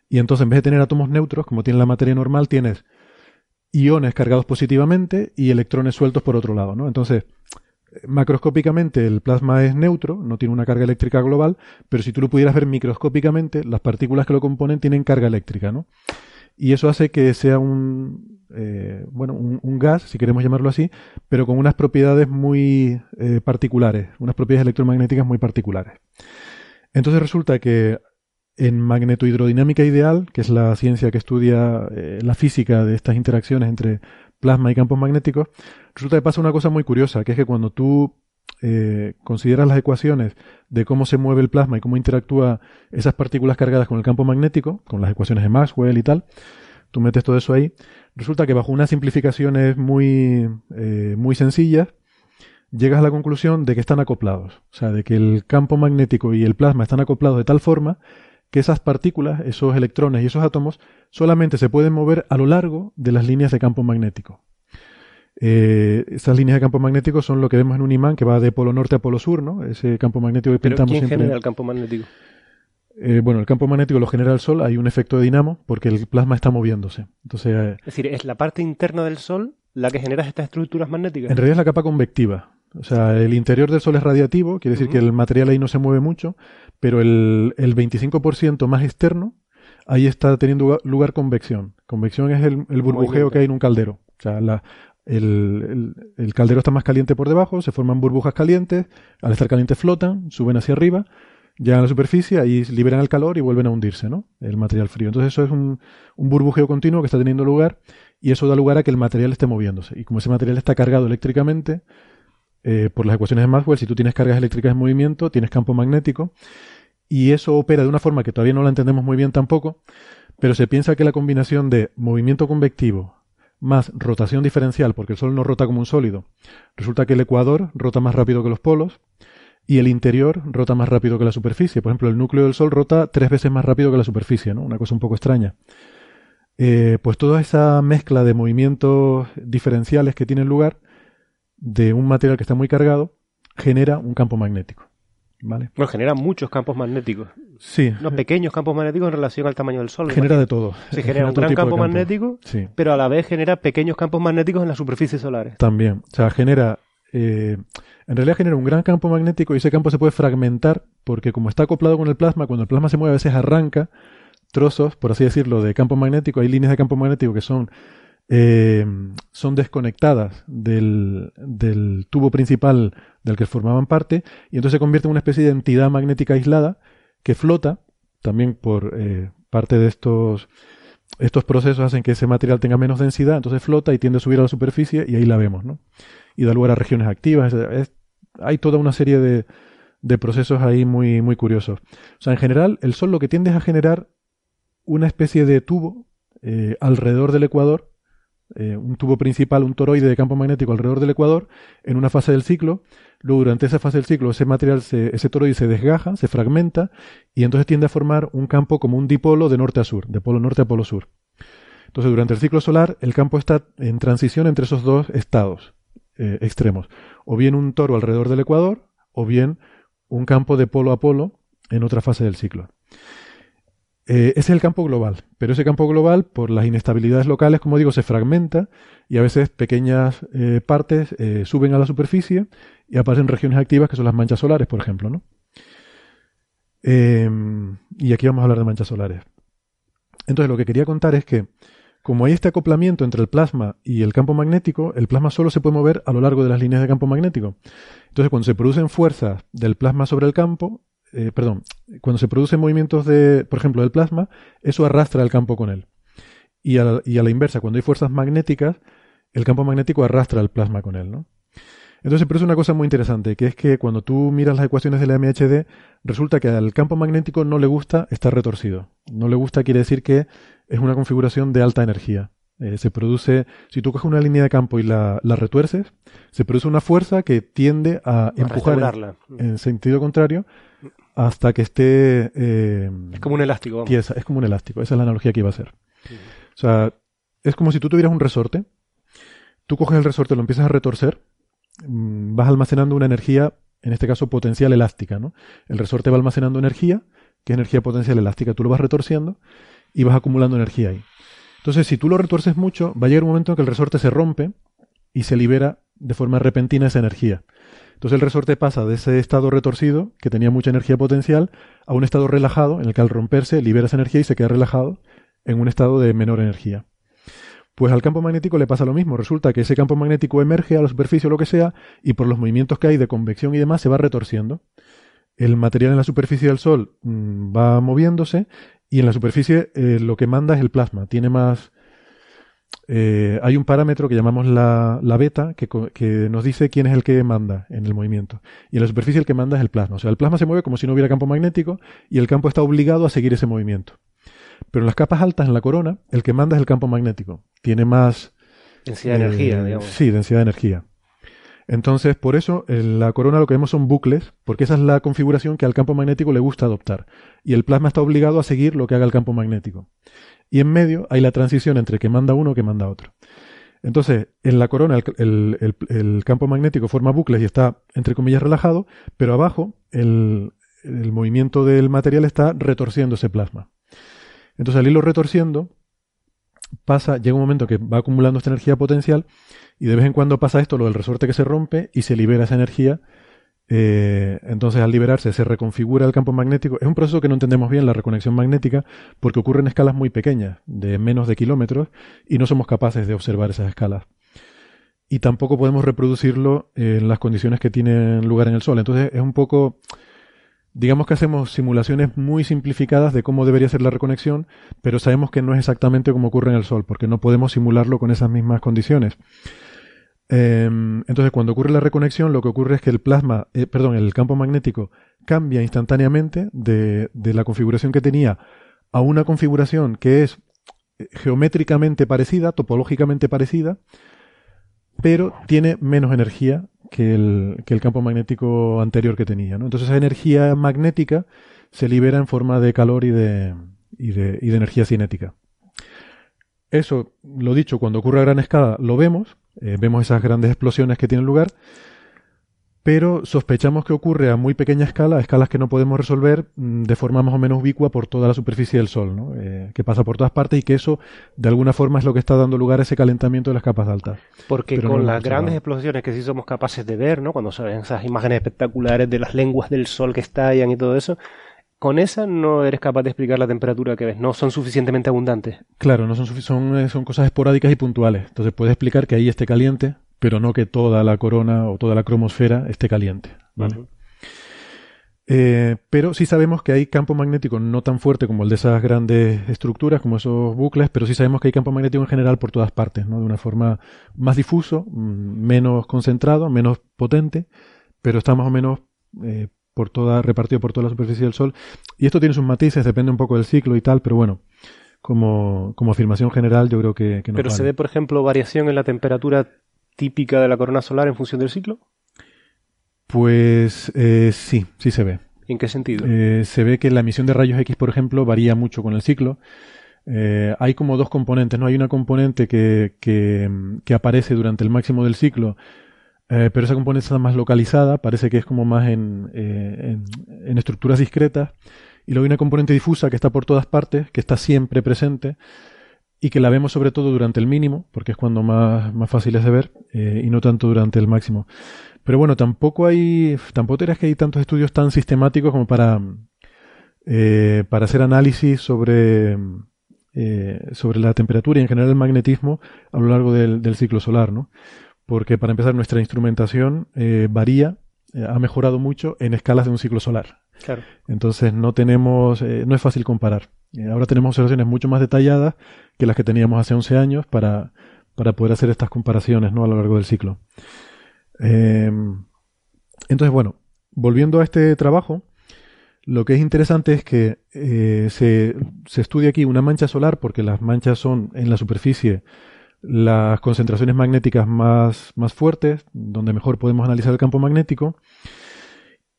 y entonces en vez de tener átomos neutros, como tiene la materia normal, tienes iones cargados positivamente y electrones sueltos por otro lado, ¿no? Entonces, macroscópicamente el plasma es neutro, no tiene una carga eléctrica global, pero si tú lo pudieras ver microscópicamente, las partículas que lo componen tienen carga eléctrica, ¿no? Y eso hace que sea un, eh, bueno, un, gas, si queremos llamarlo así, pero con unas propiedades muy eh, particulares, unas propiedades electromagnéticas muy particulares. Entonces resulta que en magnetohidrodinámica ideal, que es la ciencia que estudia eh, la física de estas interacciones entre plasma y campos magnéticos, resulta que pasa una cosa muy curiosa, que es que cuando tú eh, consideras las ecuaciones de cómo se mueve el plasma y cómo interactúa esas partículas cargadas con el campo magnético, con las ecuaciones de Maxwell y tal, tú metes todo eso ahí, resulta que bajo unas simplificaciones muy, eh, muy sencillas, llegas a la conclusión de que están acoplados, o sea, de que el campo magnético y el plasma están acoplados de tal forma que esas partículas, esos electrones y esos átomos, solamente se pueden mover a lo largo de las líneas de campo magnético. Eh, esas líneas de campo magnético son lo que vemos en un imán que va de polo norte a polo sur, ¿no? Ese campo magnético que ¿Pero pintamos ¿quién siempre. genera el campo magnético? Eh, bueno, el campo magnético lo genera el Sol, hay un efecto de dinamo porque el plasma está moviéndose. Entonces, eh, Es decir, es la parte interna del Sol la que genera estas estructuras magnéticas. en realidad es la capa convectiva. O sea, el interior del Sol es radiativo, quiere decir que el material ahí no se mueve mucho, pero el, el 25% más externo, ahí está teniendo lugar- convección. Convección es el, el burbujeo que hay en un caldero. O sea, la- el, el- el caldero está más caliente por debajo, se forman burbujas calientes, al estar calientes flotan, suben hacia arriba, llegan a la superficie, ahí liberan el calor y vuelven a hundirse, ¿no? El material frío. Entonces eso es un, un burbujeo continuo que está teniendo lugar y eso da lugar a que el material esté moviéndose. Y como ese material está cargado eléctricamente, eh, por las ecuaciones de Maxwell, si tú tienes cargas eléctricas en movimiento, tienes campo magnético, y eso opera de una forma que todavía no la entendemos muy bien tampoco, pero se piensa que la combinación de movimiento convectivo más rotación diferencial, porque el Sol no rota como un sólido, resulta que el ecuador rota más rápido que los polos, y el interior rota más rápido que la superficie. Por ejemplo, el núcleo del Sol rota tres veces más rápido que la superficie, ¿no? Una cosa un poco extraña. Eh, pues toda esa mezcla de movimientos diferenciales que tienen lugar de un material que está muy cargado genera un campo magnético. ¿Vale? Bueno, genera muchos campos magnéticos. Sí, Unos pequeños campos magnéticos en relación al tamaño del Sol. genera de todo. Se genera un gran campo magnético, Sí, pero a la vez genera pequeños campos magnéticos en las superficies solares. también. O sea, genera. eh, en realidad genera un gran campo magnético y ese campo se puede fragmentar porque, como está acoplado con el plasma, cuando el plasma se mueve, a veces arranca trozos, por así decirlo, de campo magnético. Hay líneas de campo magnético que son eh, son desconectadas del, del tubo principal del que formaban parte y entonces se convierte en una especie de entidad magnética aislada que flota, también por eh, parte de estos, estos procesos hacen que ese material tenga menos densidad, entonces flota y tiende a subir a la superficie y ahí la vemos, ¿no? Y da lugar a regiones activas, es- hay toda una serie de, de procesos ahí muy, muy curiosos. O sea, en general, el Sol lo que tiende es a generar una especie de tubo eh, alrededor del ecuador, eh, un tubo principal, un toroide de campo magnético alrededor del ecuador, en una fase del ciclo. Luego, durante esa fase del ciclo, ese material, se- ese toroide se desgaja, se fragmenta, y entonces tiende a formar un campo como un dipolo de norte a sur, de polo norte a polo sur. Entonces, durante el ciclo solar, el campo está en transición entre esos dos estados eh, extremos. O bien un toro alrededor del ecuador, o bien un campo de polo a polo en otra fase del ciclo. Eh, ese es el campo global, pero ese campo global, por las inestabilidades locales, como digo, se fragmenta y a veces pequeñas eh, partes eh, suben a la superficie y aparecen regiones activas que son las manchas solares, por ejemplo, ¿no? Eh, y aquí vamos a hablar de manchas solares. Entonces, lo que quería contar es que, como hay este acoplamiento entre el plasma y el campo magnético, el plasma solo se puede mover a lo largo de las líneas de campo magnético. Entonces, cuando se producen fuerzas del plasma sobre el campo, eh, perdón, cuando se producen movimientos de, por ejemplo, del plasma, eso arrastra el campo con él. Y a, la, y a la inversa, cuando hay fuerzas magnéticas, el campo magnético arrastra el plasma con él, ¿no? Entonces se produce una cosa muy interesante, que es que cuando tú miras las ecuaciones de la MHD, resulta que al campo magnético no le gusta estar retorcido. No le gusta quiere decir que es una configuración de alta energía. Eh, se produce, si tú coges una línea de campo y la, la retuerces, se produce una fuerza que tiende a empujar en, restaurarla. en sentido contrario hasta que esté eh, Es como un elástico. tiesa. Es como un elástico. Esa es la analogía que iba a hacer. O sea, es como si tú tuvieras un resorte. Tú coges el resorte, lo empiezas a retorcer, mm, vas almacenando una energía, en este caso potencial elástica, ¿no? El resorte va almacenando energía, que es energía potencial elástica. Tú lo vas retorciendo y vas acumulando energía ahí. Entonces, si tú lo retuerces mucho, va a llegar un momento en que el resorte se rompe y se libera de forma repentina esa energía. Entonces el resorte pasa de ese estado retorcido, que tenía mucha energía potencial, a un estado relajado, en el que al romperse libera esa energía y se queda relajado en un estado de menor energía. Pues al campo magnético le pasa lo mismo. Resulta que ese campo magnético emerge a la superficie o lo que sea, y por los movimientos que hay de convección y demás se va retorciendo. El material en la superficie del Sol mm, va moviéndose y en la superficie eh, lo que manda es el plasma. Tiene más, eh, hay un parámetro que llamamos la, beta que, que, nos dice quién es el que manda en el movimiento. Y en la superficie el que manda es el plasma. O sea, el plasma se mueve como si no hubiera campo magnético y el campo está obligado a seguir ese movimiento. Pero en las capas altas, en la corona, el que manda es el campo magnético. Tiene más... Densidad de energía, eh, digamos. Sí, densidad de energía. Entonces, por eso, en la corona lo que vemos son bucles, porque esa es la configuración que al campo magnético le gusta adoptar. Y el plasma está obligado a seguir lo que haga el campo magnético y en medio hay la transición entre que manda uno y que manda otro. Entonces, en la corona el, campo magnético forma bucles y está, entre comillas, relajado, pero abajo el, movimiento del material está retorciendo ese plasma. Entonces, al irlo retorciendo, pasa, llega un momento que va acumulando esta energía potencial y de vez en cuando pasa esto, lo del resorte que se rompe y se libera esa energía eh, entonces, al liberarse, se reconfigura el campo magnético. Es un proceso que no entendemos bien, la reconexión magnética, porque ocurre en escalas muy pequeñas, de menos de kilómetros, y no somos capaces de observar esas escalas. Y tampoco podemos reproducirlo en las condiciones que tienen lugar en el Sol. Entonces, es un poco. Digamos que hacemos simulaciones muy simplificadas de cómo debería ser la reconexión, pero sabemos que no es exactamente como ocurre en el Sol, porque no podemos simularlo con esas mismas condiciones. Em, entonces, cuando ocurre la reconexión, lo que ocurre es que el plasma, eh, perdón, el campo magnético cambia instantáneamente de, la configuración que tenía a una configuración que es eh, geométricamente parecida, topológicamente parecida, pero tiene menos energía que el, que el campo magnético anterior que tenía. Entonces esa energía magnética se libera en forma de calor y de, y de, y de energía cinética. Eso, lo dicho, cuando ocurre a gran escala lo vemos, eh, vemos esas grandes explosiones que tienen lugar, pero sospechamos que ocurre a muy pequeña escala, a escalas que no podemos resolver mm, de forma más o menos ubicua por toda la superficie del Sol, ¿no? Eh, que pasa por todas partes y que eso de alguna forma es lo que está dando lugar a ese calentamiento de las capas altas. Porque con las grandes explosiones que sí somos capaces de ver, ¿no? cuando se ven esas imágenes espectaculares de las lenguas del Sol que estallan y todo eso, con esa no eres capaz de explicar la temperatura que ves, no son suficientemente abundantes. Claro, no son, son, eh, son cosas esporádicas y puntuales. Entonces puedes explicar que ahí esté caliente, pero no que toda la corona o toda la cromosfera esté caliente. Eh, pero sí sabemos que hay campo magnético no tan fuerte como el de esas grandes estructuras, como esos bucles, pero sí sabemos que hay campo magnético en general por todas partes, ¿no? De una forma más difuso, mm, menos concentrado, menos potente, pero está más o menos eh, por toda, repartido por toda la superficie del Sol. Y esto tiene sus matices, depende un poco del ciclo y tal, pero bueno, como, como afirmación general yo creo que, que ¿Pero se ve, por ejemplo, variación en la temperatura típica de la corona solar en función del ciclo? Pues eh, sí, sí se ve. ¿En qué sentido? Eh, se ve que la emisión de rayos X, por ejemplo, varía mucho con el ciclo. Eh, hay como dos componentes, ¿no? Hay una componente que, que, que, aparece durante el máximo del ciclo eh, pero esa componente está más localizada, parece que es como más en, eh, en, estructuras discretas. Y luego hay una componente difusa que está por todas partes, que está siempre presente y que la vemos sobre todo durante el mínimo, porque es cuando más, más fácil es de ver, eh, y no tanto durante el máximo. Pero bueno, tampoco hay, tampoco es que hay tantos estudios tan sistemáticos como para, para hacer análisis sobre, sobre la temperatura y en general el magnetismo a lo largo del, del ciclo solar, ¿no? porque para empezar nuestra instrumentación eh, varía, eh, ha mejorado mucho en escalas de un ciclo solar. Claro. Entonces no tenemos, eh, no es fácil comparar. Ahora tenemos observaciones mucho más detalladas que las que teníamos hace 11 años para, para poder hacer estas comparaciones ¿no? a lo largo del ciclo. entonces, bueno, volviendo a este trabajo, lo que es interesante es que se, se estudia aquí una mancha solar porque las manchas son en la superficie las concentraciones magnéticas más, más fuertes, donde mejor podemos analizar el campo magnético,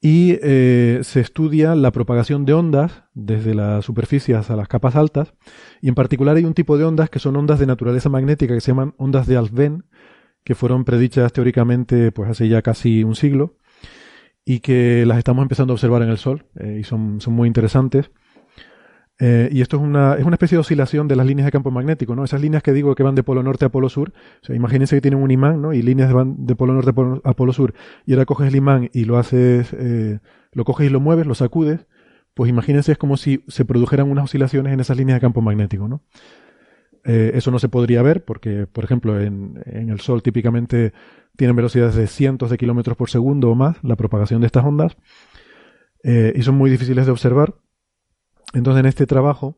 y eh, se estudia la propagación de ondas desde las superficies a las capas altas, y en particular hay un tipo de ondas que son ondas de naturaleza magnética que se llaman ondas de Alfvén, que fueron predichas teóricamente pues hace ya casi un siglo, y que las estamos empezando a observar en el Sol, eh, y son, son muy interesantes. Eh, y esto es una, es una especie de oscilación de las líneas de campo magnético, ¿no? Esas líneas que digo que van de polo norte a polo sur. O sea, imagínense que tienen un imán, ¿no? Y líneas van de polo norte a polo, sur. Y ahora coges el imán y lo haces, eh, lo coges y lo mueves, lo sacudes. Pues imagínense es como si se produjeran unas oscilaciones en esas líneas de campo magnético, ¿no? Eh, eso no se podría ver porque, por ejemplo, en, en, el Sol típicamente tienen velocidades de cientos de kilómetros por segundo o más, la propagación de estas ondas, eh, y son muy difíciles de observar. Entonces, en este trabajo,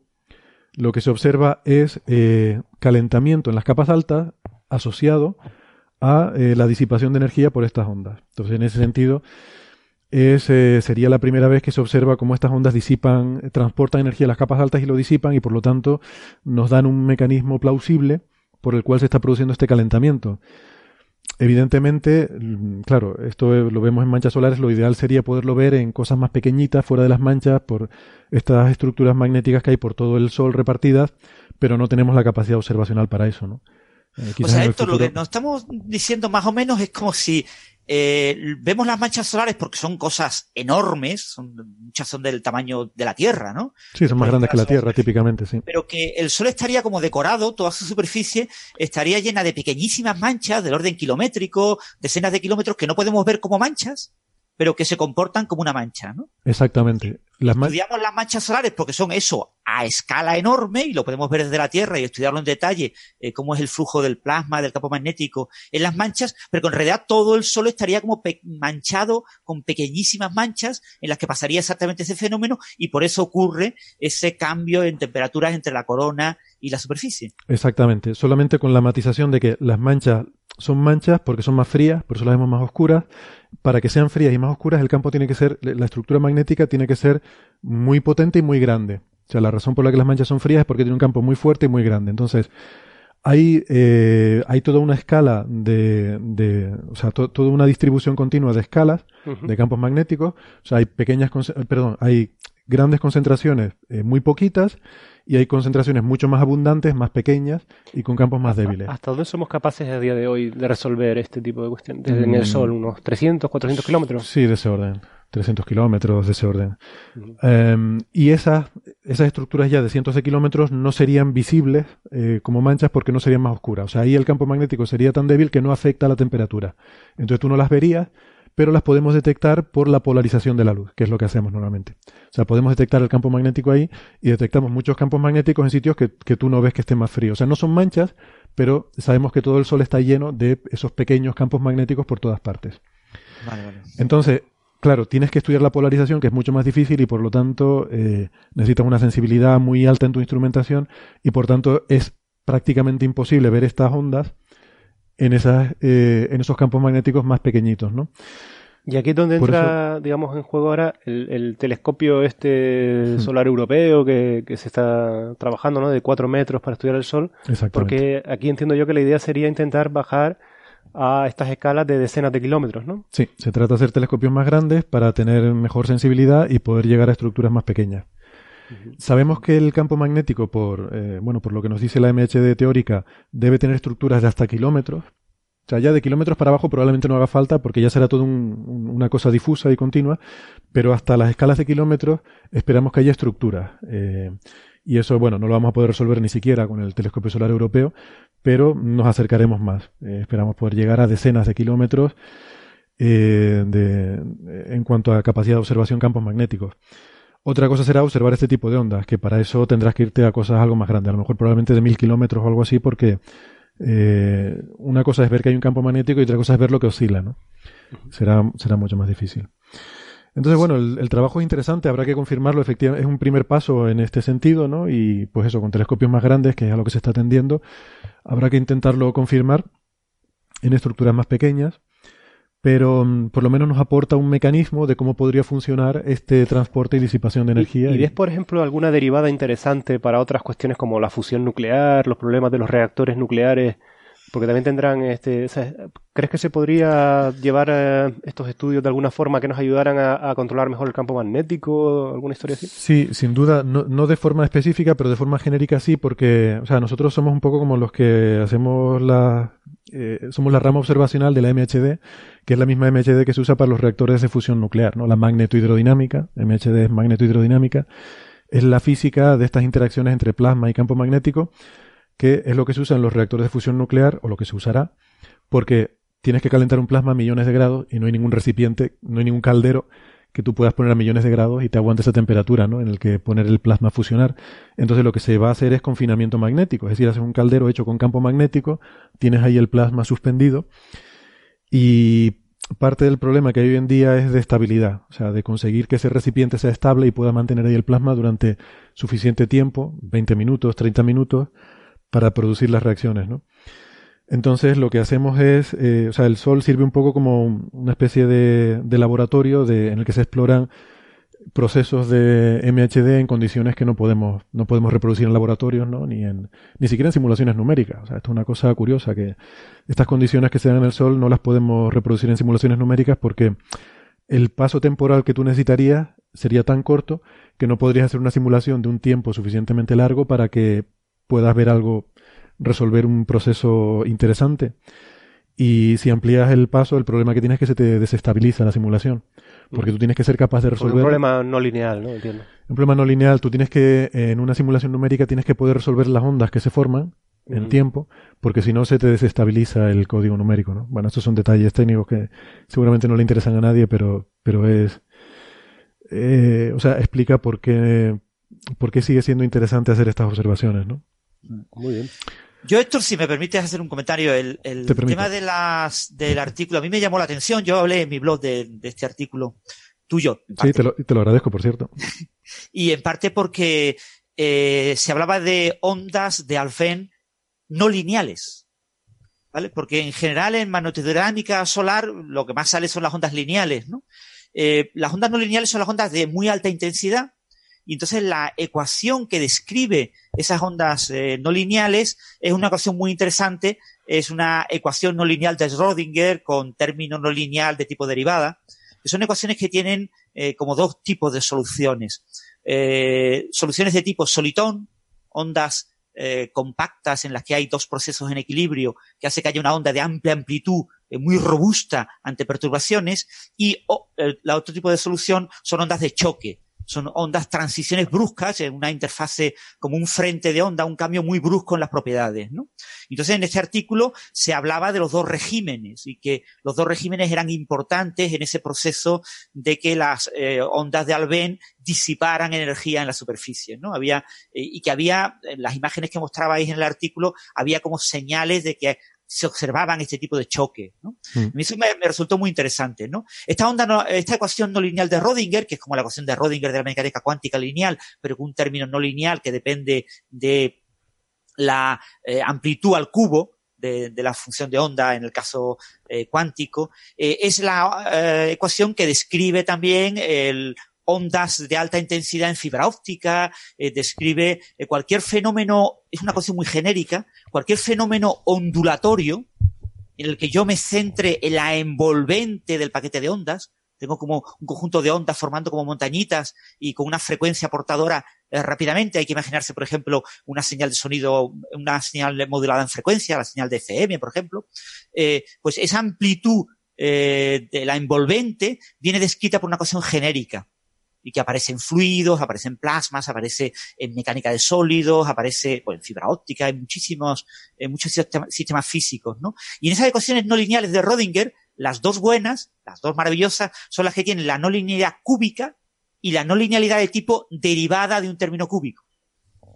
lo que se observa es eh, calentamiento en las capas altas asociado a eh, la disipación de energía por estas ondas. Entonces, en ese sentido, es, eh, sería la primera vez que se observa cómo estas ondas disipan, transportan energía a las capas altas y lo disipan y por lo tanto nos dan un mecanismo plausible por el cual se está produciendo este calentamiento. Evidentemente, mm, claro, esto lo vemos en manchas solares, lo ideal sería poderlo ver en cosas más pequeñitas, fuera de las manchas, por estas estructuras magnéticas que hay por todo el Sol repartidas, pero no tenemos la capacidad observacional para eso, ¿no? Eh, o sea, esto lo que nos estamos diciendo más o menos es como si eh, vemos las manchas solares porque son cosas enormes, son, muchas son del tamaño de la Tierra, ¿no? Sí, son más grandes que la Tierra, típicamente, sí. Pero que el Sol estaría como decorado, toda su superficie estaría llena de pequeñísimas manchas del orden kilométrico, decenas de kilómetros que no podemos ver como manchas, pero que se comportan como una mancha, ¿no? Exactamente. Las Estudiamos las manchas solares porque son eso a escala enorme y lo podemos ver desde la Tierra y estudiarlo en detalle, eh, cómo es el flujo del plasma, del campo magnético en las manchas, pero que en realidad todo el Sol estaría como manchado con pequeñísimas manchas en las que pasaría exactamente ese fenómeno y por eso ocurre ese cambio en temperaturas entre la corona y la superficie. Exactamente, solamente con la matización de que las manchas son manchas porque son más frías, por eso las vemos más oscuras. Para que sean frías y más oscuras, el campo tiene que ser, la estructura magnética tiene que ser muy potente y muy grande. O sea, la razón por la que las manchas son frías es porque tiene un campo muy fuerte y muy grande. Entonces, hay, eh, hay toda una escala de, de o sea, toda una distribución continua de escalas de campos magnéticos. O sea, hay pequeñas, perdón, hay grandes concentraciones eh, muy poquitas y hay concentraciones mucho más abundantes, más pequeñas y con campos más débiles. ¿Hasta dónde somos capaces a día de hoy de resolver este tipo de cuestiones? Desde en el mm. Sol, unos 300, 400 kilómetros. Sí, de ese orden. 300 kilómetros de ese orden. Em, y esas, esas estructuras ya de cientos de kilómetros no serían visibles eh, como manchas porque no serían más oscuras. O sea, ahí el campo magnético sería tan débil que no afecta a la temperatura. Entonces tú no las verías, pero las podemos detectar por la polarización de la luz, que es lo que hacemos normalmente. O sea, podemos detectar el campo magnético ahí y detectamos muchos campos magnéticos en sitios que, que tú no ves que estén más fríos. O sea, no son manchas, pero sabemos que todo el Sol está lleno de esos pequeños campos magnéticos por todas partes. Vale, vale. Entonces, claro, tienes que estudiar la polarización, que es mucho más difícil y por lo tanto eh, necesitas una sensibilidad muy alta en tu instrumentación y por tanto es prácticamente imposible ver estas ondas en, esas, eh, en esos campos magnéticos más pequeñitos, ¿no? Y aquí es donde entra, digamos, en juego ahora el, telescopio este solar europeo que, que, se está trabajando, ¿no? De cuatro metros para estudiar el Sol. Porque aquí entiendo yo que la idea sería intentar bajar a estas escalas de decenas de kilómetros, ¿no? Sí, se trata de hacer telescopios más grandes para tener mejor sensibilidad y poder llegar a estructuras más pequeñas. Sabemos que el campo magnético, por, eh, bueno, por lo que nos dice la MHD teórica, debe tener estructuras de hasta kilómetros. O sea, ya de kilómetros para abajo probablemente no haga falta porque ya será todo una cosa difusa y continua, pero hasta las escalas de kilómetros esperamos que haya estructuras. Eh, y eso, bueno, no lo vamos a poder resolver ni siquiera con el telescopio solar europeo, pero nos acercaremos más. Eh, esperamos poder llegar a decenas de kilómetros de, en cuanto a capacidad de observación campos magnéticos. Otra cosa será observar este tipo de ondas, que para eso tendrás que irte a cosas algo más grandes, a lo mejor probablemente de mil kilómetros o algo así, porque eh, una cosa es ver que hay un campo magnético y otra cosa es ver lo que oscila, ¿no? Será, será mucho más difícil. Entonces, bueno, el, trabajo es interesante, habrá que confirmarlo, efectivamente, es un primer paso en este sentido, ¿no? Y pues eso, con telescopios más grandes, que es a lo que se está atendiendo, habrá que intentarlo confirmar en estructuras más pequeñas, pero mm, por lo menos nos aporta un mecanismo de cómo podría funcionar este transporte y disipación de energía. ¿Y, ves, por ejemplo, alguna derivada interesante para otras cuestiones como la fusión nuclear, los problemas de los reactores nucleares? Porque también tendrán, este, ¿crees que se podría llevar eh, estos estudios de alguna forma que nos ayudaran a, controlar mejor el campo magnético? ¿Alguna historia así? Sí, sin duda, no, no, de forma específica, pero de forma genérica sí, porque, o sea, nosotros somos un poco como los que hacemos la, eh, somos la rama observacional de la MHD, que es la misma MHD que se usa para los reactores de fusión nuclear, ¿no? La magnetohidrodinámica, MHD es magnetohidrodinámica, es la física de estas interacciones entre plasma y campo magnético, que es lo que se usa en los reactores de fusión nuclear, o lo que se usará, porque tienes que calentar un plasma a millones de grados y no hay ningún recipiente, no hay ningún caldero que tú puedas poner a millones de grados y te aguante esa temperatura, ¿no? En el que poner el plasma a fusionar. Entonces lo que se va a hacer es confinamiento magnético, es decir, haces un caldero hecho con campo magnético, tienes ahí el plasma suspendido y parte del problema que hay hoy en día es de estabilidad, o sea, de conseguir que ese recipiente sea estable y pueda mantener ahí el plasma durante suficiente tiempo, 20 minutos, 30 minutos, para producir las reacciones, ¿no? Entonces lo que hacemos es, eh, o sea, el Sol sirve un poco como una especie de, de laboratorio en el que se exploran procesos de MHD en condiciones que no podemos, no podemos reproducir en laboratorios, ¿no? Ni en, ni siquiera en simulaciones numéricas. O sea, esto es una cosa curiosa que estas condiciones que se dan en el Sol no las podemos reproducir en simulaciones numéricas porque el paso temporal que tú necesitarías sería tan corto que no podrías hacer una simulación de un tiempo suficientemente largo para que puedas ver algo resolver un proceso interesante. Y si amplías el paso, el problema que tienes es que se te desestabiliza la simulación. Porque tú tienes que ser capaz de resolver. un problema no lineal, ¿no? Entiendo. Un problema no lineal. Tú tienes que, en una simulación numérica, tienes que poder resolver las ondas que se forman en tiempo, porque si no se te desestabiliza el código numérico, ¿no? Bueno, estos son detalles técnicos que seguramente no le interesan a nadie, pero, pero es. Eh, o sea, explica por qué, por qué sigue siendo interesante hacer estas observaciones, ¿no? Muy bien. Yo, Héctor, si me permites hacer un comentario, el, el tema de las, del artículo, a mí me llamó la atención, yo hablé en mi blog de, de este artículo tuyo. Sí, te lo, te lo, agradezco, por cierto. y en parte porque eh, se hablaba de ondas de Alfvén no lineales. ¿Vale? Porque en general en magnetodinámica solar lo que más sale son las ondas lineales, ¿no? Eh, las ondas no lineales son las ondas de muy alta intensidad y entonces la ecuación que describe esas ondas eh, no lineales es una ecuación muy interesante. Es una ecuación no lineal de Schrödinger con término no lineal de tipo derivada. son ecuaciones que tienen eh, como dos tipos de soluciones. Eh, soluciones de tipo solitón, ondas compactas en las que hay dos procesos en equilibrio, que hace que haya una onda de amplia amplitud muy robusta ante perturbaciones, y la otro tipo de solución son ondas de choque, son ondas, transiciones bruscas una interfase como un frente de onda, un cambio muy brusco en las propiedades, ¿no? Entonces, en este artículo se hablaba de los dos regímenes y que los dos regímenes eran importantes en ese proceso de que las eh, ondas de Alben disiparan energía en la superficie, ¿no? Había, eh, y que había, en las imágenes que mostrabais en el artículo, había como señales de que se observaban este tipo de choque. ¿no? Mm. Eso me, resultó muy interesante. ¿no? Esta onda, esta ecuación no lineal de Rodinger, que es como la ecuación de Rodinger de la mecánica cuántica lineal, pero con un término no lineal que depende de la eh, amplitud al cubo, de, la función de onda en el caso eh, cuántico, eh, es la ecuación que describe también el ondas de alta intensidad en fibra óptica, eh, describe eh, cualquier fenómeno, es una cosa muy genérica, cualquier fenómeno ondulatorio en el que yo me centre en la envolvente del paquete de ondas, tengo como un conjunto de ondas formando como montañitas y con una frecuencia portadora eh, rápidamente. Hay que imaginarse, por ejemplo, una señal de sonido, una señal modulada en frecuencia, la señal de FM, por ejemplo. pues esa amplitud de la envolvente viene descrita por una ecuación genérica y que aparece en fluidos, aparece en plasmas, aparece en mecánica de sólidos, aparece pues, en fibra óptica, en muchísimos, en muchos sistemas físicos, ¿no? Y en esas ecuaciones no lineales de Rödinger, las dos buenas, las dos maravillosas, son las que tienen la no linealidad cúbica y la no linealidad de tipo derivada de un término cúbico.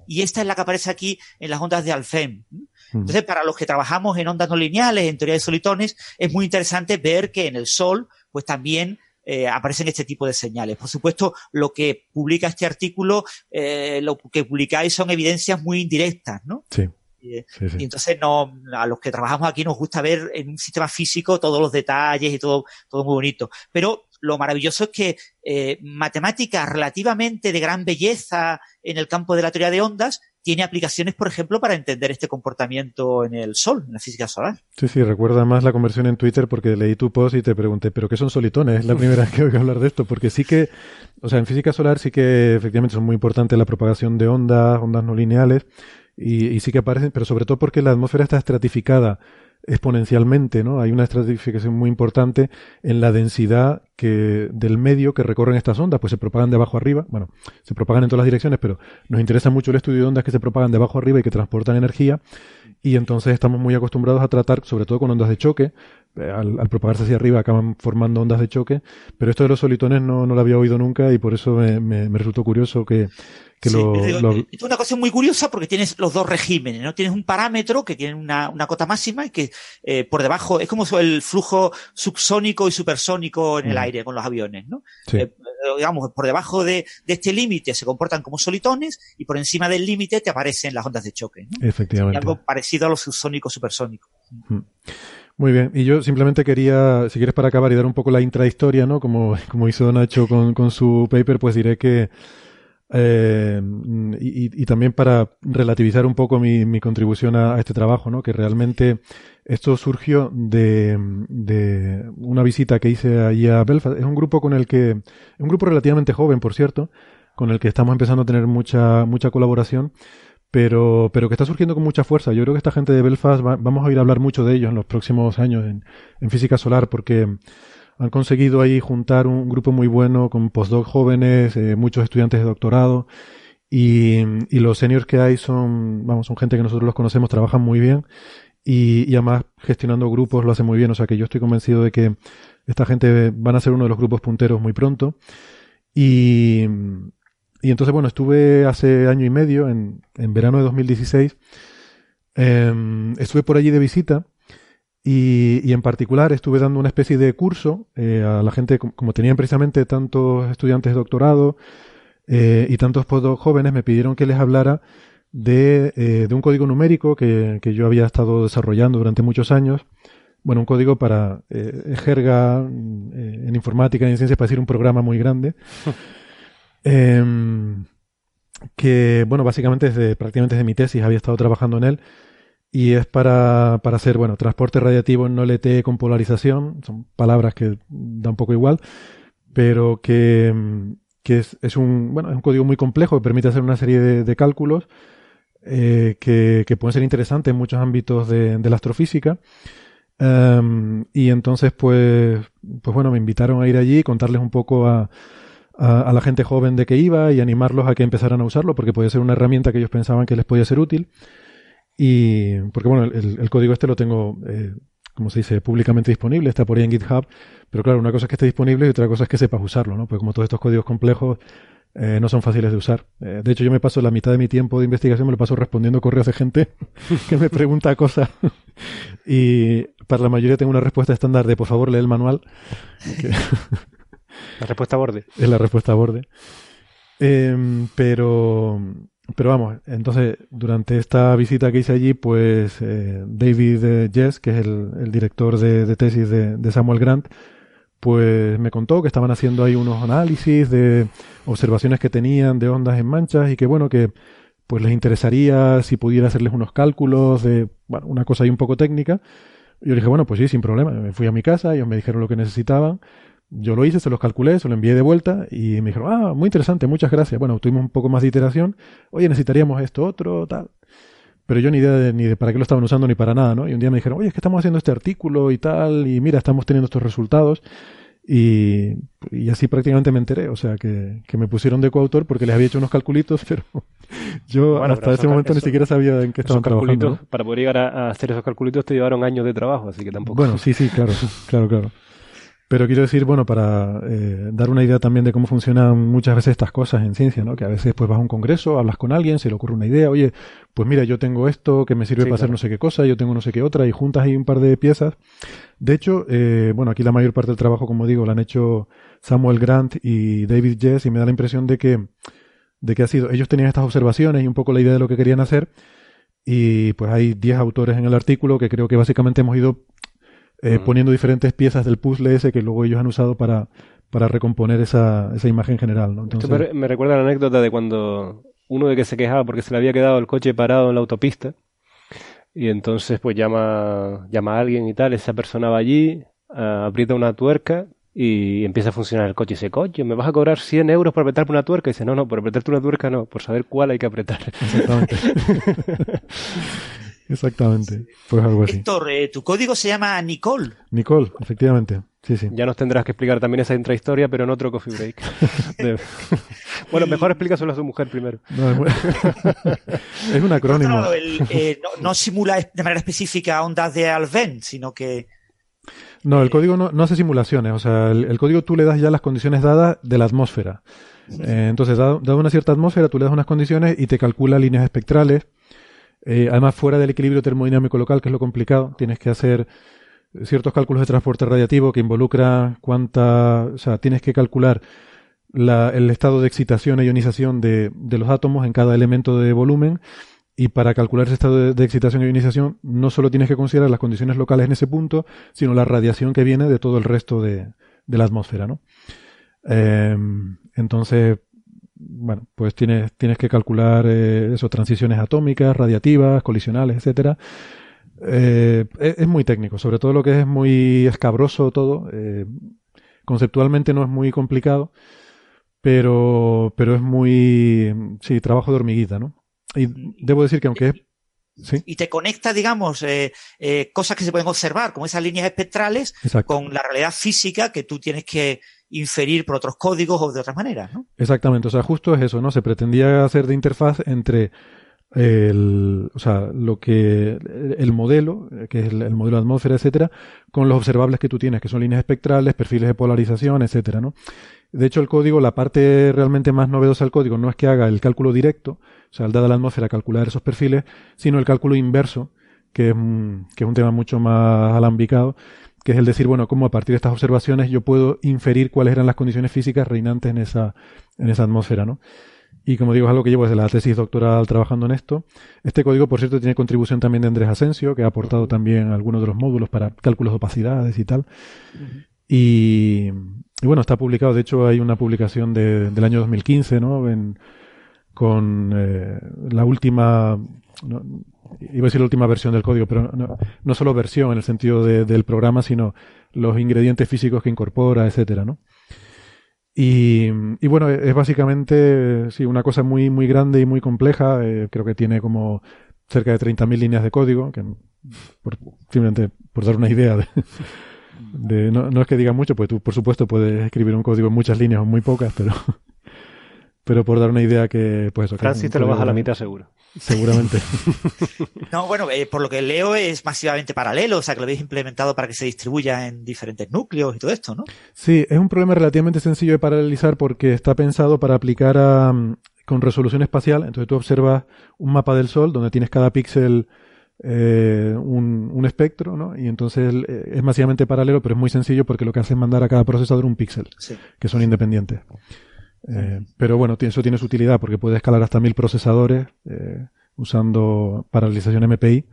Y esta es la que aparece aquí en las ondas de Alfvén. Entonces, para los que trabajamos en ondas no lineales, en teoría de solitones, es muy interesante ver que en el Sol, pues también eh, aparecen este tipo de señales. Por supuesto, lo que publica este artículo, eh, lo que publicáis son evidencias muy indirectas, ¿no? Sí. Y, entonces no, a los que trabajamos aquí nos gusta ver en un sistema físico todos los detalles y todo, todo muy bonito. Pero lo maravilloso es que eh, matemáticas relativamente de gran belleza en el campo de la teoría de ondas tiene aplicaciones, por ejemplo, para entender este comportamiento en el Sol, en la física solar. Sí, sí, recuerda más la conversión en Twitter porque leí tu post y te pregunté, ¿pero qué son solitones? Es la primera vez que oigo hablar de esto, porque sí que, o sea, en física solar sí que efectivamente son muy importantes la propagación de ondas, ondas no lineales, y, sí que aparecen, pero sobre todo porque la atmósfera está estratificada exponencialmente, ¿no? Hay una estratificación muy importante en la densidad que del medio que recorren estas ondas, pues se propagan de abajo arriba, bueno, se propagan en todas las direcciones, pero nos interesa mucho el estudio de ondas que se propagan de abajo arriba y que transportan energía, y entonces estamos muy acostumbrados a tratar, sobre todo con ondas de choque, eh, al, propagarse hacia arriba acaban formando ondas de choque, pero esto de los solitones no, no lo había oído nunca y por eso me, me resultó curioso que, es una cosa muy curiosa porque tienes los dos regímenes, ¿no? Tienes un parámetro que tiene una, cota máxima y que eh, por debajo es como el flujo subsónico y supersónico en el mm. aire con los aviones, ¿no? Eh, digamos, por debajo de, este límite se comportan como solitones y por encima del límite te aparecen las ondas de choque, Efectivamente. algo parecido a los subsónicos supersónicos. Mm. Muy bien, y yo simplemente quería, si quieres para acabar y dar un poco la intrahistoria, ¿no? Como, como hizo Nacho con, con su paper, pues diré que eh, y, también para relativizar un poco mi, mi contribución a, este trabajo, ¿no? que realmente esto surgió de, de, una visita que hice allí a Belfast. Es un grupo con el que, un grupo relativamente joven, por cierto, con el que estamos empezando a tener mucha, mucha colaboración, pero, pero que está surgiendo con mucha fuerza. Yo creo que esta gente de Belfast, vamos a oír hablar mucho de ellos en los próximos años en, en física solar, porque han conseguido ahí juntar un grupo muy bueno con postdoc jóvenes, eh, muchos estudiantes de doctorado y, los seniors que hay son, vamos, son gente que nosotros los conocemos, trabajan muy bien y, además gestionando grupos lo hacen muy bien, o sea que yo estoy convencido de que esta gente van a ser uno de los grupos punteros muy pronto. Y, entonces bueno, estuve hace año y medio, en, en verano de 2016, eh, em, estuve por allí de visita y, y, en particular estuve dando una especie de curso eh, a la gente, como, tenían precisamente tantos estudiantes de doctorado eh, y tantos jóvenes, me pidieron que les hablara de, eh, de un código numérico que, que, yo había estado desarrollando durante muchos años. Bueno, un código para eh, jerga eh, en informática y en ciencias para decir un programa muy grande. Em, que, bueno, básicamente desde, prácticamente desde mi tesis había estado trabajando en él y es para, para hacer, bueno, transporte radiativo no LTE con polarización, son palabras que da un poco igual, pero que, que es, es, un, bueno, es un código muy complejo que permite hacer una serie de, cálculos eh, que, que, pueden ser interesantes en muchos ámbitos de, de la astrofísica. Um, y entonces, pues, pues bueno, me invitaron a ir allí, contarles un poco a, a, a, la gente joven de que iba y animarlos a que empezaran a usarlo, porque podía ser una herramienta que ellos pensaban que les podía ser útil. Y porque bueno, el, el código este lo tengo, eh, como se dice, públicamente disponible, está por ahí en GitHub, pero claro, una cosa es que esté disponible y otra cosa es que sepas usarlo, ¿no? Pues como todos estos códigos complejos eh, no son fáciles de usar. Eh, de hecho, yo me paso la mitad de mi tiempo de investigación, me lo paso respondiendo correos de gente que me pregunta cosas. y para la mayoría tengo una respuesta estándar de, por favor, lee el manual. la respuesta a borde. Es la respuesta a borde. Eh, pero pero vamos, entonces, durante esta visita que hice allí, pues eh, David eh, Jess, que es el, director de, tesis de, Samuel Grant, pues me contó que estaban haciendo ahí unos análisis de observaciones que tenían de ondas en manchas y que bueno, que pues les interesaría si pudiera hacerles unos cálculos de, bueno, una cosa ahí un poco técnica. Yo dije, bueno, pues sí, sin problema. Me fui a mi casa, ellos me dijeron lo que necesitaban yo lo hice, se los calculé, se lo envié de vuelta y me dijeron, ah, muy interesante, muchas gracias. Bueno, tuvimos un poco más de iteración. Oye, necesitaríamos esto, otro, tal. Pero yo ni idea de, ni de para qué lo estaban usando ni para nada, ¿no? Y un día me dijeron, oye, es que estamos haciendo este artículo y tal, y mira, estamos teniendo estos resultados. Y, y así prácticamente me enteré, o sea, que, que, me pusieron de coautor porque les había hecho unos calculitos, pero yo hasta ese momento ni siquiera sabía en qué estaban trabajando. ¿no? Para poder llegar a, a, hacer esos calculitos te llevaron años de trabajo, así que tampoco. Bueno, sí, sí, claro, claro, claro. Pero quiero decir, bueno, para eh, dar una idea también de cómo funcionan muchas veces estas cosas en ciencia, ¿no? Que a veces pues vas a un congreso, hablas con alguien, se le ocurre una idea, oye, pues mira, yo tengo esto que me sirve sí, para claro. hacer no sé qué cosa, yo tengo no sé qué otra, y juntas ahí un par de piezas. De hecho, eh, bueno, aquí la mayor parte del trabajo, como digo, lo han hecho Samuel Grant y David Jess, y me da la impresión de que, de que ha sido, ellos tenían estas observaciones y un poco la idea de lo que querían hacer, y pues hay 10 autores en el artículo que creo que básicamente hemos ido eh, mm. poniendo diferentes piezas del puzzle ese que luego ellos han usado para, para recomponer esa, esa imagen general. ¿no? Entonces... Esto me, me, recuerda la anécdota de cuando uno de que se quejaba porque se le había quedado el coche parado en la autopista y entonces pues llama, llama a alguien y tal, esa persona va allí, uh, aprieta una tuerca y empieza a funcionar el coche y dice, coño, ¿me vas a cobrar 100 euros por apretarme una tuerca? Y dice, no, no, por apretarte una tuerca no, por saber cuál hay que apretar. Exactamente, pues algo así. Héctor, eh, tu código se llama Nicole. Nicole, efectivamente. Sí, sí. Ya nos tendrás que explicar también esa intrahistoria, pero en otro coffee break. De- bueno, mejor explícaselo a su mujer primero. No, es, muy- es un acrónimo. El, eh, no, no simula de manera específica ondas de Alven, sino que No, el código no, no hace simulaciones. O sea, el, el código tú le das ya las condiciones dadas de la atmósfera. Eh, entonces, dado, dado una cierta atmósfera, tú le das unas condiciones y te calcula líneas espectrales. Eh, además, fuera del equilibrio termodinámico local, que es lo complicado, tienes que hacer ciertos cálculos de transporte radiativo que involucra cuánta, o sea, tienes que calcular la- el estado de excitación e ionización de, los átomos en cada elemento de volumen. Y para calcular ese estado de, excitación e ionización, no solo tienes que considerar las condiciones locales en ese punto, sino la radiación que viene de todo el resto de, de la atmósfera, ¿no? Eh, entonces, bueno, pues tienes, tienes que calcular eh, eso, transiciones atómicas, radiativas, colisionales, etcétera. Eh, es, es muy técnico, sobre todo lo que es muy escabroso todo. eh, conceptualmente no es muy complicado, pero, pero es muy, sí, trabajo de hormiguita, ¿no? Y debo decir que aunque es, sí, y te conecta, digamos, eh, eh, cosas que se pueden observar, como esas líneas espectrales, exacto. con la realidad física que tú tienes que inferir por otros códigos o de otras maneras, ¿no? Exactamente, o sea, justo es eso, ¿no? Se pretendía hacer de interfaz entre el, o sea, lo que, el modelo, que es el, el modelo de atmósfera, etcétera, con los observables que tú tienes, que son líneas espectrales, perfiles de polarización, etcétera, ¿no? De hecho, el código, la parte realmente más novedosa del código no es que haga el cálculo directo, o sea, al dada la atmósfera calcular esos perfiles, sino el cálculo inverso, que es, que es un tema mucho más alambicado, que es el decir, bueno, cómo a partir de estas observaciones yo puedo inferir cuáles eran las condiciones físicas reinantes en esa, en esa atmósfera, ¿no? Y como digo, es algo que llevo desde la tesis doctoral trabajando en esto. Este código, por cierto, tiene contribución también de Andrés Asensio, que ha aportado también algunos de los módulos para cálculos de opacidades y tal. Y, y bueno, está publicado, de hecho hay una publicación de- del año 2015, ¿no? En- con eh, la última, no, iba a decir la última versión del código, pero no, no solo versión en el sentido de- del programa, sino los ingredientes físicos que incorpora, etcétera, ¿no? Y, y bueno, es básicamente sí, una cosa muy, muy grande y muy compleja. eh, creo que tiene como cerca de 30.000 líneas de código, que por, simplemente por dar una idea de, de- no, no es que diga mucho, pues tú por supuesto puedes escribir un código en muchas líneas o muy pocas, pero pero por dar una idea que pues Francis te lo baja a la mitad seguro. Seguramente. No, bueno, eh, por lo que leo es masivamente paralelo, o sea que lo habéis implementado para que se distribuya en diferentes núcleos y todo esto, ¿no? Sí, es un problema relativamente sencillo de paralelizar porque está pensado para aplicar a, con resolución espacial. Entonces tú observas un mapa del Sol donde tienes cada píxel eh, un, un espectro, ¿no? Y entonces eh, es masivamente paralelo, pero es muy sencillo porque lo que hace es mandar a cada procesador un píxel, Sí. que son independientes. Eh, pero bueno, eso tiene su utilidad porque puede escalar hasta mil procesadores eh, usando paralelización MPI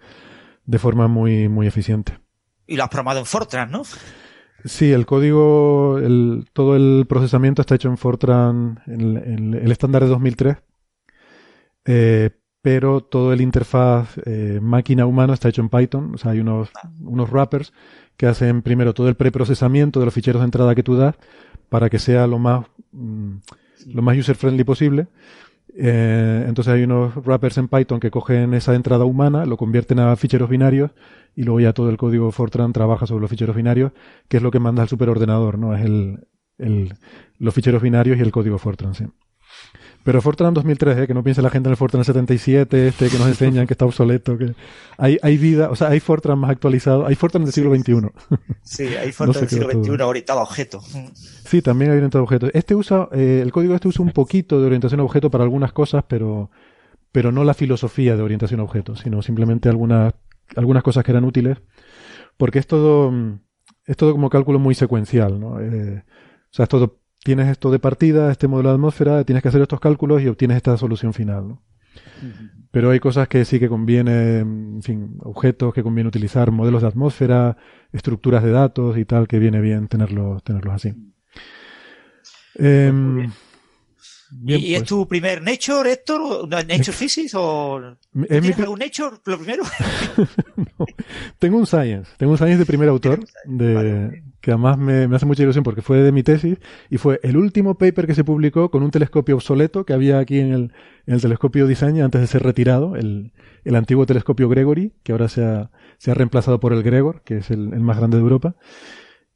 de forma muy, muy eficiente. Y lo has programado en Fortran, ¿no? Sí, el código, el, todo el procesamiento está hecho en Fortran, en, en el estándar de 2003, eh, pero todo el interfaz eh, máquina-humano está hecho en Python. O sea, hay unos, unos wrappers que hacen primero todo el preprocesamiento de los ficheros de entrada que tú das para que sea lo más, mm, lo más user-friendly posible. Eh, entonces hay unos wrappers en Python que cogen esa entrada humana, lo convierten a ficheros binarios y luego ya todo el código Fortran trabaja sobre los ficheros binarios, que es lo que manda al superordenador, ¿no? Es el, el, los ficheros binarios y el código Fortran, sí. Pero Fortran 2003, ¿eh? que no piense la gente en el Fortran 77, este que nos enseñan que está obsoleto, que hay, hay vida, o sea, hay Fortran más actualizado, hay Fortran del siglo XXI. Sí, No Fortran del siglo todo. XXI orientado a objetos. Sí, también hay orientado a objetos. Este usa, eh, el código este usa un poquito de orientación a objeto para algunas cosas, pero, pero no la filosofía de orientación a objetos, sino simplemente algunas, algunas cosas que eran útiles, porque es todo, mm, es todo como cálculo muy secuencial, ¿no? Eh, o sea, es todo, tienes esto de partida, este modelo de atmósfera, tienes que hacer estos cálculos y obtienes esta solución final, ¿no? Pero hay cosas que sí que conviene, en fin, objetos que conviene utilizar, modelos de atmósfera, estructuras de datos y tal, que viene bien tenerlos, tenerlos así. Em, bien, ¿Y es pues, tu primer Nature, Héctor? ¿O no, ¿Nature Physics? ¿O es mi ¿Tienes pri- algún Nature, lo primero? tengo un Science, tengo un Science de primer autor, de, que además me, me hace mucha ilusión porque fue de mi tesis y fue el último paper que se publicó con un telescopio obsoleto que había aquí en el, en el telescopio Diseña antes de ser retirado, el, el antiguo telescopio Gregory, que ahora se ha, se ha reemplazado por el Gregor, que es el, el más grande de Europa.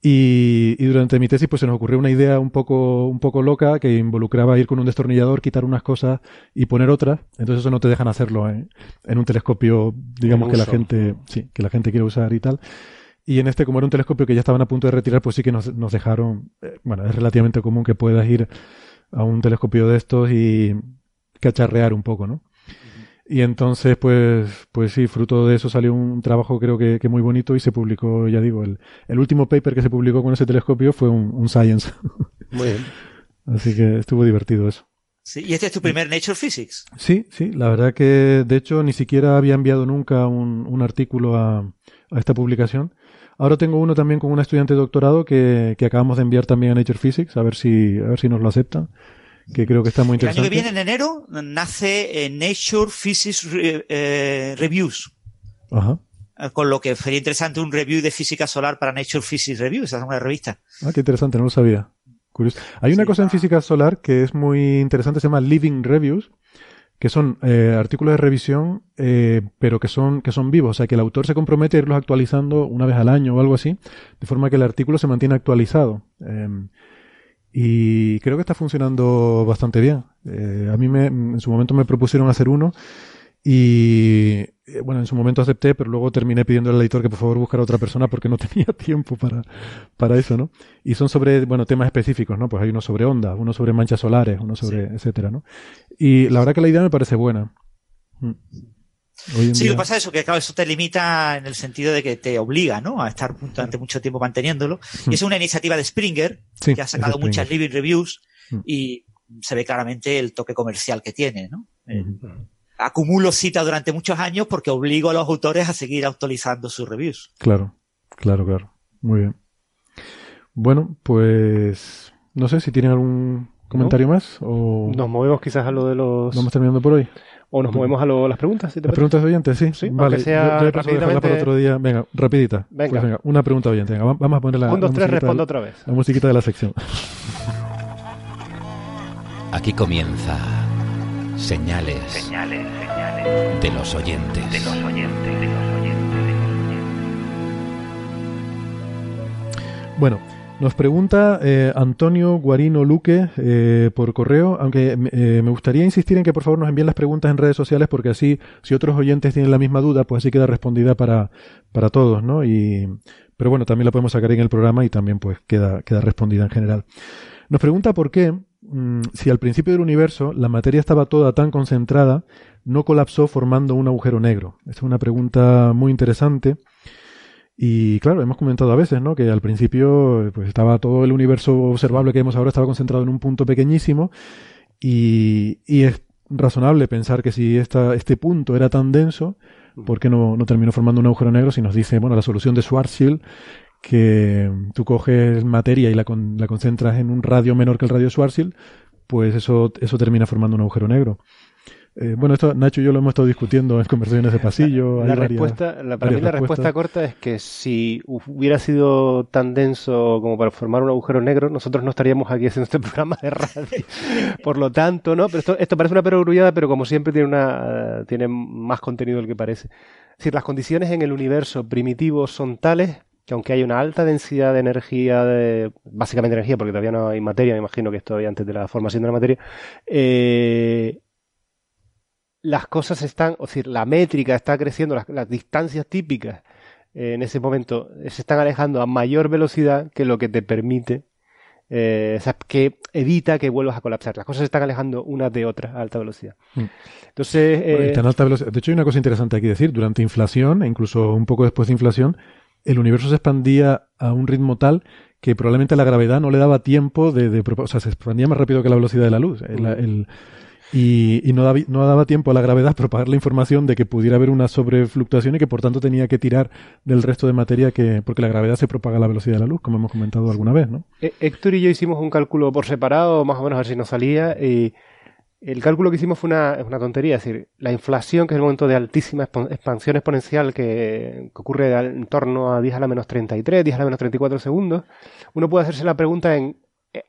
Y, y, durante mi tesis pues se nos ocurrió una idea un poco, un poco loca que involucraba ir con un destornillador, quitar unas cosas y poner otras. Entonces eso no te dejan hacerlo en, en un telescopio, digamos que la gente, sí, que la gente quiere usar y tal. Y en este, como era un telescopio que ya estaban a punto de retirar, pues sí que nos, nos dejaron, eh, bueno, es relativamente común que puedas ir a un telescopio de estos y cacharrear un poco, ¿no? Y entonces, pues, pues sí, fruto de eso salió un trabajo creo que, que muy bonito y se publicó, ya digo, el, el, último paper que se publicó con ese telescopio fue un, un Science. Muy bien. Así que estuvo divertido eso. Sí, ¿Y este es tu primer Nature Physics? Sí, sí, la verdad que de hecho ni siquiera había enviado nunca un, un artículo a, a, esta publicación. Ahora tengo uno también con una estudiante de doctorado que, que acabamos de enviar también a Nature Physics, a ver si, a ver si nos lo aceptan que creo que está muy interesante. El año que viene, en enero, nace eh, Nature Physics eh, Reviews. Ajá. Eh, con lo que sería interesante un review de física solar para Nature Physics Reviews, es una revista. Ah, qué interesante, no lo sabía. Curioso. Hay una cosa en física solar que es muy interesante, se llama Living Reviews, que son eh, artículos de revisión, eh, pero que son, que son vivos. O sea, que el autor se compromete a irlos actualizando una vez al año o algo así, de forma que el artículo se mantiene actualizado. Eh, y creo que está funcionando bastante bien. Eh, a mí me, en su momento me propusieron hacer uno y eh, bueno, en su momento acepté, pero luego terminé pidiendo al editor que por favor buscara otra persona porque no tenía tiempo para, para eso, ¿no? Y son sobre, bueno, temas específicos, ¿no? Pues hay uno sobre ondas, uno sobre manchas solares, uno sobre, sí. etcétera, ¿no? Y la verdad que la idea me parece buena. Mm. sí, día... lo que pasa es eso, que claro, eso te limita en el sentido de que te obliga, ¿no? A estar durante mucho tiempo manteniéndolo. Mm. Y es una iniciativa de Springer, sí, que ha sacado muchas living reviews mm. y se ve claramente el toque comercial que tiene, ¿no? Mm. Acumulo cita durante muchos años porque obligo a los autores a seguir actualizando sus reviews. Claro, claro, claro. Muy bien. Bueno, pues no sé si tienen algún comentario ¿No? más o nos movemos quizás a lo de los vamos terminando por hoy o nos movemos a lo, las preguntas si te las preguntas de oyentes sí, sí vale sea yo, yo rapidamente... para otro día venga rapidita venga. Pues venga una pregunta oyente venga, vamos a poner la un dos la tres respondo otra vez la musiquita de la sección aquí comienza señales, señales, señales de los oyentes de los oyentes de los oyentes bueno nos pregunta eh, Antonio Guarino Luque eh, por correo, aunque eh, me gustaría insistir en que por favor nos envíen las preguntas en redes sociales porque así, si otros oyentes tienen la misma duda, pues así queda respondida para, para todos, ¿no? Y, pero bueno, también la podemos sacar en el programa y también pues queda, queda respondida en general. Nos pregunta por qué, mmm, si al principio del universo la materia estaba toda tan concentrada, no colapsó formando un agujero negro. Esta es una pregunta muy interesante. Y claro, hemos comentado a veces, ¿no? Que al principio pues estaba todo el universo observable que vemos ahora estaba concentrado en un punto pequeñísimo y, y es razonable pensar que si este punto era tan denso, ¿por qué no, no terminó formando un agujero negro si nos dice, bueno, la solución de Schwarzschild que tú coges materia y la, con, la concentras en un radio menor que el radio Schwarzschild, pues eso, eso termina formando un agujero negro. Eh, bueno, esto Nacho y yo lo hemos estado discutiendo en conversaciones de pasillo. La, la respuesta, la, para mí la respuesta corta es que si hubiera sido tan denso como para formar un agujero negro, nosotros no estaríamos aquí haciendo este programa de radio. Por lo tanto, ¿no? Pero esto, esto parece una perogrullada, pero como siempre tiene una tiene más contenido del que parece. Es decir, las condiciones en el universo primitivo son tales que aunque hay una alta densidad de energía, de, básicamente energía, porque todavía no hay materia, me imagino que esto todavía antes de la formación de la materia, eh, las cosas están, o decir, la métrica está creciendo, las, las distancias típicas eh, en ese momento se están alejando a mayor velocidad que lo que te permite, eh, o sea, que evita que vuelvas a colapsar. Las cosas se están alejando unas de otras a alta velocidad. Mm. Entonces, eh, alta velocidad. De hecho, hay una cosa interesante aquí decir. Durante inflación, e incluso un poco después de inflación, el universo se expandía a un ritmo tal que probablemente la gravedad no le daba tiempo de, de o sea, se expandía más rápido que la velocidad de la luz. El, el, y, y no, daba, no, daba, tiempo a la gravedad propagar la información de que pudiera haber una sobrefluctuación y que por tanto tenía que tirar del resto de materia que porque la gravedad se propaga a la velocidad de la luz, como hemos comentado alguna vez, ¿no? Héctor y yo hicimos un cálculo por separado, más o menos a ver si nos salía, y el cálculo que hicimos fue una, tontería, es decir, la inflación, que es el momento de altísima expansión exponencial que, ocurre en torno a 10 a la menos 33, 10 a la menos 34 segundos, uno puede hacerse la pregunta en,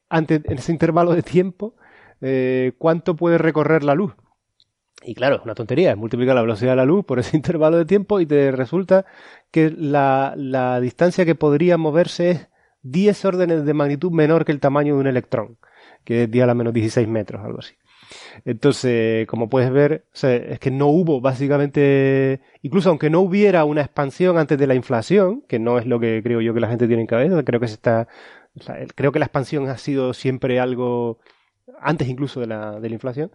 ante, en ese intervalo de tiempo, eh, cuánto puede recorrer la luz. Y claro, es una tontería, es multiplicar la velocidad de la luz por ese intervalo de tiempo y te resulta que la, la distancia que podría moverse es 10 órdenes de magnitud menor que el tamaño de un electrón, que es 10 a la menos 16 metros, algo así. Entonces, como puedes ver, es que no hubo básicamente, incluso aunque no hubiera una expansión antes de la inflación, que no es lo que creo yo que la gente tiene en cabeza, creo que se está, creo que la expansión ha sido siempre algo antes incluso de la, de la inflación,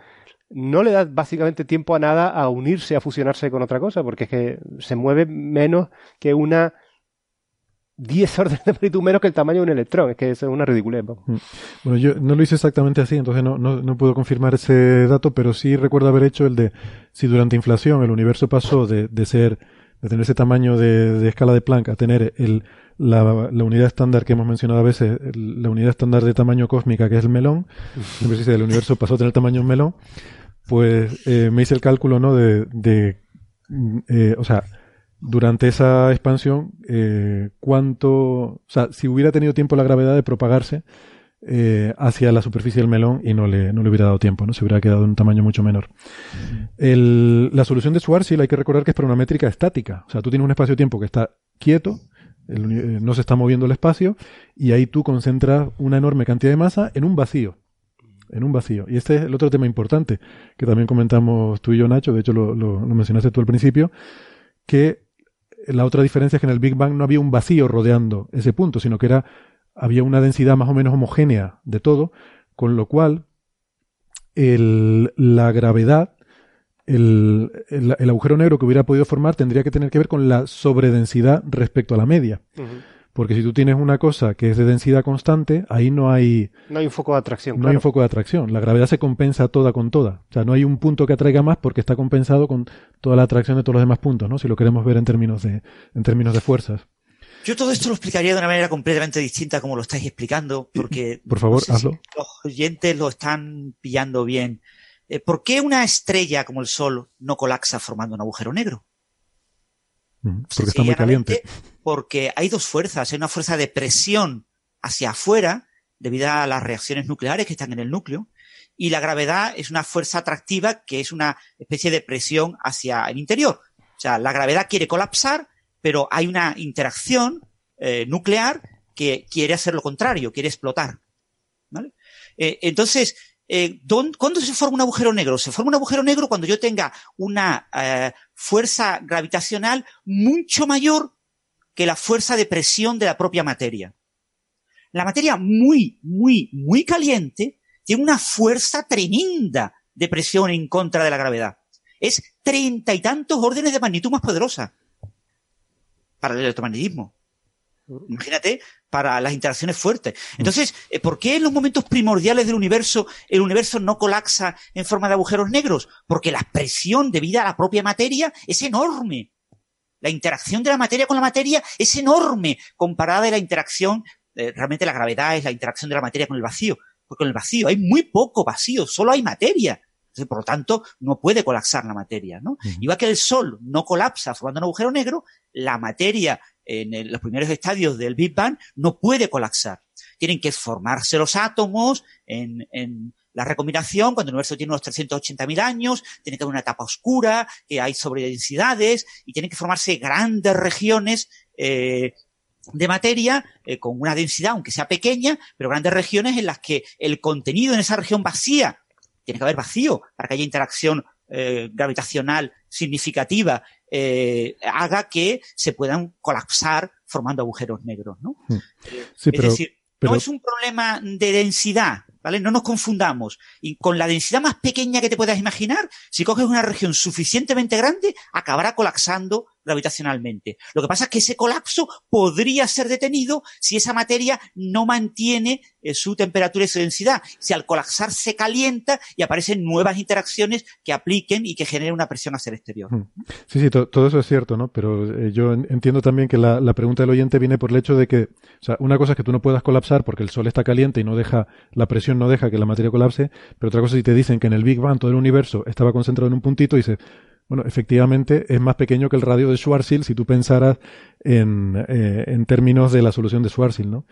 no le da básicamente tiempo a nada a unirse, a fusionarse con otra cosa, porque es que se mueve menos que una 10 órdenes de magnitud menos que el tamaño de un electrón. Es que eso es una ridiculez. Mm. Bueno, yo no lo hice exactamente así, entonces no, no, no puedo confirmar ese dato, pero sí recuerdo haber hecho el de si durante inflación el universo pasó de, de ser, de tener ese tamaño de, de escala de Planck a tener el, la, la unidad estándar que hemos mencionado a veces, el- la unidad estándar de tamaño cósmica que es el melón, siempre se dice el universo pasó a tener tamaño melón, pues eh, me hice el cálculo, ¿no? De, de mm, eh, o sea, durante esa expansión, eh, cuánto, o sea, si hubiera tenido tiempo la gravedad de propagarse eh, hacia la superficie del melón y no le, no le hubiera dado tiempo, ¿no? Se hubiera quedado en un tamaño mucho menor. El- la solución de Schwarzschild hay que recordar que es para una métrica estática. O sea, tú tienes un espacio-tiempo que está quieto, el eh, no se está moviendo el espacio, y ahí tú concentras una enorme cantidad de masa en un vacío. En un vacío. Y este es el otro tema importante que también comentamos tú y yo, Nacho, de hecho lo, lo- lo mencionaste tú al principio, que la otra diferencia es que en el Big Bang no había un vacío rodeando ese punto, sino que era había una densidad más o menos homogénea de todo, con lo cual el- la gravedad, el, el- el agujero negro que hubiera podido formar tendría que tener que ver con la sobredensidad respecto a la media. Porque si tú tienes una cosa que es de densidad constante, ahí no hay, No hay un foco de atracción. no claro. hay un foco de atracción. La gravedad se compensa toda con toda. O sea, no hay un punto que atraiga más porque está compensado con toda la atracción de todos los demás puntos, ¿no? Si lo queremos ver en términos de, en términos de fuerzas. Yo todo esto lo explicaría de una manera completamente distinta como lo estáis explicando, porque Por favor, no sé si hazlo. los oyentes lo están pillando bien. Eh, ¿Por qué una estrella como el Sol no colapsa formando un agujero negro? Porque está muy caliente. Porque hay dos fuerzas. Hay una fuerza de presión hacia afuera, debido a las reacciones nucleares que están en el núcleo, y la gravedad es una fuerza atractiva que es una especie de presión hacia el interior. O sea, la gravedad quiere colapsar, pero hay una interacción eh, nuclear que quiere hacer lo contrario, quiere explotar. ¿Vale? Eh, entonces, eh, ¿dón- ¿cuándo se forma un agujero negro? Se forma un agujero negro cuando yo tenga una eh, fuerza gravitacional mucho mayor que la fuerza de presión de la propia materia. La materia muy, muy, muy caliente tiene una fuerza tremenda de presión en contra de la gravedad. Es treinta y tantos órdenes de magnitud más poderosa para el electromagnetismo. Imagínate, para las interacciones fuertes. Entonces, eh, ¿por qué en los momentos primordiales del universo el universo no colapsa en forma de agujeros negros? Porque la presión debida a la propia materia es enorme. La interacción de la materia con la materia es enorme comparada a la interacción, eh, realmente la gravedad es la interacción de la materia con el vacío. Porque con el vacío hay muy poco vacío, solo hay materia. Entonces, por lo tanto, no puede colapsar la materia, ¿no? Igual que el Sol no colapsa formando un agujero negro, la materia en los primeros estadios del Big Bang no puede colapsar. Tienen que formarse los átomos en, en la recombinación, cuando el universo tiene unos 380.000 años, tiene que haber una etapa oscura, que hay sobredensidades, y tienen que formarse grandes regiones eh, de materia eh, con una densidad, aunque sea pequeña, pero grandes regiones en las que el contenido en esa región vacía, tiene que haber vacío para que haya interacción eh, gravitacional significativa, eh, haga que se puedan colapsar formando agujeros negros, ¿no? Sí, es pero, decir, pero- no es un problema de densidad, ¿vale? No nos confundamos. Y con la densidad más pequeña que te puedas imaginar, si coges una región suficientemente grande, acabará colapsando gravitacionalmente. Lo que pasa es que ese colapso podría ser detenido si esa materia no mantiene eh, su temperatura y su densidad. Si al colapsar se calienta y aparecen nuevas interacciones que apliquen y que generen una presión hacia el exterior. Sí, sí, to- todo eso es cierto, ¿no? Pero eh, yo en- entiendo también que la, pregunta del oyente viene por el hecho de que, o sea, una cosa es que tú no puedas colapsar porque el sol está caliente y no deja, la presión no deja que la materia colapse, pero otra cosa si te dicen que en el Big Bang todo el universo estaba concentrado en un puntito y dices, bueno, efectivamente es más pequeño que el radio de Schwarzschild si tú pensaras en, eh, en términos de la solución de Schwarzschild, ¿no?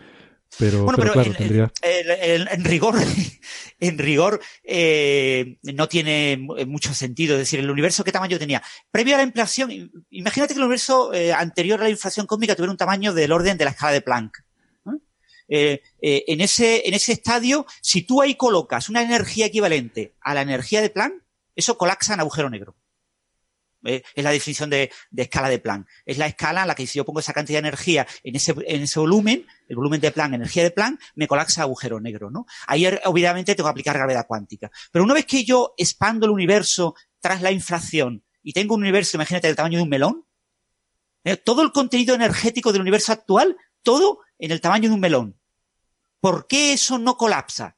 Pero, Bueno, pero pero, claro, en, tendría... en- en- en rigor, en rigor eh, no tiene mu- mucho sentido. Es decir, el universo, ¿qué tamaño tenía? Previo a la inflación, imagínate que el universo eh, anterior a la inflación cósmica tuviera un tamaño del orden de la escala de Planck. ¿no? Eh, eh, en, ese, en ese estadio, si tú ahí colocas una energía equivalente a la energía de Planck, eso colapsa en agujero negro. Eh, es la definición de, escala de Planck. Es la escala en la que si yo pongo esa cantidad de energía en ese, en ese volumen, el volumen de Planck, energía de Planck, me colapsa agujero negro, ¿no? Ahí obviamente tengo que aplicar gravedad cuántica. Pero una vez que yo expando el universo tras la inflación y tengo un universo, imagínate, del tamaño de un melón, eh, todo el contenido energético del universo actual, todo en el tamaño de un melón. ¿Por qué eso no colapsa?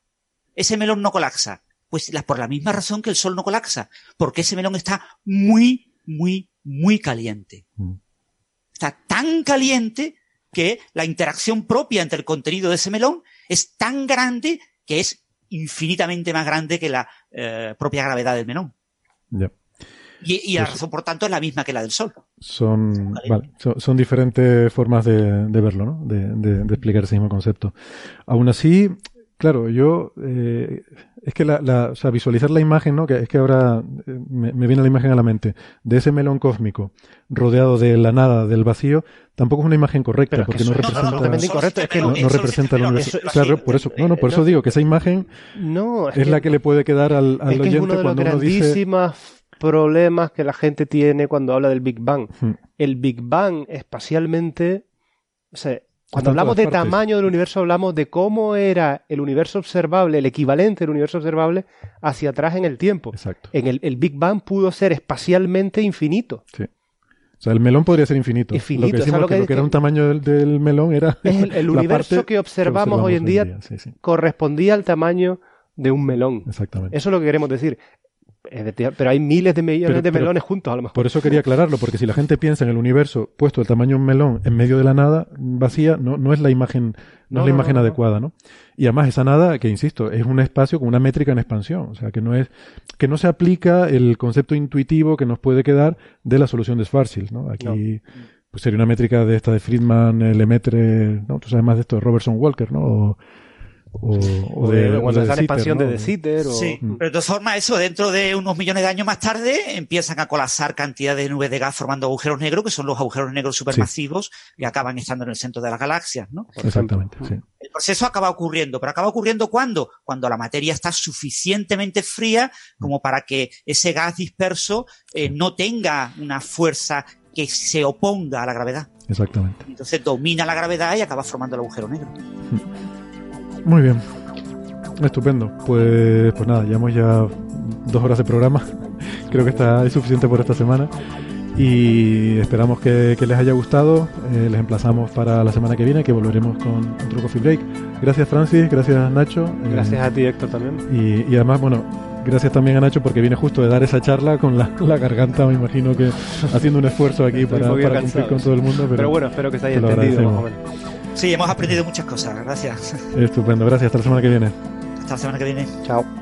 Ese melón no colapsa. Pues por la misma razón que el Sol no colapsa. Porque ese melón está muy, muy, muy caliente. Mm. Está tan caliente que la interacción propia entre el contenido de ese melón es tan grande que es infinitamente más grande que la eh, propia gravedad del melón. Y, y la Pues- razón, por tanto, es la misma que la del Sol. Son, vale, son, son diferentes formas de, de verlo, ¿no? De, de- de explicar ese mismo concepto. Aún así, claro, yo, eh, es que la, la- o sea, visualizar la imagen, ¿no? Que es que ahora eh, me, me viene la imagen a la mente de ese melón cósmico rodeado de la nada, del vacío, tampoco es una imagen correcta, Pero porque no representa, no, representa universo. es Claro, por eso, no, no, por no. eso digo que esa imagen No, es, es que- la que le puede quedar al, al es que es uno de los cuando uno dice, grandísimos problemas que la gente tiene cuando habla del Big Bang. Hmm. El Big Bang espacialmente, o sea, cuando hablamos de partes. tamaño del universo, hablamos de cómo era el universo observable, el equivalente del universo observable hacia atrás en el tiempo. exacto. En el, el Big Bang pudo ser espacialmente infinito. Sí. O sea, el melón podría ser infinito. Infinito, lo que o sea, decimos lo que, que- lo que era que- un tamaño del, del melón era Es el, universo parte que observamos hoy en día Sí, sí, correspondía al tamaño de un melón. exactamente. Eso es lo que queremos decir. Pero hay miles de millones Pero- de melones juntos, a lo mejor. Por eso quería aclararlo, porque si la gente piensa en el universo puesto del tamaño de un melón en medio de la nada vacía, no, no es la imagen, no, No, es la imagen no, adecuada, ¿no? Y además esa nada, que insisto, es un espacio con una métrica en expansión, o sea, que no es, que no se aplica el concepto intuitivo que nos puede quedar de la solución de Schwarzschild, ¿no? Aquí pues sería una métrica de esta de Friedman, Lemaitre, ¿no? Tú sabes más de esto, de Robertson Walker, ¿no? O, o, de, de- o cuando de está en Sitter, expansión ¿no? de Sitter. O... Sí, Mm. pero de todas formas, eso dentro de unos millones de años más tarde empiezan a colapsar cantidad de nubes de gas formando agujeros negros, que son los agujeros negros supermasivos que acaban estando en el centro de las galaxias, ¿no? por ejemplo. Exactamente, sí. El proceso acaba ocurriendo, pero acaba ocurriendo cuando? Cuando la materia está suficientemente fría como para que ese gas disperso eh, no tenga una fuerza que se oponga a la gravedad. Exactamente. Entonces domina la gravedad y acaba formando el agujero negro. Muy bien. Estupendo. Pues, pues nada, llevamos ya dos horas de programa. Creo que está es suficiente por esta semana. Y esperamos que, que les haya gustado. Eh, les emplazamos para la semana que viene, que volveremos con otro Coffee Break. Gracias, Francis. Gracias, Nacho. Eh, Gracias a ti, Héctor, también. y, y además, bueno, gracias también a Nacho porque viene justo de dar esa charla con la, la garganta, me imagino que haciendo un esfuerzo aquí para, cumplir con todo el mundo. Pero, Pero bueno, espero que se haya entendido más o menos. Sí, hemos aprendido muchas cosas. Gracias. Estupendo. Gracias. Hasta la semana que viene. Hasta la semana que viene. Chao.